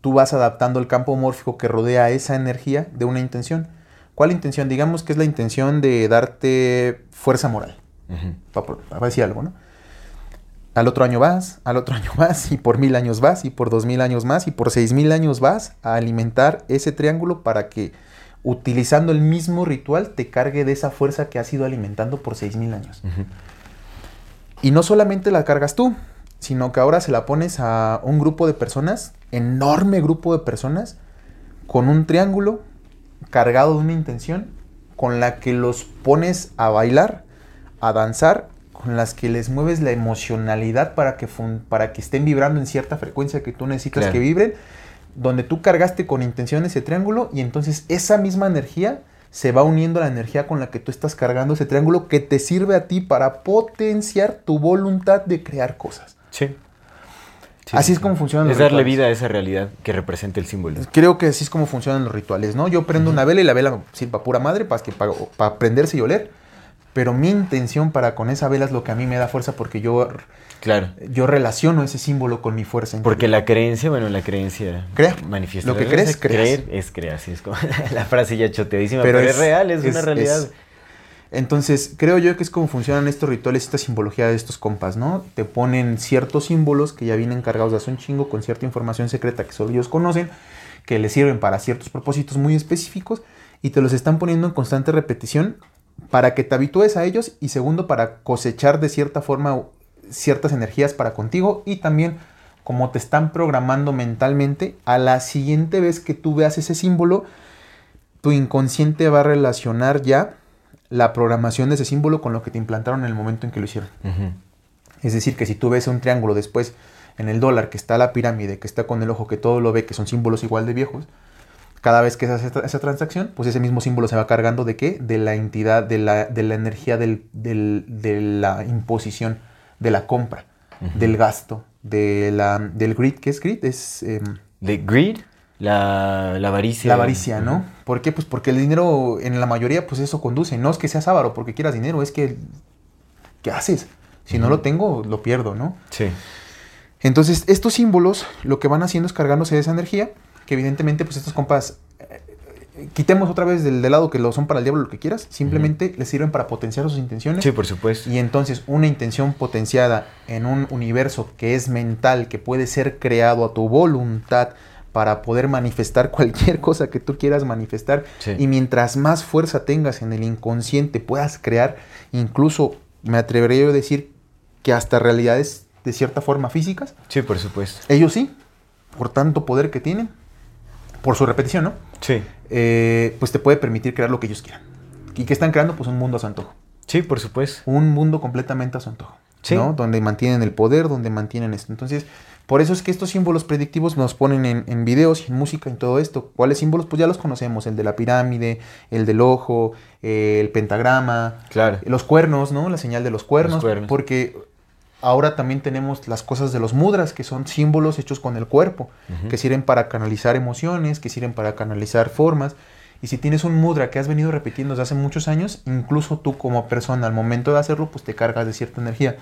tú vas adaptando el campo mórfico que rodea esa energía de una intención. ¿Cuál intención? Digamos que es la intención de darte fuerza moral, para decir algo, ¿no? Al otro año vas, al otro año vas, y por mil años vas, y por dos mil años más, y por seis mil años vas a alimentar ese triángulo para que, utilizando el mismo ritual, te cargue de esa fuerza que has ido alimentando por seis mil años. Y no solamente la cargas tú, sino que ahora se la pones a un grupo de personas, enorme grupo de personas, con un triángulo cargado de una intención, con la que los pones a bailar, a danzar, con las que les mueves la emocionalidad para que, fun- para que estén vibrando en cierta frecuencia que tú necesitas
Claro.
que vibren, donde tú cargaste con intención ese triángulo y entonces esa misma energía se va uniendo a la energía con la que tú estás cargando ese triángulo que te sirve a ti para potenciar tu voluntad de crear cosas.
Sí. Sí,
Así
sí,
es como funcionan los
Es darle
rituales.
vida a esa realidad que representa el símbolo.
Creo que así es como funcionan los rituales, ¿no? Yo prendo una vela y la vela sirva pura madre para, que, para, para prenderse y oler, pero mi intención para con esa vela es lo que a mí me da fuerza porque yo,
Claro.
yo relaciono ese símbolo con mi fuerza. interior.
Porque la creencia, bueno, la creencia
Crea.
manifiesta.
Lo que crees, creas.
Creer es crear, sí, es como la frase ya choteadísima,
Pero
pero, es,
es-
real, es,
es-
una realidad.
es- Entonces, creo yo que es como funcionan estos rituales, esta simbología de estos compas, ¿no? Te ponen ciertos símbolos que ya vienen cargados de hace un chingo con cierta información secreta que solo ellos conocen, que les sirven para ciertos propósitos muy específicos y te los están poniendo en constante repetición para que te habitúes a ellos y segundo para cosechar de cierta forma ciertas energías para contigo y también como te están programando mentalmente, a la siguiente vez que tú veas ese símbolo, tu inconsciente va a relacionar ya la programación de ese símbolo con lo que te implantaron en el momento en que lo hicieron. Es decir, que si tú ves un triángulo después en el dólar, que está la pirámide, que está con el ojo que todo lo ve, que son símbolos igual de viejos, cada vez que se hace esa transacción, pues ese mismo símbolo se va cargando de qué? De la entidad, de la, de la energía del- del- de la imposición, de la compra, del gasto, de la, del greed. ¿Qué es greed? Es em,
The greed, la, la avaricia.
la avaricia, ¿no? ¿Por qué? Pues porque el dinero en la mayoría, pues eso conduce. No es que seas avaro porque quieras dinero, es que, ¿qué haces? Si no lo tengo, lo pierdo, ¿no?
Sí.
Entonces, estos símbolos lo que van haciendo es cargándose de esa energía, que evidentemente, pues estos compas, eh, eh, quitemos otra vez del, del lado que lo son para el diablo lo que quieras, simplemente les sirven para potenciar sus intenciones.
Sí, por supuesto.
Y entonces una intención potenciada en un universo que es mental, que puede ser creado a tu voluntad para poder manifestar cualquier cosa que tú quieras manifestar.
Sí.
Y mientras más fuerza tengas en el inconsciente, puedas crear, incluso me atrevería yo a decir que hasta realidades de cierta forma físicas.
Sí, por supuesto.
Ellos sí, por tanto poder que tienen, por su repetición, ¿no?
Sí.
Eh, pues te puede permitir crear lo que ellos quieran. ¿Y que están creando? Pues un mundo a su antojo.
Sí, por supuesto.
Un mundo completamente a su antojo.
Sí.
¿no? Donde mantienen el poder, donde mantienen esto. Entonces, por eso es que estos símbolos predictivos nos ponen en, en videos y en música y todo esto. ¿Cuáles símbolos? Pues ya los conocemos. El de la pirámide, el del ojo, eh, el pentagrama,
Claro.
los cuernos, ¿no? La señal de los cuernos.
Los cuernos.
Porque ahora también tenemos las cosas de los mudras, que son símbolos hechos con el cuerpo, que sirven para canalizar emociones, que sirven para canalizar formas. Y si tienes un mudra que has venido repitiendo desde hace muchos años, incluso tú como persona al momento de hacerlo, pues te cargas de cierta energía.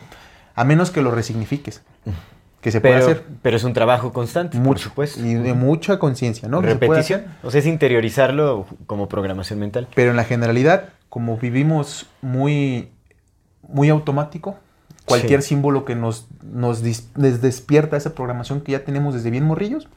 A menos que lo resignifiques. Que se puede hacer.
pero es un trabajo constante, por
Mucho.
supuesto.
Y de mucha conciencia, ¿no? Se
Repetición. O sea, es interiorizarlo como programación mental.
Pero en la generalidad, como vivimos muy, muy automático, cualquier
Sí.
símbolo que nos, nos des- despierta esa programación que ya tenemos desde bien morrillos,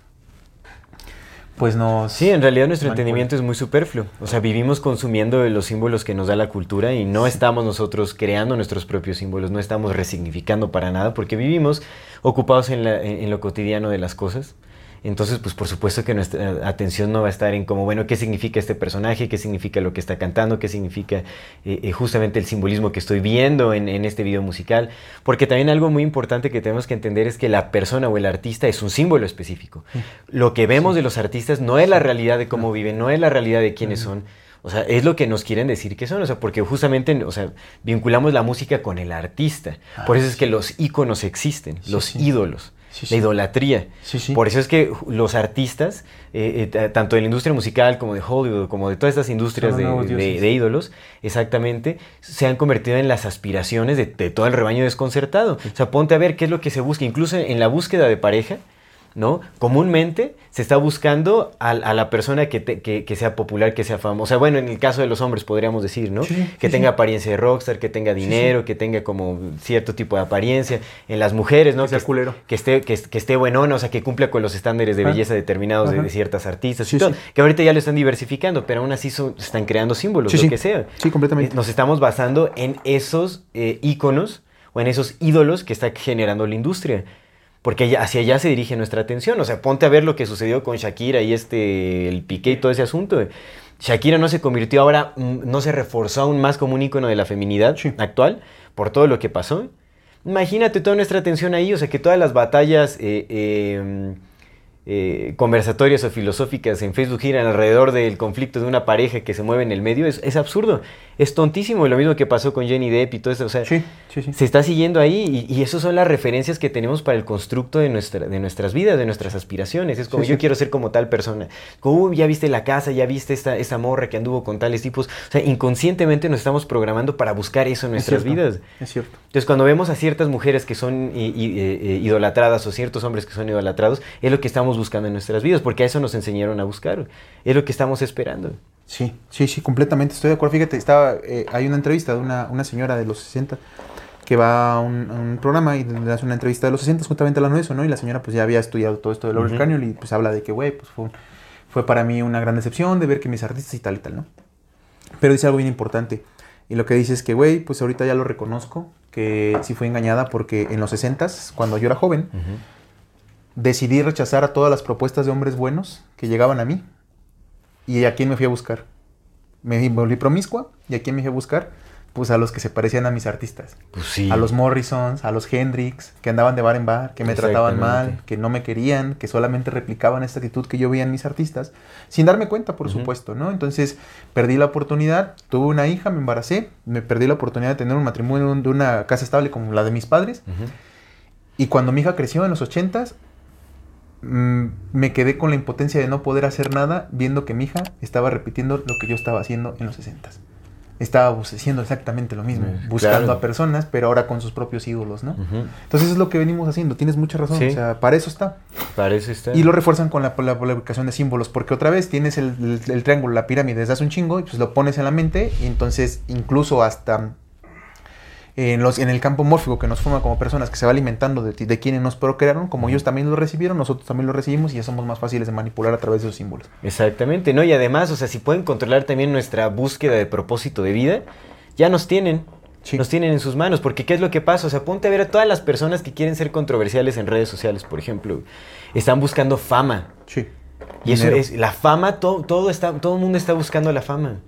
pues nos...
Sí, en realidad nuestro
Manipula.
entendimiento es muy superfluo. O sea, vivimos consumiendo los símbolos que nos da la cultura y no estamos nosotros creando nuestros propios símbolos, no estamos resignificando para nada porque vivimos ocupados en, la- en- en lo cotidiano de las cosas. Entonces, pues por supuesto que nuestra atención no va a estar en como, bueno, ¿qué significa este personaje? ¿Qué significa lo que está cantando? ¿Qué significa eh, eh, justamente el simbolismo que estoy viendo en, en este video musical? Porque también algo muy importante que tenemos que entender es que la persona o el artista es un símbolo específico. Lo que vemos de los artistas no es la realidad de cómo viven, no es la realidad de quiénes son. O sea, es lo que nos quieren decir que son, o sea, porque justamente, o sea, vinculamos la música con el artista. Por eso es que los íconos existen,
Sí,
los
sí.
ídolos,
Sí,
la idolatría.
Sí, sí.
Por eso es que los artistas, eh, eh, ta- tanto de la industria musical como de Hollywood, como de todas estas industrias de ídolos, exactamente, se han convertido en las aspiraciones de, de todo el rebaño desconcertado. O sea, ponte a ver qué es lo que se busca, incluso en la búsqueda de pareja. ¿No? Comúnmente se está buscando a, a la persona que, te- que- que sea popular, que sea famosa. Bueno, en el caso de los hombres podríamos decir, ¿no?
Sí,
que
sí,
tenga
sí.
apariencia de rockstar, que tenga dinero, que tenga como cierto tipo de apariencia. En las mujeres, ¿no?
Que sea
est-
culero.
que esté, que, que esté buenona, o sea, que cumpla con los estándares de belleza determinados de, ciertas artistas y todo. Que ahorita ya lo están diversificando, pero aún así son- están creando símbolos,
Sí,
lo que sea.
Sí, completamente.
Eh, Nos estamos basando en esos eh, íconos o en esos ídolos que está generando la industria. Porque hacia allá se dirige nuestra atención. O sea, ponte a ver lo que sucedió con Shakira y este, el Piqué y todo ese asunto. Shakira no se convirtió ahora, mm, no se reforzó aún más como un ícono de la feminidad
Sí.
actual por todo lo que pasó. Imagínate toda nuestra atención ahí, o sea, que todas las batallas eh, eh, eh, conversatorias o filosóficas en Facebook giran alrededor del conflicto de una pareja que se mueve en el medio, es, es absurdo, es tontísimo, lo mismo que pasó con Jenny Depp y todo eso, o sea,
Sí, sí, sí.
se está siguiendo ahí y, y esas son las referencias que tenemos para el constructo de, nuestra, de nuestras vidas, de nuestras aspiraciones. Es como yo quiero ser como tal persona. Como "Uy, ya viste la casa, ya viste esta, esta morra que anduvo con tales tipos. O sea, inconscientemente nos estamos programando para buscar eso en
Es
nuestras
cierto,
vidas.
Es cierto.
Entonces, cuando vemos a ciertas mujeres que son i- i- eh, eh, idolatradas o ciertos hombres que son idolatrados, es lo que estamos buscando en nuestras vidas, porque a eso nos enseñaron a buscar. Es lo que estamos esperando.
Sí, sí, sí, completamente estoy de acuerdo. Fíjate, estaba, eh, hay una entrevista de una, una señora de los 60 que va a un, a un programa y le hace una entrevista de los 60 justamente hablando de eso, ¿no? Y la señora pues ya había estudiado todo esto de Laurel. Canyon y pues habla de que, güey, pues fue, fue para mí una gran decepción de ver que mis artistas y tal y tal, ¿no? Pero dice algo bien importante. Y lo que dice es que, güey, pues ahorita ya lo reconozco, que sí fui engañada porque en los 60s, cuando yo era joven, decidí rechazar a todas las propuestas de hombres buenos que llegaban a mí. ¿Y a quién me fui a buscar? Me volví promiscua y a quién me fui a buscar? Pues a los que se parecían a mis artistas.
Pues sí.
A los Morrisons, a los Hendrix, que andaban de bar en bar, que me trataban mal, que no me querían, que solamente replicaban esta actitud que yo veía en mis artistas, sin darme cuenta, por supuesto, ¿no? Entonces, perdí la oportunidad, tuve una hija, me embaracé, me perdí la oportunidad de tener un matrimonio de una casa estable como la de mis padres. Y cuando mi hija creció en los 80, Mm, me quedé con la impotencia de no poder hacer nada viendo que mi hija estaba repitiendo lo que yo estaba haciendo en los 60 estaba haciendo exactamente lo mismo, buscando a personas, pero ahora con sus propios ídolos, ¿no?
Uh -huh.
Entonces es lo que venimos haciendo, tienes mucha razón, o sea, para eso está.
Para eso está.
Y lo refuerzan con la, la, publicación de símbolos, porque otra vez tienes el, triángulo, la pirámide, desde hace un chingo, y pues lo pones en la mente, y entonces incluso hasta en, los, en el campo mórfico que nos forma como personas, que se va alimentando de, ti- de quienes nos procrearon, como ellos también lo recibieron, nosotros también lo recibimos, y ya somos más fáciles de manipular a través de esos símbolos.
Exactamente, ¿no? Y además, o sea, si pueden controlar también nuestra búsqueda de propósito de vida, ya nos tienen.
Sí.
Nos tienen en sus manos, porque ¿qué es lo que pasa? O sea, ponte a ver a todas las personas que quieren ser controversiales en redes sociales, por ejemplo. Están buscando fama.
Sí.
Y eso es, la fama, todo, todo, está, todo el mundo está buscando la fama.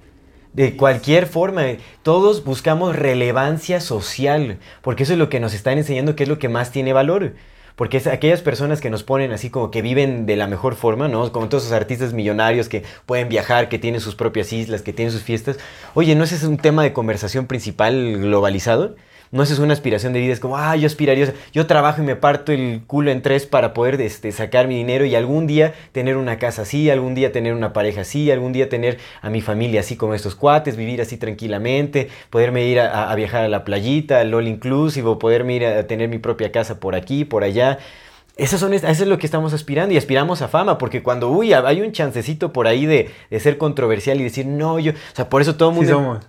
De cualquier forma, todos buscamos relevancia social, porque eso es lo que nos están enseñando que es lo que más tiene valor. Porque es aquellas personas que nos ponen así como que viven de la mejor forma, ¿no? Como todos esos artistas millonarios que pueden viajar, que tienen sus propias islas, que tienen sus fiestas. Oye, ¿no ese es un tema de conversación principal globalizado? No es una aspiración de vida, es como, ah, yo aspiraría, yo trabajo y me parto el culo en tres para poder este, sacar mi dinero y algún día tener una casa así, algún día tener una pareja así, algún día tener a mi familia así como estos cuates, vivir así tranquilamente, poderme ir a, a viajar a la playita, al all inclusive, o poderme ir a, a tener mi propia casa por aquí, por allá. Esas son, eso es lo que estamos aspirando y aspiramos a fama, porque cuando, uy, hay un chancecito por ahí de, de ser controversial y decir, no, yo, o sea, por eso todo el mundo
somos.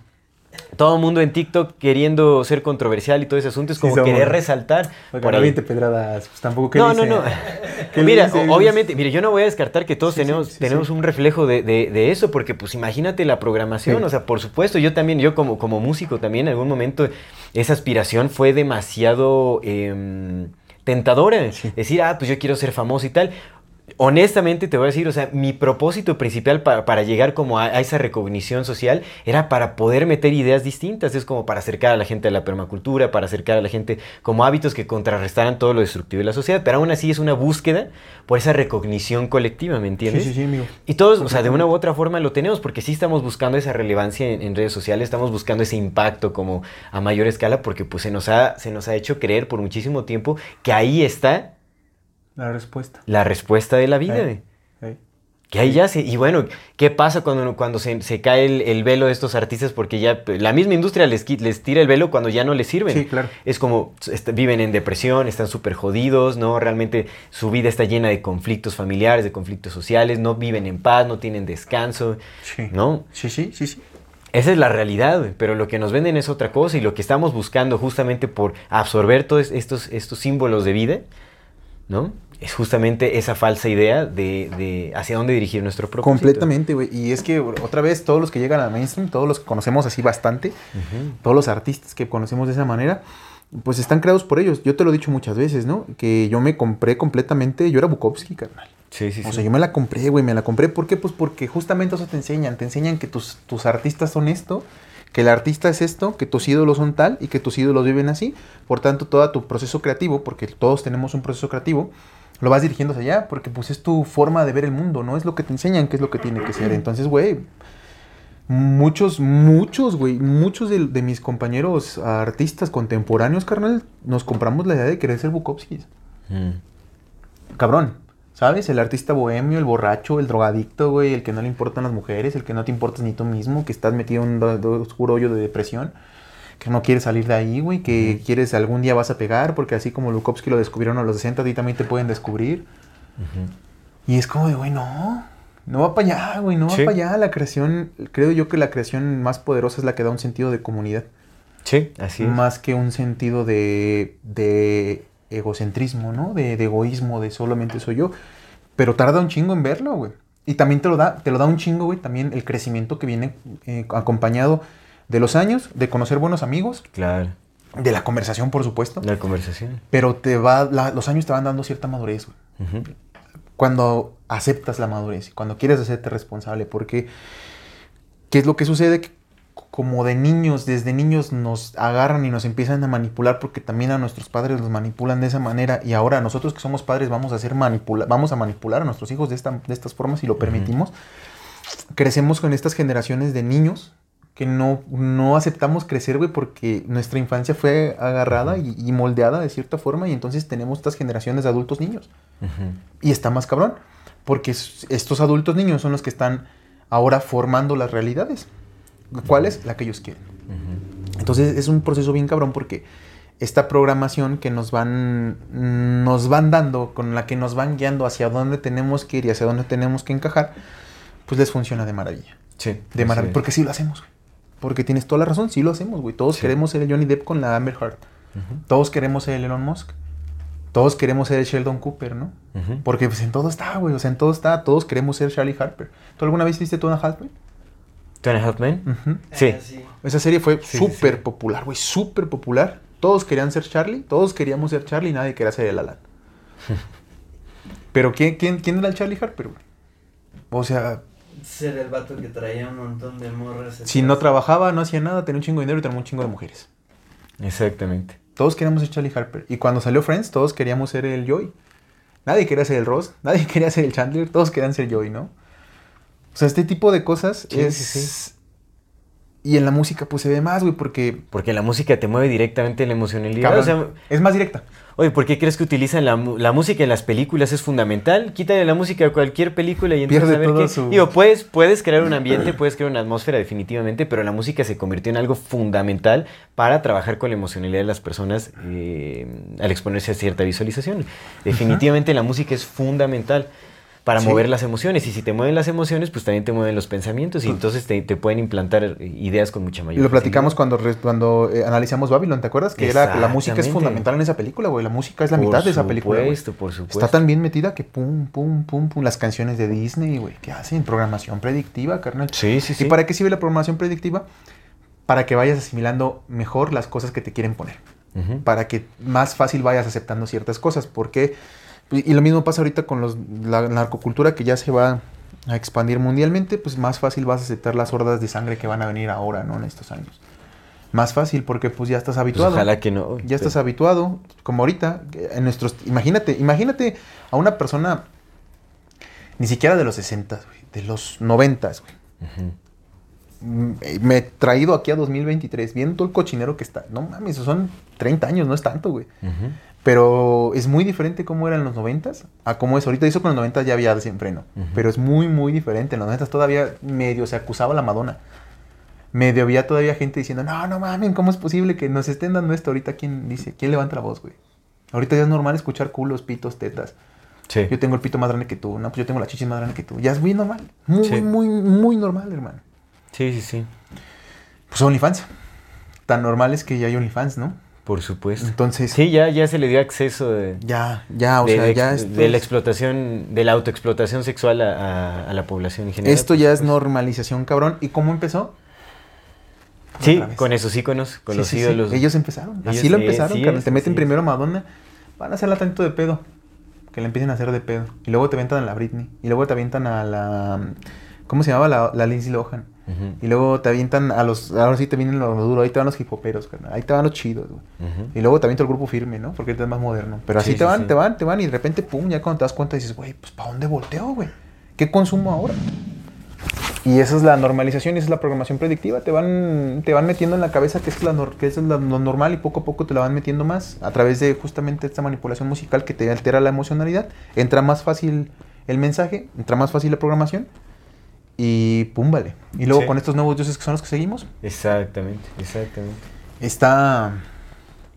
Todo el mundo en TikTok queriendo ser controversial y todo ese asunto es
Sí
como
somos.
querer resaltar.
Oiga,
por
no
ahí.
aviente pedradas, pues tampoco que
No, no, no. Mira, obviamente, mire, yo no voy a descartar que todos
Sí, sí,
tenemos,
sí,
tenemos
sí.
un reflejo de, de- de eso, porque pues imagínate la programación,
Sí.
o sea, por supuesto, yo también, yo como, como músico también en algún momento, esa aspiración fue demasiado em, tentadora.
Sí.
Decir, ah, pues yo quiero ser famoso y tal. Honestamente te voy a decir, o sea, mi propósito principal pa- para llegar como a, a esa recognición social era para poder meter ideas distintas, es como para acercar a la gente a la permacultura, para acercar a la gente como hábitos que contrarrestaran todo lo destructivo de la sociedad, pero aún así es una búsqueda por esa recognición colectiva, ¿me
Sí,
entiendes?
sí, sí, amigo.
Y todos, o sea, de una u otra forma lo tenemos porque sí estamos buscando esa relevancia en, en redes sociales, estamos buscando ese impacto como a mayor escala porque pues se nos ha, se nos ha hecho creer por muchísimo tiempo que ahí está
La respuesta.
la respuesta de la vida.
Eh.
güey.
Ey.
Que ahí ya se... Y bueno, ¿qué pasa cuando, cuando se, se cae el, el velo de estos artistas? Porque ya pues, la misma industria les, les tira el velo cuando ya no les sirven.
Sí, claro.
Es como est- viven en depresión, están súper jodidos, ¿no? Realmente su vida está llena de conflictos familiares, de conflictos sociales, no viven en paz, no tienen descanso,
Sí.
¿no?
Sí, sí, sí, sí.
Esa es la realidad, pero lo que nos venden es otra cosa y lo que estamos buscando justamente por absorber todos estos, estos símbolos de vida, ¿no? Es justamente esa falsa idea de, de hacia dónde dirigir nuestro propósito.
Completamente, güey. Y es que otra vez todos los que llegan al mainstream, todos los que conocemos así bastante, todos los artistas que conocemos de esa manera, pues están creados por ellos. Yo te lo he dicho muchas veces, ¿no? Que yo me compré completamente, yo era Bukowski, carnal.
Sí, sí, sí.
O sea, yo me la compré, güey, me la compré. ¿Por qué? Pues porque justamente eso te enseñan. Te enseñan que tus, tus artistas son esto, que el artista es esto, que tus ídolos son tal y que tus ídolos viven así. Por tanto, todo tu proceso creativo, porque todos tenemos un proceso creativo, lo vas dirigiendo hacia allá, porque pues es tu forma de ver el mundo, ¿no? Es lo que te enseñan, que es lo que tiene que ser. Entonces, güey, muchos, muchos, güey, muchos de, de mis compañeros artistas contemporáneos, carnal, nos compramos la idea de querer ser Bukowskis
Mm.
cabrón. ¿Sabes? El artista bohemio, el borracho, el drogadicto, güey, el que no le importan las mujeres, el que no te importas ni tú mismo, que estás metido en un oscuro hoyo de depresión, que no quieres salir de ahí, güey, que quieres algún día vas a pegar, porque así como Lukowski lo descubrieron a los 60, a ti también te pueden descubrir. Y es como de, güey, no, no va para allá, güey, no va para allá. La creación, creo yo que la creación más poderosa es la que da un sentido de comunidad,
Sí, así es.
más que un sentido de, de egocentrismo, ¿no? De, de egoísmo, de solamente soy yo. Pero tarda un chingo en verlo, güey. Y también te lo da, te lo da un chingo, güey, también el crecimiento que viene eh, acompañado de los años, de conocer buenos amigos,
Claro,
de la conversación, por supuesto.
la conversación.
Pero te va, la- los años te van dando cierta madurez, güey cuando aceptas la madurez, cuando quieres hacerte responsable, porque ¿qué es lo que sucede? Que como de niños, desde niños nos agarran y nos empiezan a manipular porque también a nuestros padres los manipulan de esa manera y ahora nosotros que somos padres vamos a hacer manipula vamos a manipular a nuestros hijos de, esta, de estas formas si lo permitimos. Crecemos con estas generaciones de niños que no, no aceptamos crecer, güey, porque nuestra infancia fue agarrada y, y moldeada de cierta forma y entonces tenemos estas generaciones de adultos niños. Y está más cabrón, porque es- estos adultos niños son los que están ahora formando las realidades. ¿Cuál es? La que ellos quieren. Entonces es un proceso bien cabrón porque esta programación que nos van, nos van dando, con la que nos van guiando hacia dónde tenemos que ir y hacia dónde tenemos que encajar, pues les funciona de maravilla.
Sí.
De maravilla. Porque sí lo hacemos, güey. Porque tienes toda la razón, sí lo hacemos, güey. Todos
Sí.
queremos ser el Johnny Depp con la Amber Heard. Todos queremos ser el Elon Musk. Todos queremos ser el Sheldon Cooper, ¿no? Porque pues en todo está, güey. O sea, en todo está. Todos queremos ser Charlie Harper. ¿Tú alguna vez viste Two and a Half Men?
¿Two and a Half Men?
Ujú.
Sí.
Ah, sí.
Esa serie fue
Sí, sí,
súper
sí.
popular, güey. Súper popular. Todos querían ser Charlie. Todos queríamos ser Charlie y nadie quería ser el Alan. Pero ¿quién, quién, quién era el Charlie Harper, güey? O sea,
Ser el vato que traía un montón de morras.
si no trabajaba, no hacía nada, tenía un chingo de dinero y tenía un chingo de mujeres.
Exactamente.
Todos queríamos ser Charlie Harper. Y cuando salió Friends, todos queríamos ser el Joey. Nadie quería ser el Ross, nadie quería ser el Chandler, todos querían ser Joey, ¿no? O sea, este tipo de cosas
Sí,
es...
sí, sí.
Y en la música pues se ve más, güey, porque...
Porque la música te mueve directamente la emocionalidad.
cabrón,
O sea,
es más directa.
oye, ¿por qué crees que utilizan la, la música en las películas? Es fundamental. Quítale la música a cualquier película y empiezas
Pierde
a ver
todo
qué.
su-
Digo, puedes, puedes crear un ambiente, puedes crear una atmósfera definitivamente, pero la música se convirtió en algo fundamental para trabajar con la emocionalidad de las personas eh, al exponerse a cierta visualización. Definitivamente la música es fundamental para
Sí.
mover las emociones y si te mueven las emociones, pues también te mueven los pensamientos y entonces te, te pueden implantar ideas con mucha
Y
mayor
lo platicamos cuando, cuando eh, analizamos Babylon, ¿te acuerdas? Que era la música es fundamental en esa película, güey. La música es la
Por
mitad de esa película. güey.
supuesto, por supuesto.
Está tan bien metida que pum, pum, pum, pum. Las canciones de Disney, güey. ¿Qué hacen? Programación predictiva, carnal.
Sí, sí, sí.
¿Y para qué sirve la programación predictiva? Para que vayas asimilando mejor las cosas que te quieren poner. Para que más fácil vayas aceptando ciertas cosas. Porque, y y lo mismo pasa ahorita con los, la narcocultura que ya se va a expandir mundialmente, pues más fácil vas a aceptar las hordas de sangre que van a venir ahora, ¿no? En estos años. Más fácil porque pues ya estás
Pues
habituado.
ojalá que no.
Ya estás habituado, como ahorita, en nuestros... Imagínate, imagínate a una persona, ni siquiera de los 60, güey, de los 90, güey. Me he traído aquí a 2023, viendo todo el cochinero que está. No mames, son 30 años, no es tanto, güey.
Ujú.
Pero es muy diferente cómo era en los 90 a cómo es ahorita. Hizo con los 90 ya había desenfreno.
Ujú.
Pero es muy, muy diferente. En los 90 todavía medio se acusaba a la Madonna. Medio había todavía gente diciendo, no, no mames, ¿cómo es posible que nos estén dando esto? Ahorita, ¿quién dice? ¿Quién levanta la voz, güey? Ahorita ya es normal escuchar culos, pitos, tetas.
Sí.
Yo tengo el pito más grande que tú. No, pues yo tengo la chichi más grande que tú. Ya es muy normal. Muy,
Sí.
muy, muy normal, hermano.
sí, sí, sí.
Pues OnlyFans. Tan normal es que ya hay OnlyFans, ¿no?
Por supuesto.
Entonces,
Sí, ya, ya se le dio acceso de,
ya, ya, o
de-
sea,
de-
ya
de
esto
la explotación, de la autoexplotación sexual a, a- a la población en general.
Esto ya es normalización, cabrón. ¿Y cómo empezó?
Sí, con esos íconos, con
Sí,
los
sí, sí.
ídolos.
Ellos empezaron.
Ellos
Así lo empezaron,
es,
Te meten primero a Madonna. Van a hacerla tanto de pedo. Que la empiecen a hacer de pedo. Y luego te avientan a la Britney. Y luego te avientan a la... ¿Cómo se llamaba? La, la Lindsay Lohan. Y luego te avientan a los... Ahora sí te vienen lo duro. Ahí te van los hipoperos, carnal. Ahí te van los chidos, güey. Y luego te avienta el grupo firme, ¿no? Porque es más moderno. Pero así
Sí,
te van,
sí.
te van, te van. Y de repente, pum, ya cuando te das cuenta dices, güey, pues ¿para dónde volteo, güey? ¿Qué consumo ahora? Y esa es la normalización, esa es la programación predictiva. Te van, te van metiendo en la cabeza que es, la nor- que es la- lo normal y poco a poco te la van metiendo más a través de justamente esta manipulación musical que te altera la emocionalidad. Entra más fácil el mensaje, entra más fácil la programación y pum, vale. Y luego
Sí.
con estos nuevos dioses que son los que seguimos,
Exactamente, exactamente.
está...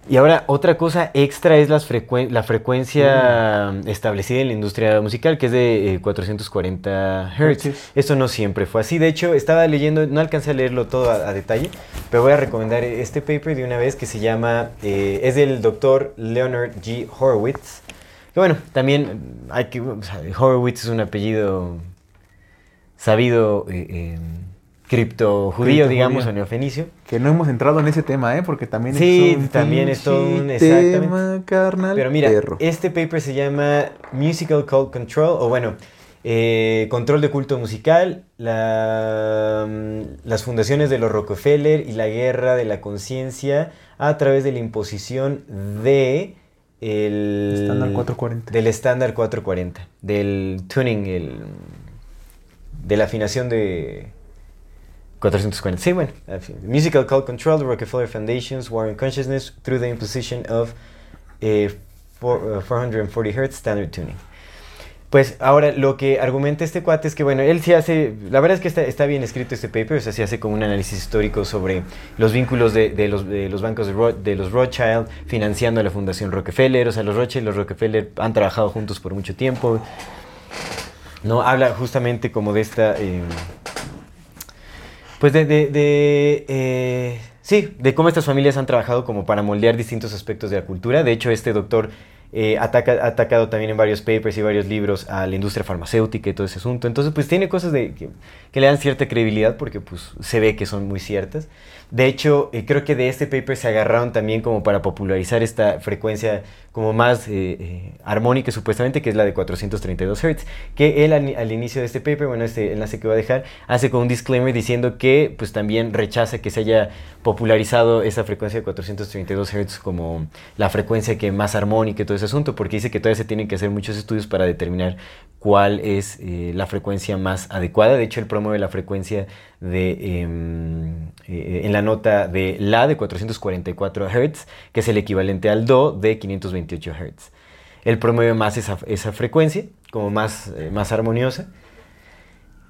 Y ahora, otra cosa extra es las frecuen- la frecuencia establecida en la industria musical, que es de eh, 440 Hz.
Hertz.
Esto no siempre fue así. De hecho, estaba leyendo, no alcancé a leerlo todo a, a detalle, pero voy a recomendar este paper de una vez que se llama, eh, es del doctor Leonard G. Horowitz. Que bueno, también hay que, o sea, Horowitz es un apellido sabido eh, eh, cripto judío, digamos, o neofenicio.
Que no hemos entrado en ese tema, ¿eh? Porque también
Sí,
es un
también es todo un- exactamente.
tema, carnal.
Pero mira,
perro.
este paper se llama Musical Cult Control, o bueno, eh, control de culto musical, la, mm, las fundaciones de los Rockefeller y la guerra de la conciencia a través de la imposición de el
Estándar 440.
del estándar 440, del tuning, el, de la afinación de 440. Sí, bueno, Musical Cult Control, the Rockefeller Foundations, War on Consciousness through the imposition of eh, four- uh, 440 Hz standard tuning. Pues ahora lo que argumenta este cuate es que, bueno, él sí hace, la verdad es que está, está bien escrito este paper, o sea, sí hace como un análisis histórico sobre los vínculos de, de los, de los bancos de, de los Rothschild financiando a la Fundación Rockefeller, o sea, los Rothschild y los Rockefeller han trabajado juntos por mucho tiempo. No, habla justamente como de esta, eh, pues de, de, de, eh, sí, de cómo estas familias han trabajado como para moldear distintos aspectos de la cultura. De hecho, este doctor eh, ataca, ha atacado también en varios papers y varios libros a la industria farmacéutica y todo ese asunto. Entonces, pues tiene cosas de, que, que le dan cierta credibilidad porque pues se ve que son muy ciertas. De hecho, eh, creo que de este paper se agarraron también como para popularizar esta frecuencia como más eh, eh, armónica supuestamente, que es la de 432 Hz, que él al, al inicio de este paper, bueno, este enlace que voy a dejar, hace con un disclaimer diciendo que pues también rechaza que se haya popularizado esa frecuencia de 432 Hz como la frecuencia que más armónica y todo asunto, porque dice que todavía se tienen que hacer muchos estudios para determinar cuál es eh, la frecuencia más adecuada. De hecho, él promueve la frecuencia de, em, eh, en la nota de La de 444 Hz, que es el equivalente al Do de 528 Hz. Él promueve más esa, esa frecuencia, como más, eh, más armoniosa.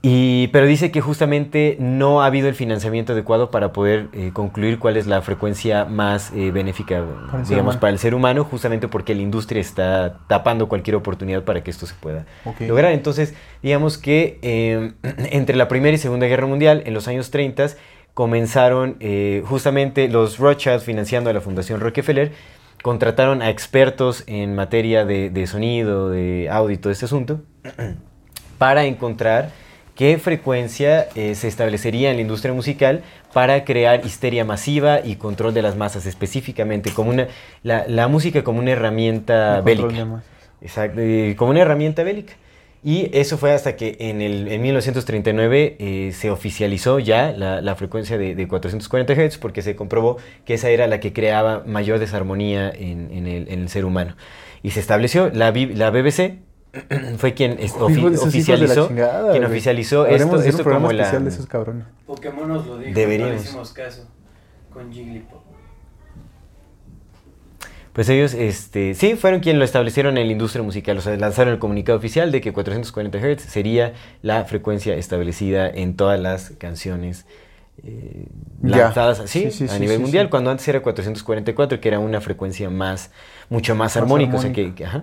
Y, pero dice que justamente no ha habido el financiamiento adecuado para poder eh, concluir cuál es la frecuencia más eh, benéfica,
Para el ser
digamos,
humano.
para el ser humano, justamente porque la industria está tapando cualquier oportunidad para que esto se pueda lograr. Entonces, digamos que eh, entre la Primera y Segunda Guerra Mundial, en los años 30, comenzaron eh, justamente los Rothschild financiando a la Fundación Rockefeller, contrataron a expertos en materia de, de sonido, de audio y todo este asunto, para encontrar qué frecuencia eh, se establecería en la industria musical para crear histeria masiva y control de las masas, específicamente como una, la, la música como una herramienta
El
bélica. Exacto, eh, como una herramienta bélica. Y eso fue hasta que en, el, en 1939 eh, se oficializó ya la, la frecuencia de, de 440 Hz porque se comprobó que esa era la que creaba mayor desarmonía en, en el, en el ser humano. Y se estableció, la, la BBC fue quien es-
Hijo de
ofi-
esos hijos de la
oficializó,
chingada,
quien oficializó esto, esto
un programa
como la...
de esos cabrones.
Pokémon nos lo dijo,
Deberíamos.
no le hicimos caso. Con Jigglypuff.
Pues ellos, este, sí, fueron quienes lo establecieron en la industria musical, o sea, lanzaron el comunicado oficial de que 440 Hz sería la frecuencia establecida en todas las canciones eh, lanzadas así
Sí, sí,
a
sí,
nivel
sí,
mundial,
sí.
cuando antes era 444, que era una frecuencia más, mucho más,
Más
armónica, o sea, que, que- ajá.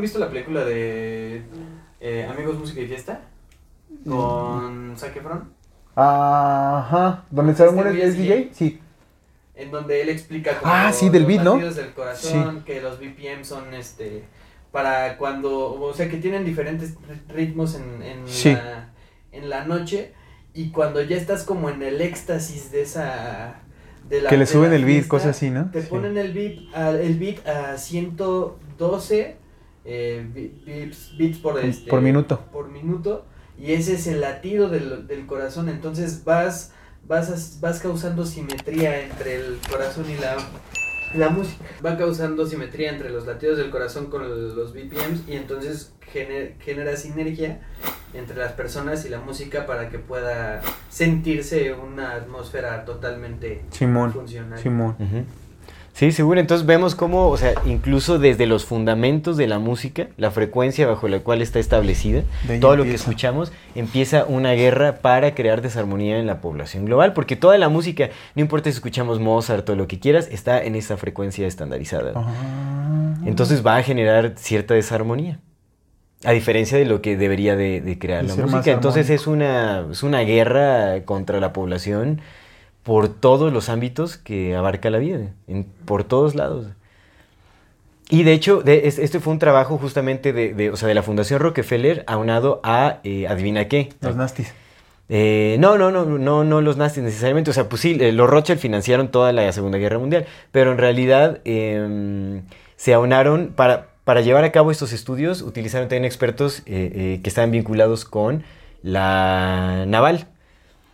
¿Han visto la película de eh, Amigos, Música y Fiesta? Con Zac Efron.
Ajá. ¿Dónde
Este
Samuel
güey
es
es
DJ? Sí.
En donde él explica como
Ah, sí, del
los
beat, ¿no?
del corazón, que los BPM son este para cuando, o sea, que tienen diferentes ritmos en, en,
Sí.
la, en la noche y cuando ya estás como en el éxtasis de esa de la
Que le suben el beat, cosas así, ¿no?
Te
Sí.
ponen el beat a, el beat a 112 eh, beats, beats por este
Por minuto.
por minuto y ese es el latido del, del corazón entonces vas vas as- vas causando simetría entre el corazón y la la música va causando simetría entre los latidos del corazón con el- los BPMs y entonces gener- genera sinergia entre las personas y la música para que pueda sentirse una atmósfera totalmente
Simón.
funcional.
Simón.
Sí, seguro. Entonces vemos cómo, o sea, incluso desde los fundamentos de la música, la frecuencia bajo la cual está establecida, todo lo que escuchamos, empieza una guerra para crear desarmonía en la población global, porque toda la música, no importa si escuchamos Mozart o lo que quieras, está en esa frecuencia estandarizada.
Ah.
Entonces va a generar cierta desarmonía. A diferencia de lo que debería de, de crear
De
la música. Entonces es una, es una guerra contra la población por todos los ámbitos que abarca la vida, en- por todos lados. Y de hecho, de- es- este fue un trabajo justamente de, de, o sea, de la Fundación Rockefeller aunado a, eh, adivina qué,
Los nastis.
eh, no, no, no, no, no los nazis necesariamente. O sea, pues sí, eh, los Rothschild financiaron toda la Segunda Guerra Mundial, pero en realidad em, se aunaron para, para llevar a cabo estos estudios, utilizaron también expertos eh, eh, que estaban vinculados con la naval.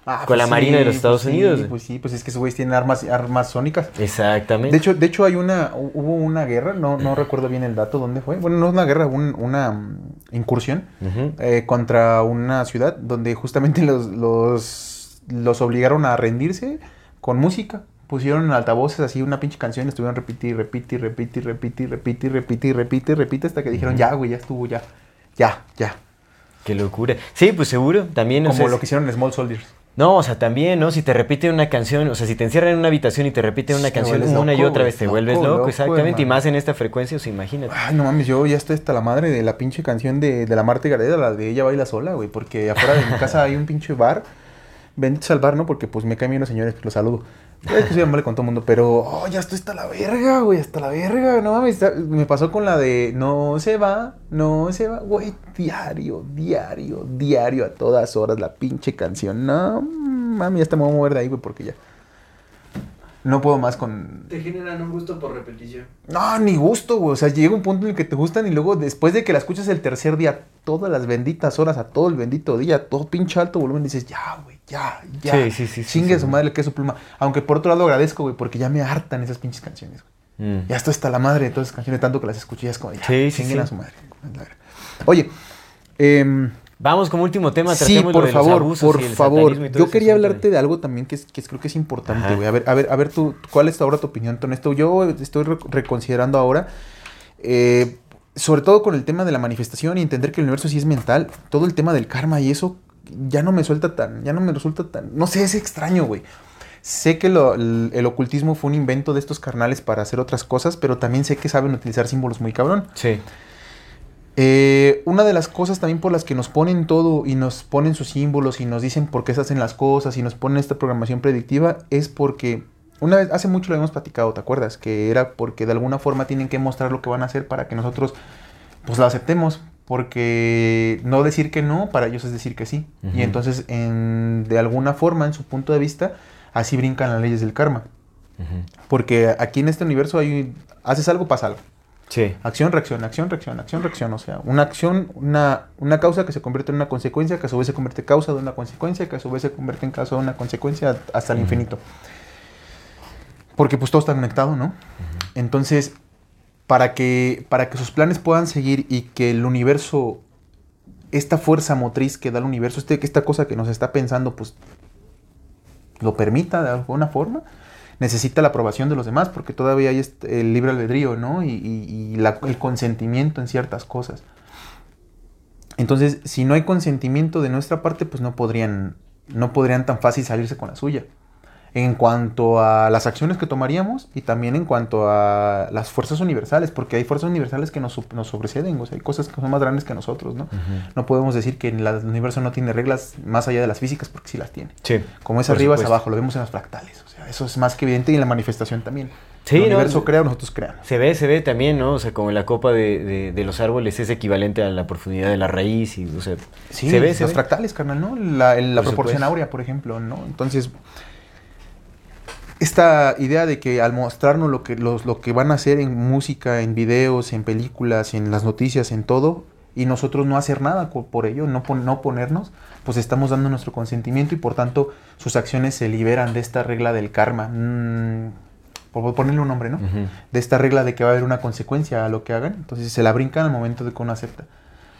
Ah,
Con la Marina de los Estados
pues
Unidos.
Sí, pues sí, pues es que esos güeyes tienen armas, armas sónicas.
Exactamente.
De hecho, de hecho hay una, hu- hubo una guerra, no, no recuerdo bien el dato, ¿dónde fue? Bueno, no es una guerra, un- una mm, incursión eh, contra una ciudad donde justamente los, los, los obligaron a rendirse con música, pusieron en altavoces así una pinche canción, estuvieron repite y repite y repite y repite y repite y repite y repite y repite hasta que dijeron, ya, güey, ya estuvo, ya, ya, ya.
Qué locura. Sí, pues seguro. También, o
Como
sea,
lo que hicieron en Small Soldiers.
No, o sea, también, ¿no? Si te repiten una canción, o sea, si te encierran en una habitación y te repiten una canción una y otra vez, te vuelves loco,
loco,
exactamente. Y más en esta frecuencia, o sea, imagínate.
Ay, no mames, yo ya estoy hasta la madre de la pinche canción de, de la Marta Gareda, la de Ella Baila Sola, güey, porque afuera de mi casa hay un pinche bar. Benditos al bar, ¿no? Porque pues me caen bien los señores, los saludo. Es que soy amable con todo el mundo, pero oh, ya estoy hasta la verga, güey, hasta la verga. No mames, me pasó con la de No se va, no se va, güey, diario, diario, diario, a todas horas la pinche canción. No, mami, ya hasta me voy a mover de ahí, güey, porque ya. No puedo más con,
Te generan un gusto por repetición.
no, ni gusto, güey. O sea, llega un punto en el que te gustan y luego después de que la escuchas el tercer día, todas las benditas horas, a todo el bendito día, todo pinche alto volumen, dices, ya, güey, ya, ya.
Sí, sí, sí,
Chingue
sí,
su
sí.
madre que es su pluma. Aunque por otro lado agradezco, güey, porque ya me hartan esas pinches canciones, güey.
Mm.
Ya estoy hasta la madre de todas esas canciones, tanto que las escuché, ya es como, ya,
Sí, sí,
chinguen a su madre. Oye, em,
Vamos como último tema,
Sí, por
los
favor, por favor. Yo quería hablarte de algo también que, es, que es- creo que es importante, güey. A ver, a ver, a ver tú, ¿cuál es ahora tu opinión con esto? Yo estoy re- reconsiderando ahora, eh, sobre todo con el tema de la manifestación y entender que el universo sí es mental, todo el tema del karma y eso ya no me suelta tan, ya no me resulta tan, no sé, es extraño, güey. Sé que lo- el, el ocultismo fue un invento de estos carnales para hacer otras cosas, pero también sé que saben utilizar símbolos muy cabrón.
Sí.
Eh, una de las cosas también por las que nos ponen todo y nos ponen sus símbolos y nos dicen por qué se hacen las cosas y nos ponen esta programación predictiva es porque una vez, hace mucho lo habíamos platicado, ¿te acuerdas? Que era porque de alguna forma tienen que mostrar lo que van a hacer para que nosotros pues lo aceptemos. Porque no decir que no, para ellos es decir que sí. Y entonces, en- de alguna forma, en su punto de vista, así brincan las leyes del karma. Porque aquí en este universo hay, haces algo, pasa algo.
Sí.
Acción, reacción, acción, reacción, acción, reacción. O sea, una acción, una, una causa que se convierte en una consecuencia, que a su vez se convierte en causa de una consecuencia, que a su vez se convierte en causa de una consecuencia hasta el infinito. Porque pues todo está conectado, ¿no? Entonces, para que, para que sus planes puedan seguir y que el universo, esta fuerza motriz que da el universo, este, esta cosa que nos está pensando, pues lo permita de alguna forma, necesita la aprobación de los demás, porque todavía hay este- el libre albedrío, ¿no? Y, el consentimiento en ciertas cosas. Entonces, si no hay consentimiento de nuestra parte, pues no podrían, no podrían tan fácil salirse con la suya. En cuanto a las acciones que tomaríamos y también en cuanto a las fuerzas universales, porque hay fuerzas universales que nos, nos sobreceden, o sea, hay cosas que son más grandes que nosotros, ¿no? No podemos decir que el universo no tiene reglas más allá de las físicas, porque sí las tiene.
Sí.
Como es arriba es abajo, lo vemos en los fractales. O sea, eso es más que evidente y en la manifestación también.
Sí,
el universo
no.
crea, nosotros creamos.
Se ve, se ve también, ¿no? O sea, como la copa de, de- de los árboles es equivalente a la profundidad de la raíz y, o sea,
Sí,
se ve, se
los
ve.
fractales, carnal, ¿no? La, el- la
Por
proporción
supuesto.
áurea, por ejemplo, ¿no? Entonces, esta idea de que al mostrarnos lo que, los, lo que van a hacer en música, en videos, en películas, en las noticias, en todo, y nosotros no hacer nada por ello, no, pon- no ponernos, pues estamos dando nuestro consentimiento y por tanto sus acciones se liberan de esta regla del karma. Mm, por ponerle un nombre, ¿no? De esta regla de que va a haber una consecuencia a lo que hagan. Entonces se la brincan al momento de que uno acepta.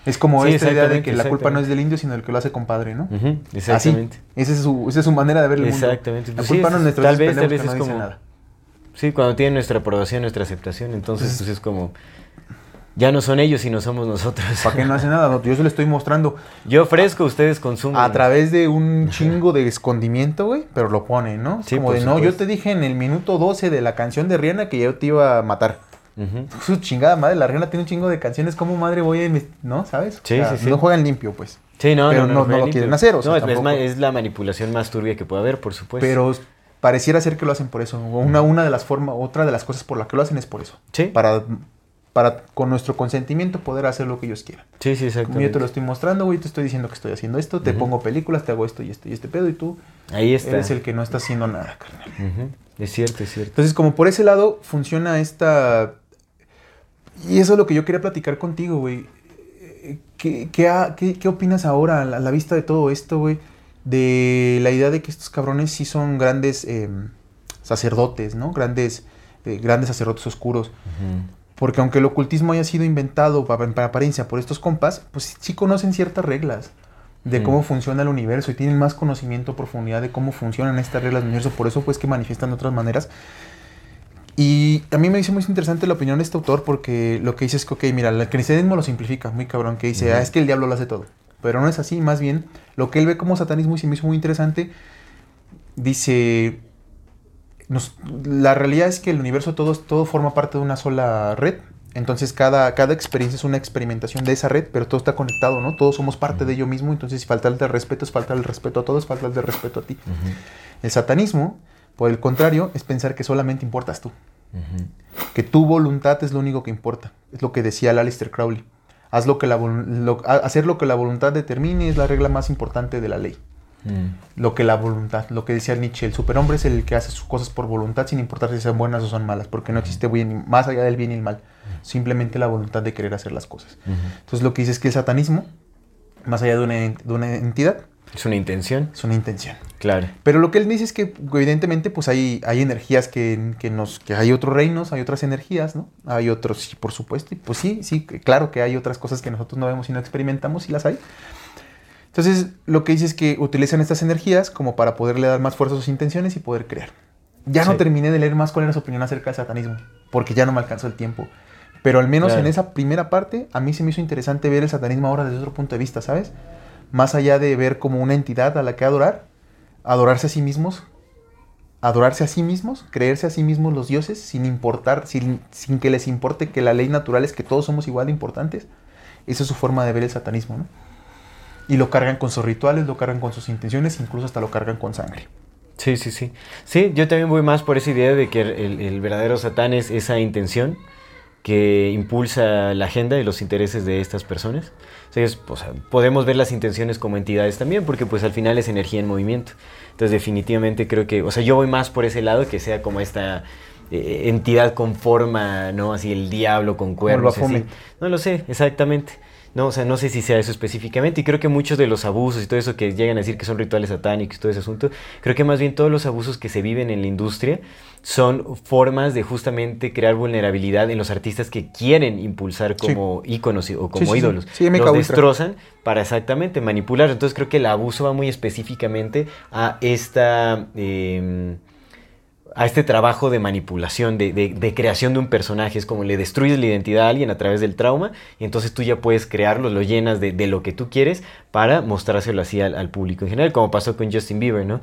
Es como
Sí,
esta idea de que la culpa no es del indio, sino del que lo hace compadre, ¿no? Así.
Exactamente.
Esa es, su, esa es su manera de ver el mundo.
Exactamente.
La
Pues
culpa
sí,
no es
es-
nuestra,
tal vez- tal vez
no
es
dicen
como-
nada.
Sí, cuando tienen nuestra aprobación, nuestra aceptación, entonces pues es como ya no son ellos, sino somos nosotros.
¿Para qué no hace nada? No, Yo se lo estoy mostrando
Yo ofrezco, ustedes consumen.
a través de un chingo de escondimiento, güey, pero lo pone, ¿no?
Sí,
como de, no, yo te dije en el minuto 12 de la canción de Rihanna que yo te iba a matar.
Ujú.
Su chingada madre, la Rihanna tiene un chingo de canciones, ¿cómo madre voy a... ¿No? ¿Sabes? O
Sí,
sea,
sí, sí.
No juegan limpio, pues.
Sí, no,
Pero
no,
no-
no,
no lo quieren hacer, o sea,
no, es, la manipulación más turbia que puede haber, por supuesto.
Pero pareciera ser que lo hacen por eso. O Una, una de las formas, otra de las cosas por la que lo hacen es por eso.
Sí.
Para, para con nuestro consentimiento poder hacer lo que ellos quieran.
sí, sí,
Como
exactamente.
yo te lo estoy mostrando, güey, te estoy diciendo que estoy haciendo esto, te pongo películas, te hago esto y esto y este pedo y tú
Ahí está.
eres el que no está haciendo nada, carnal.
Es cierto, es cierto.
Entonces, como por ese lado funciona esta... Y eso es lo que yo quería platicar contigo, güey. ¿Qué, qué, ha- qué- qué opinas ahora a la, a la vista de todo esto, güey? De la idea de que estos cabrones sí son grandes eh, sacerdotes, ¿no? Grandes, eh, grandes sacerdotes oscuros. Porque aunque el ocultismo haya sido inventado para, para apariencia por estos compas, pues sí conocen ciertas reglas. de cómo funciona el universo y tienen más conocimiento, profundidad de cómo funcionan estas reglas del universo, por eso pues que manifiestan de otras maneras. Y a mí me dice muy interesante la opinión de este autor porque lo que dice es que, ok, mira, el cristianismo lo simplifica, muy cabrón, que dice, ah, es que el diablo lo hace todo. Pero no es así, más bien, lo que él ve como satanismo y se me hizo muy interesante, dice, nos- la realidad es que el universo todo, todo forma parte de una sola red. Entonces cada, cada experiencia es una experimentación de esa red, pero todo está conectado, ¿no? Todos somos parte de ello mismo, entonces si falta el respeto es falta el respeto a todos, falta el respeto a ti. El satanismo, por el contrario, es pensar que solamente importas tú. Que tu voluntad es lo único que importa. Es lo que decía el Aleister Crowley. Haz lo que la, lo- hacer lo que la voluntad determine es la regla más importante de la ley.
Mm.
Lo que la voluntad, lo que decía Nietzsche, el superhombre es el que hace sus cosas por voluntad sin importar si son buenas o son malas, porque no existe bien, más allá del bien y el mal, simplemente la voluntad de querer hacer las cosas. Entonces lo que dice es que el satanismo, más allá de una, de una entidad,
Es una intención,
es una intención.
claro.
Pero lo que él dice es que evidentemente pues hay, hay energías que, que nos, que hay otros reinos, hay otras energías, ¿no? Hay otros, sí, por supuesto, y pues sí, sí, claro que hay otras cosas que nosotros no vemos y no experimentamos y las hay. Entonces lo que dice es que utilizan estas energías como para poderle dar más fuerza a sus intenciones y poder crear. Ya no
Sí.
terminé de leer más cuál era su opinión acerca del satanismo, porque ya no me alcanzó el tiempo. Pero al menos
Claro.
en esa primera parte, a mí se me hizo interesante ver el satanismo ahora desde otro punto de vista, ¿sabes? Más allá de ver como una entidad a la que adorar, adorarse a sí mismos, adorarse a sí mismos, creerse a sí mismos los dioses, sin importar, sin, sin que les importe que la ley natural es que todos somos igual de importantes. Esa es su forma de ver el satanismo, ¿no? Y lo cargan con sus rituales, lo cargan con sus intenciones, incluso hasta lo cargan con sangre.
Sí, sí, sí. Sí, yo también voy más por esa idea de que el, el verdadero Satán es esa intención que impulsa la agenda y los intereses de estas personas. O sea, es- o sea, podemos ver las intenciones como entidades también, porque pues al final es energía en movimiento. Entonces definitivamente creo que, o sea, yo voy más por ese lado, que sea como esta eh, entidad con forma, ¿no? Así el diablo con cuernos. No lo sé, exactamente. No, o sea, no sé si sea eso específicamente. Y creo que muchos de los abusos y todo eso que llegan a decir que son rituales satánicos y todo ese asunto, creo que más bien todos los abusos que se viven en la industria son formas de justamente crear vulnerabilidad en los artistas que quieren impulsar
Sí.
como íconos y- o como
sí, sí.
ídolos.
Sí,
los
Ultra.
destrozan para exactamente manipular. Entonces creo que el abuso va muy específicamente a esta... em, a este trabajo de manipulación, de, de- creación de un personaje. Es como le destruyes la identidad a alguien a través del trauma y entonces tú ya puedes crearlo, lo llenas de lo que tú quieres para mostrárselo así al, al público en general, como pasó con Justin Bieber, ¿no?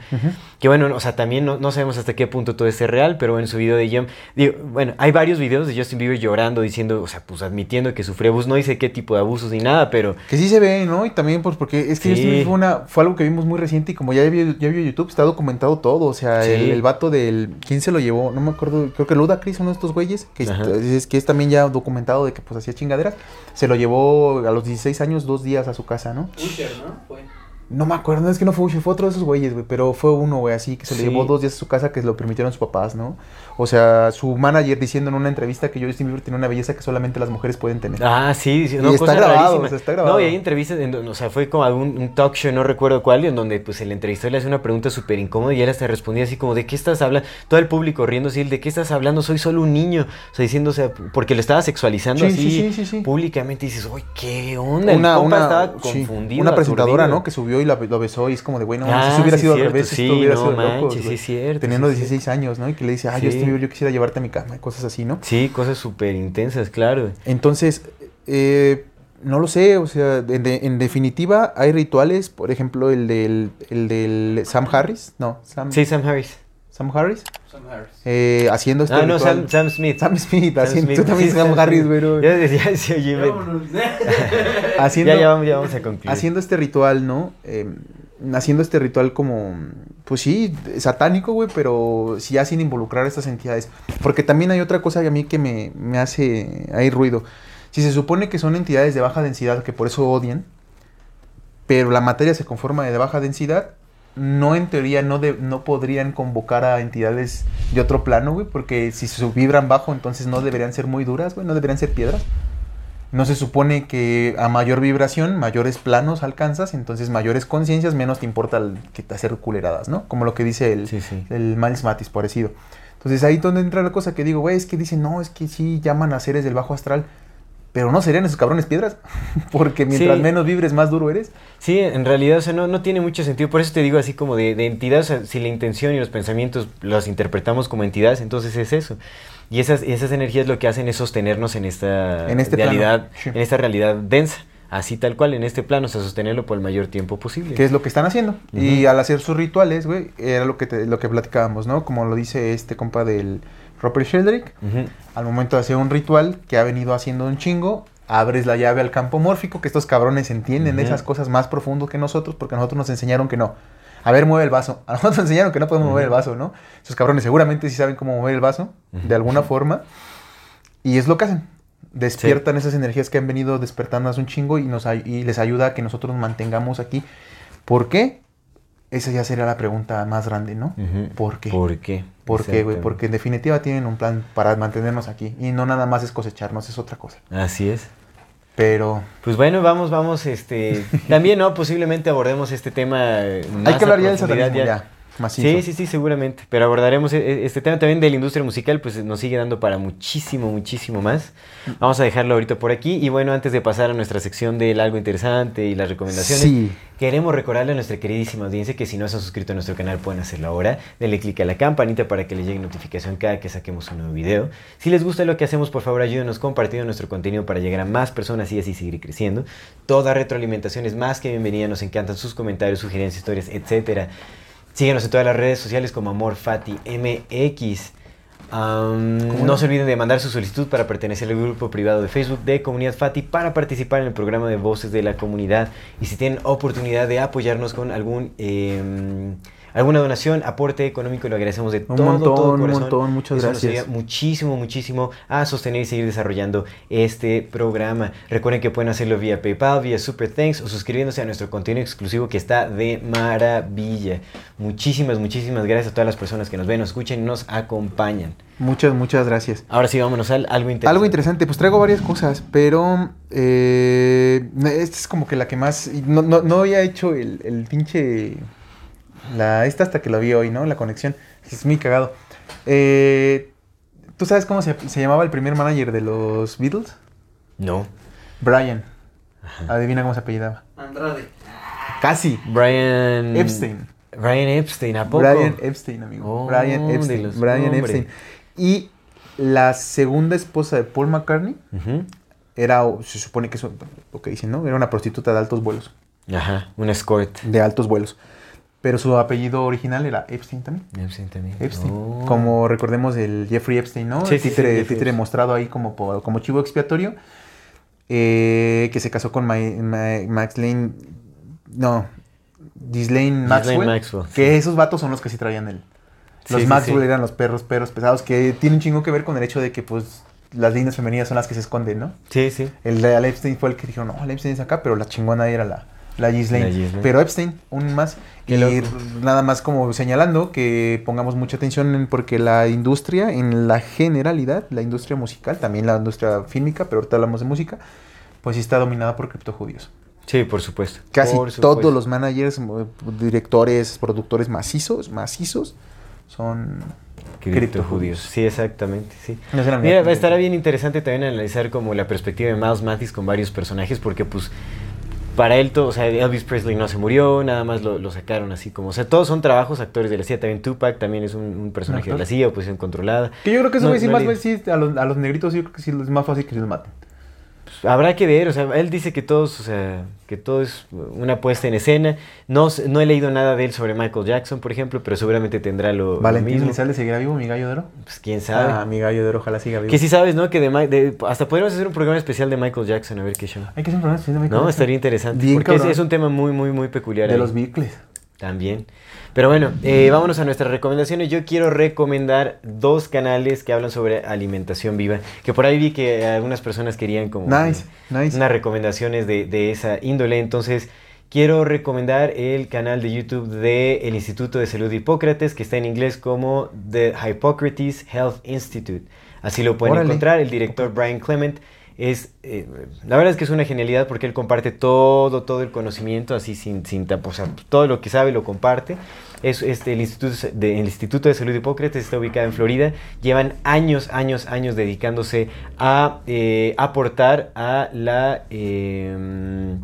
Que bueno, o sea, también no, no sabemos hasta qué punto todo es real, pero en su video de digo, bueno, hay varios videos de Justin Bieber llorando, diciendo, o sea, pues admitiendo que sufrió abuso, no dice qué tipo de abusos ni nada, pero
Que sí se ve, ¿no? Y también pues porque es que
Sí.
Justin Bieber fue, una, fue algo que vimos muy reciente y como ya vio, ya vio YouTube, está documentado todo. O sea,
Sí.
el, el vato del... ¿Quién se lo llevó? No me acuerdo, creo que Ludacris, uno de estos güeyes, que
Ajá.
es, es que es también ya documentado de que pues hacía chingaderas. Se lo llevó a los 16 años dos días a su casa, ¿no?
Usher, ¿no? Fue.
No me acuerdo, es que no fue Usher, fue otro de esos güeyes, güey, pero fue uno, güey, así que se
Sí.
le llevó dos días a su casa que lo permitieron sus papás, ¿no? O sea, su manager diciendo en una entrevista que Justin Bieber tiene una belleza que solamente las mujeres pueden tener.
Ah, sí, sí,
Y
no,
está grabado, o sea, está grabado.
No, y hay entrevistas, en donde- o sea, fue como algún un talk show, no recuerdo cuál, en donde pues el entrevistador le hace una pregunta súper incómoda y él hasta respondía así como, ¿de qué estás hablando? Todo el público riendo así, ¿de qué estás hablando? Soy solo un niño. O sea, diciendo, o sea, porque lo estaba sexualizando
Sí,
así
sí, sí, sí, sí.
públicamente y dices, uy, ¿qué onda? el compa estaba confundido.
una presentadora,
aturdido.
¿no? Que subió y la- lo besó y es como de, bueno,
Ah,
si eso hubiera
sí,
sido al revés,
sí,
esto hubiera
no
sido
manches, sí, cierto,
Teniendo
sí, sí.
16 años, ¿no? Y que le dice,
Sí.
Justin Bieber, yo quisiera llevarte a mi cama, y cosas así, ¿no?
Sí, cosas súper intensas, claro.
Entonces, eh, no lo sé, o sea, en, de- en definitiva, hay rituales, por ejemplo, el del, el del Sam Harris, no, Sam,
Sí, Sam Harris.
Sam Harris,
Sam Harris.
eh, haciendo este
Ah, no. Sam, Sam Smith.
Sam Smith,
Sam
haciendo,
Smith.
tú también
Sí,
Sam Harris,
Smith.
güey.
Ya decía.
Haciendo,
ya, ya vamos, ya vamos a concluir.
haciendo este ritual, ¿no? Eh, haciendo este ritual como, pues sí, satánico, güey, pero sí ya sin involucrar a estas entidades. Porque también hay otra cosa que a mí que me, me hace ahí ruido. Si se supone que son entidades de baja densidad, que por eso odian, pero la materia se conforma de baja densidad, no en teoría no, de- no podrían convocar a entidades de otro plano, güey, porque si se vibran bajo, entonces no deberían ser muy duras, güey, no deberían ser piedras. No se supone que a mayor vibración, mayores planos alcanzas, entonces mayores conciencias, menos te importa el, que te hacer culeradas, ¿no? Como lo que dice el,
Sí, sí.
el Miles Matis, parecido. Entonces ahí donde entra la cosa que digo, güey, es que dicen, no, es que sí llaman a seres del bajo astral. Pero no serían esos cabrones piedras, porque mientras
Sí.
menos vibres, más duro eres.
Sí, en realidad, o sea, no, no tiene mucho sentido. Por eso te digo así como de, de entidad, o sea, si la intención y los pensamientos los interpretamos como entidades, entonces es eso. Y esas, esas energías lo que hacen es sostenernos en esta
En este
realidad,
sí.
en esta realidad densa. Así tal cual, en este plano, o sea, sostenerlo por el mayor tiempo posible.
que es lo que están haciendo. Y al hacer sus rituales, güey, era lo que, te- lo que platicábamos, ¿no? Como lo dice este compa del Robert Sheldrick, al momento de hacer un ritual que ha venido haciendo un chingo, abres la llave al campo mórfico, que estos cabrones entienden de
Ujú.
esas cosas más profundo que nosotros, porque a nosotros nos enseñaron que no. A ver, mueve el vaso. A nosotros nos enseñaron que no podemos mover el vaso, ¿no? Esos cabrones seguramente sí saben cómo mover el vaso, de alguna forma. Y es lo que hacen. Despiertan esas energías que han venido despertando hace un chingo y, nos, y les ayuda a que nosotros nos mantengamos aquí. ¿Por qué? Esa ya sería la pregunta más grande, ¿no? ¿Por qué?
¿Por qué?
¿Por qué, güey? Porque en definitiva tienen un plan para mantenernos aquí. Y no nada más es cosecharnos, es otra cosa.
Así es.
Pero
Pues bueno, vamos, vamos, este... También, ¿no? Posiblemente abordemos este tema eh, más
hay que hablar ya del satanismo ya. Macizo.
Sí, sí, sí, seguramente. Pero abordaremos e- e- este tema también de la industria musical, pues nos sigue dando para muchísimo, muchísimo más. Vamos a dejarlo ahorita por aquí. Y bueno, antes de pasar a nuestra sección del algo interesante y las recomendaciones,
Sí.
queremos recordarle a nuestra queridísima audiencia que si no se han suscrito a nuestro canal pueden hacerlo ahora. Denle click a la campanita para que les llegue notificación cada que saquemos un nuevo video. Si les gusta lo que hacemos, por favor ayúdenos compartiendo nuestro contenido para llegar a más personas y así seguir creciendo. Toda retroalimentación es más que bienvenida. Nos encantan sus comentarios, sugerencias, historias, etcétera. Síguenos en todas las redes sociales como AmorFatiMX. Am,
¿Cómo
no
no?
se olviden de mandar su solicitud para pertenecer al grupo privado de Facebook de Comunidad Fati para participar en el programa de Voces de la Comunidad. Y si tienen oportunidad de apoyarnos con algún em, alguna donación, aporte económico, lo agradecemos de
Un
todo,
montón,
todo
un
corazón.
montón, muchas
Eso nos
gracias.
ayuda muchísimo, muchísimo a sostener y seguir desarrollando este programa. Recuerden que pueden hacerlo vía PayPal, vía Super Thanks o suscribiéndose a nuestro contenido exclusivo que está de maravilla. Muchísimas, muchísimas gracias a todas las personas que nos ven, nos escuchan y nos acompañan.
Muchas, muchas gracias.
Ahora sí, vámonos al algo interesante.
Algo interesante, pues traigo varias cosas, pero eh, esta es como que la que más... No, no, no había hecho el, el pinche... La, esta hasta que la vi hoy, ¿no? La conexión. Es muy cagado. Eh, ¿Tú sabes cómo se, se llamaba el primer manager de los Beatles?
No.
Brian. Adivina cómo se apellidaba.
Andrade.
Casi.
Brian...
Epstein.
Brian Epstein, ¿a poco?
Brian Epstein, amigo.
Oh,
Brian Epstein.
los
Brian. Epstein. Y la segunda esposa de Paul McCartney era, se supone que eso, lo que dicen, ¿no? Era una prostituta de altos vuelos.
Ajá, un escort.
De altos vuelos. Pero su apellido original era Epstein también.
Epstein también.
Epstein.
Oh.
Como recordemos el Jeffrey Epstein, ¿no?
Sí,
el
sí, sí,
títere, títere
Epstein.
mostrado ahí como, como chivo expiatorio. eh, que se casó con Ma- Max Lane. No. Ghislaine Maxwell.
Maxwell,
Que
sí.
esos vatos son los que sí traían él. Los
Sí, sí,
Maxwell
sí.
eran los perros, perros pesados. Que tienen chingo que ver con el hecho de que, pues, las líneas femeninas son las que se esconden, ¿no?
Sí, sí.
El de Epstein fue el que dijeron, no, el Epstein es acá, pero la chingona era la, la Ghislaine.
La Ghislaine.
Pero Epstein, un más. Y
loco.
nada más como señalando que pongamos mucha atención en, porque la industria, en la generalidad, la industria musical, también la industria fílmica, pero ahorita hablamos de música, pues sí está dominada por criptojudíos.
Sí, por supuesto.
Casi
Por supuesto.
todos los managers, directores, productores macizos, macizos, son
Criptojudíos. Sí, exactamente, sí.
No
Mira,
mía.
estará bien interesante también analizar como la perspectiva de Miles Mathis con varios personajes, porque pues para él todo, o sea, Elvis Presley no se murió, nada más lo, lo sacaron así como, o sea, todos son trabajos actores de la CIA, también Tupac también es un, un personaje de la CIA, oposición controlada.
Que yo creo que eso
No-
güey sí
no
más
le-
sí, a los, a los negritos yo creo que sí es más fácil que los maten.
Habrá que ver, o sea, él dice que todos, o sea, que todo es una puesta en escena. No, no he leído nada de él sobre Michael Jackson, por ejemplo, pero seguramente tendrá lo, lo
Valentín
mismo.
Elizalde seguirá vivo, mi gallo de oro.
Pues quién sabe.
Ah, mi gallo de oro, ojalá siga vivo.
Que sí sabes, ¿no? Que de, de- hasta podríamos hacer un programa especial de Michael Jackson, a ver qué show.
Hay que hacer un programa especial de Michael
No,
Jackson.
estaría interesante.
Bien
porque es, un tema muy, muy, muy peculiar.
De
ahí.
los Beatles.
También. Pero bueno, eh, vámonos a nuestras recomendaciones. Yo quiero recomendar dos canales que hablan sobre alimentación viva. Que por ahí vi que algunas personas querían como
Nice, nice.
unas recomendaciones de, de esa índole. Entonces, quiero recomendar el canal de YouTube del Instituto de Salud de Hipócrates, que está en inglés como The Hippocrates Health Institute. Así lo pueden
Órale.
encontrar. El director Brian Clement es, eh, la verdad es que es una genialidad porque él comparte todo, todo el conocimiento, así sin, sin o sea, todo lo que sabe lo comparte. Es, este, el, Instituto de, el Instituto de Salud Hipócrates está ubicado en Florida. Llevan años, años, años dedicándose a eh, aportar a la... eh,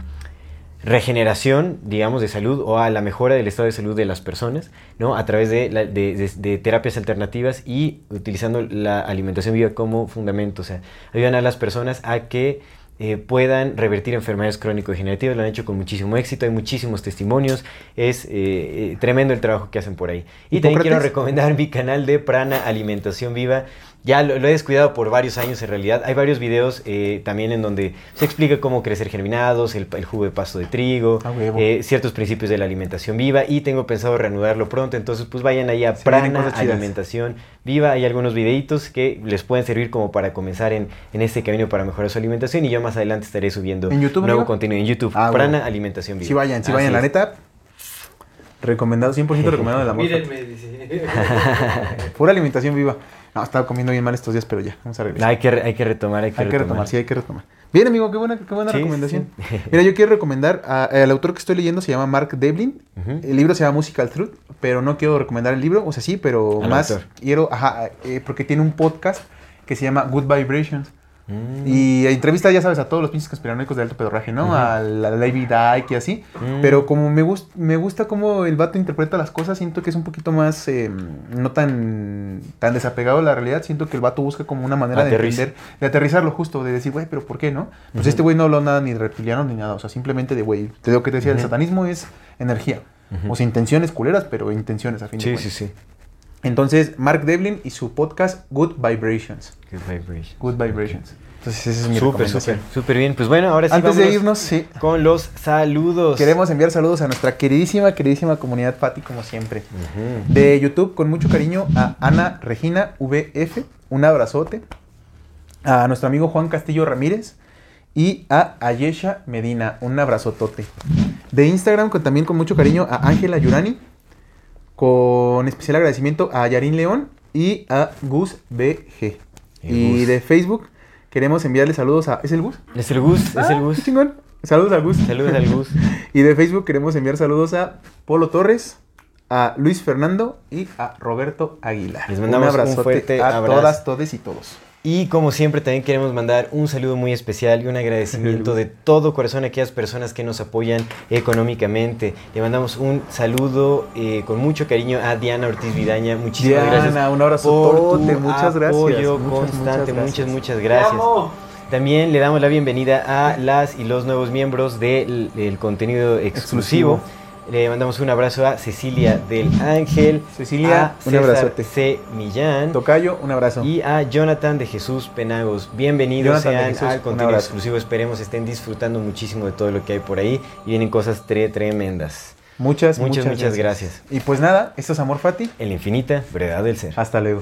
regeneración, digamos, de salud o a la mejora del estado de salud de las personas, ¿no? A través de, la- de- de- de terapias alternativas y utilizando la alimentación viva como fundamento. O sea, ayudan a las personas a que eh, puedan revertir enfermedades crónico-degenerativas. Lo han hecho con muchísimo éxito, hay muchísimos testimonios. Es eh, eh, tremendo el trabajo que hacen por ahí. Y también quiero recomendar mi canal de Prana Alimentación Viva. Ya lo, lo he descuidado por varios años en realidad. Hay varios videos eh, también en donde se explica cómo crecer germinados, el, el jugo de pasto de trigo,
Ah,
eh, ciertos principios de la alimentación viva y tengo pensado reanudarlo pronto. Entonces pues vayan ahí a
Se
Prana. Alimentación Viva. Hay algunos videitos que les pueden servir como para comenzar en, en este camino para mejorar su alimentación y yo más adelante estaré subiendo
¿En YouTube,
nuevo
amigo?
contenido en YouTube.
Ah,
Prana. Alimentación Viva.
Sí vayan, sí
Así
vayan, la neta. Recomendado, 100% recomendado del amor.
Mírenme, dice.
Pura alimentación viva. No, estaba comiendo bien mal estos días, pero ya, vamos a regresar.
Hay que, hay que retomar, hay que,
hay que retomar, sí, hay que retomar. Bien, amigo, qué buena, qué buena
Sí,
recomendación.
sí.
Mira, yo quiero recomendar, a- el autor que estoy leyendo se llama Mark Devlin.
Ujú.
El libro se llama Musical Truth, pero no quiero recomendar el libro, o sea, sí, pero
Al
más
autor.
quiero, ajá, eh, porque tiene un podcast que se llama Good Vibrations.
Mm.
Y entrevista, ya sabes, a todos los pinches conspiranoicos de alto pedorraje, ¿no? A la David Icke y así.
Mm.
Pero como me, gust- me gusta cómo el vato interpreta las cosas, siento que es un poquito más, eh, no tan, tan desapegado de la realidad. Siento que el vato busca como una manera de entender, de aterrizarlo justo, de decir, güey, pero ¿por qué no? Pues este güey no habló nada ni de reptiliano ni nada, o sea, simplemente de, güey, te digo que te decía, el satanismo es energía. O sea, intenciones culeras, pero intenciones a fin de
Sí,
cuentas.
sí, sí.
Entonces, Mark Devlin y su podcast Good Vibrations.
Good vibration.
Good Vibrations. Entonces, esa es mi
Súper, súper, súper bien. Pues bueno, ahora sí
Antes de irnos, sí,
con los saludos.
queremos enviar saludos a nuestra queridísima, queridísima comunidad Pati, como siempre. De YouTube, con mucho cariño, a Ana Regina VF, un abrazote. A nuestro amigo Juan Castillo Ramírez y a Ayesha Medina, un abrazotote. De Instagram, con, también con mucho cariño, a Ángela Yurani, con especial agradecimiento a Yarin León y a Gus BG.
El
y
Gus.
de Facebook, queremos enviarle saludos a... ¿Es el Gus?
Es el Gus, es
Ah,
el Gus.
qué chingón. Saludos al Gus.
Saludos al Gus.
Y de Facebook queremos enviar saludos a Polo Torres, a Luis Fernando y a Roberto Aguilar.
Les mandamos un fuerte
a
abrazo.
todas, todes y todos.
Y como siempre también queremos mandar un saludo muy especial y un agradecimiento de todo corazón a aquellas personas que nos apoyan económicamente. Le mandamos un saludo eh, con mucho cariño a Diana Ortiz Vidaña. Muchísimas
Diana,
gracias.
un abrazotote,
por tu
muchas gracias,
apoyo constante,
muchas
muchas,
gracias.
muchas gracias. También le damos la bienvenida a las y los nuevos miembros del del contenido exclusivo.
Exclusivo.
Le mandamos un abrazo a Cecilia del Ángel,
Cecilia,
a
un abrazote.
C. Millán
Tocayo, un abrazo.
y a Jonathan de Jesús Penagos. Bienvenidos
Jonathan
sean
Jesús,
al contenido
abrazo.
exclusivo. Esperemos estén disfrutando muchísimo de todo lo que hay por ahí y vienen cosas tre- tremendas.
muchas,
muchas,
muchas,
muchas gracias.
Y pues nada, esto es Amor Fati.
En la infinita brevedad del ser.
Hasta luego.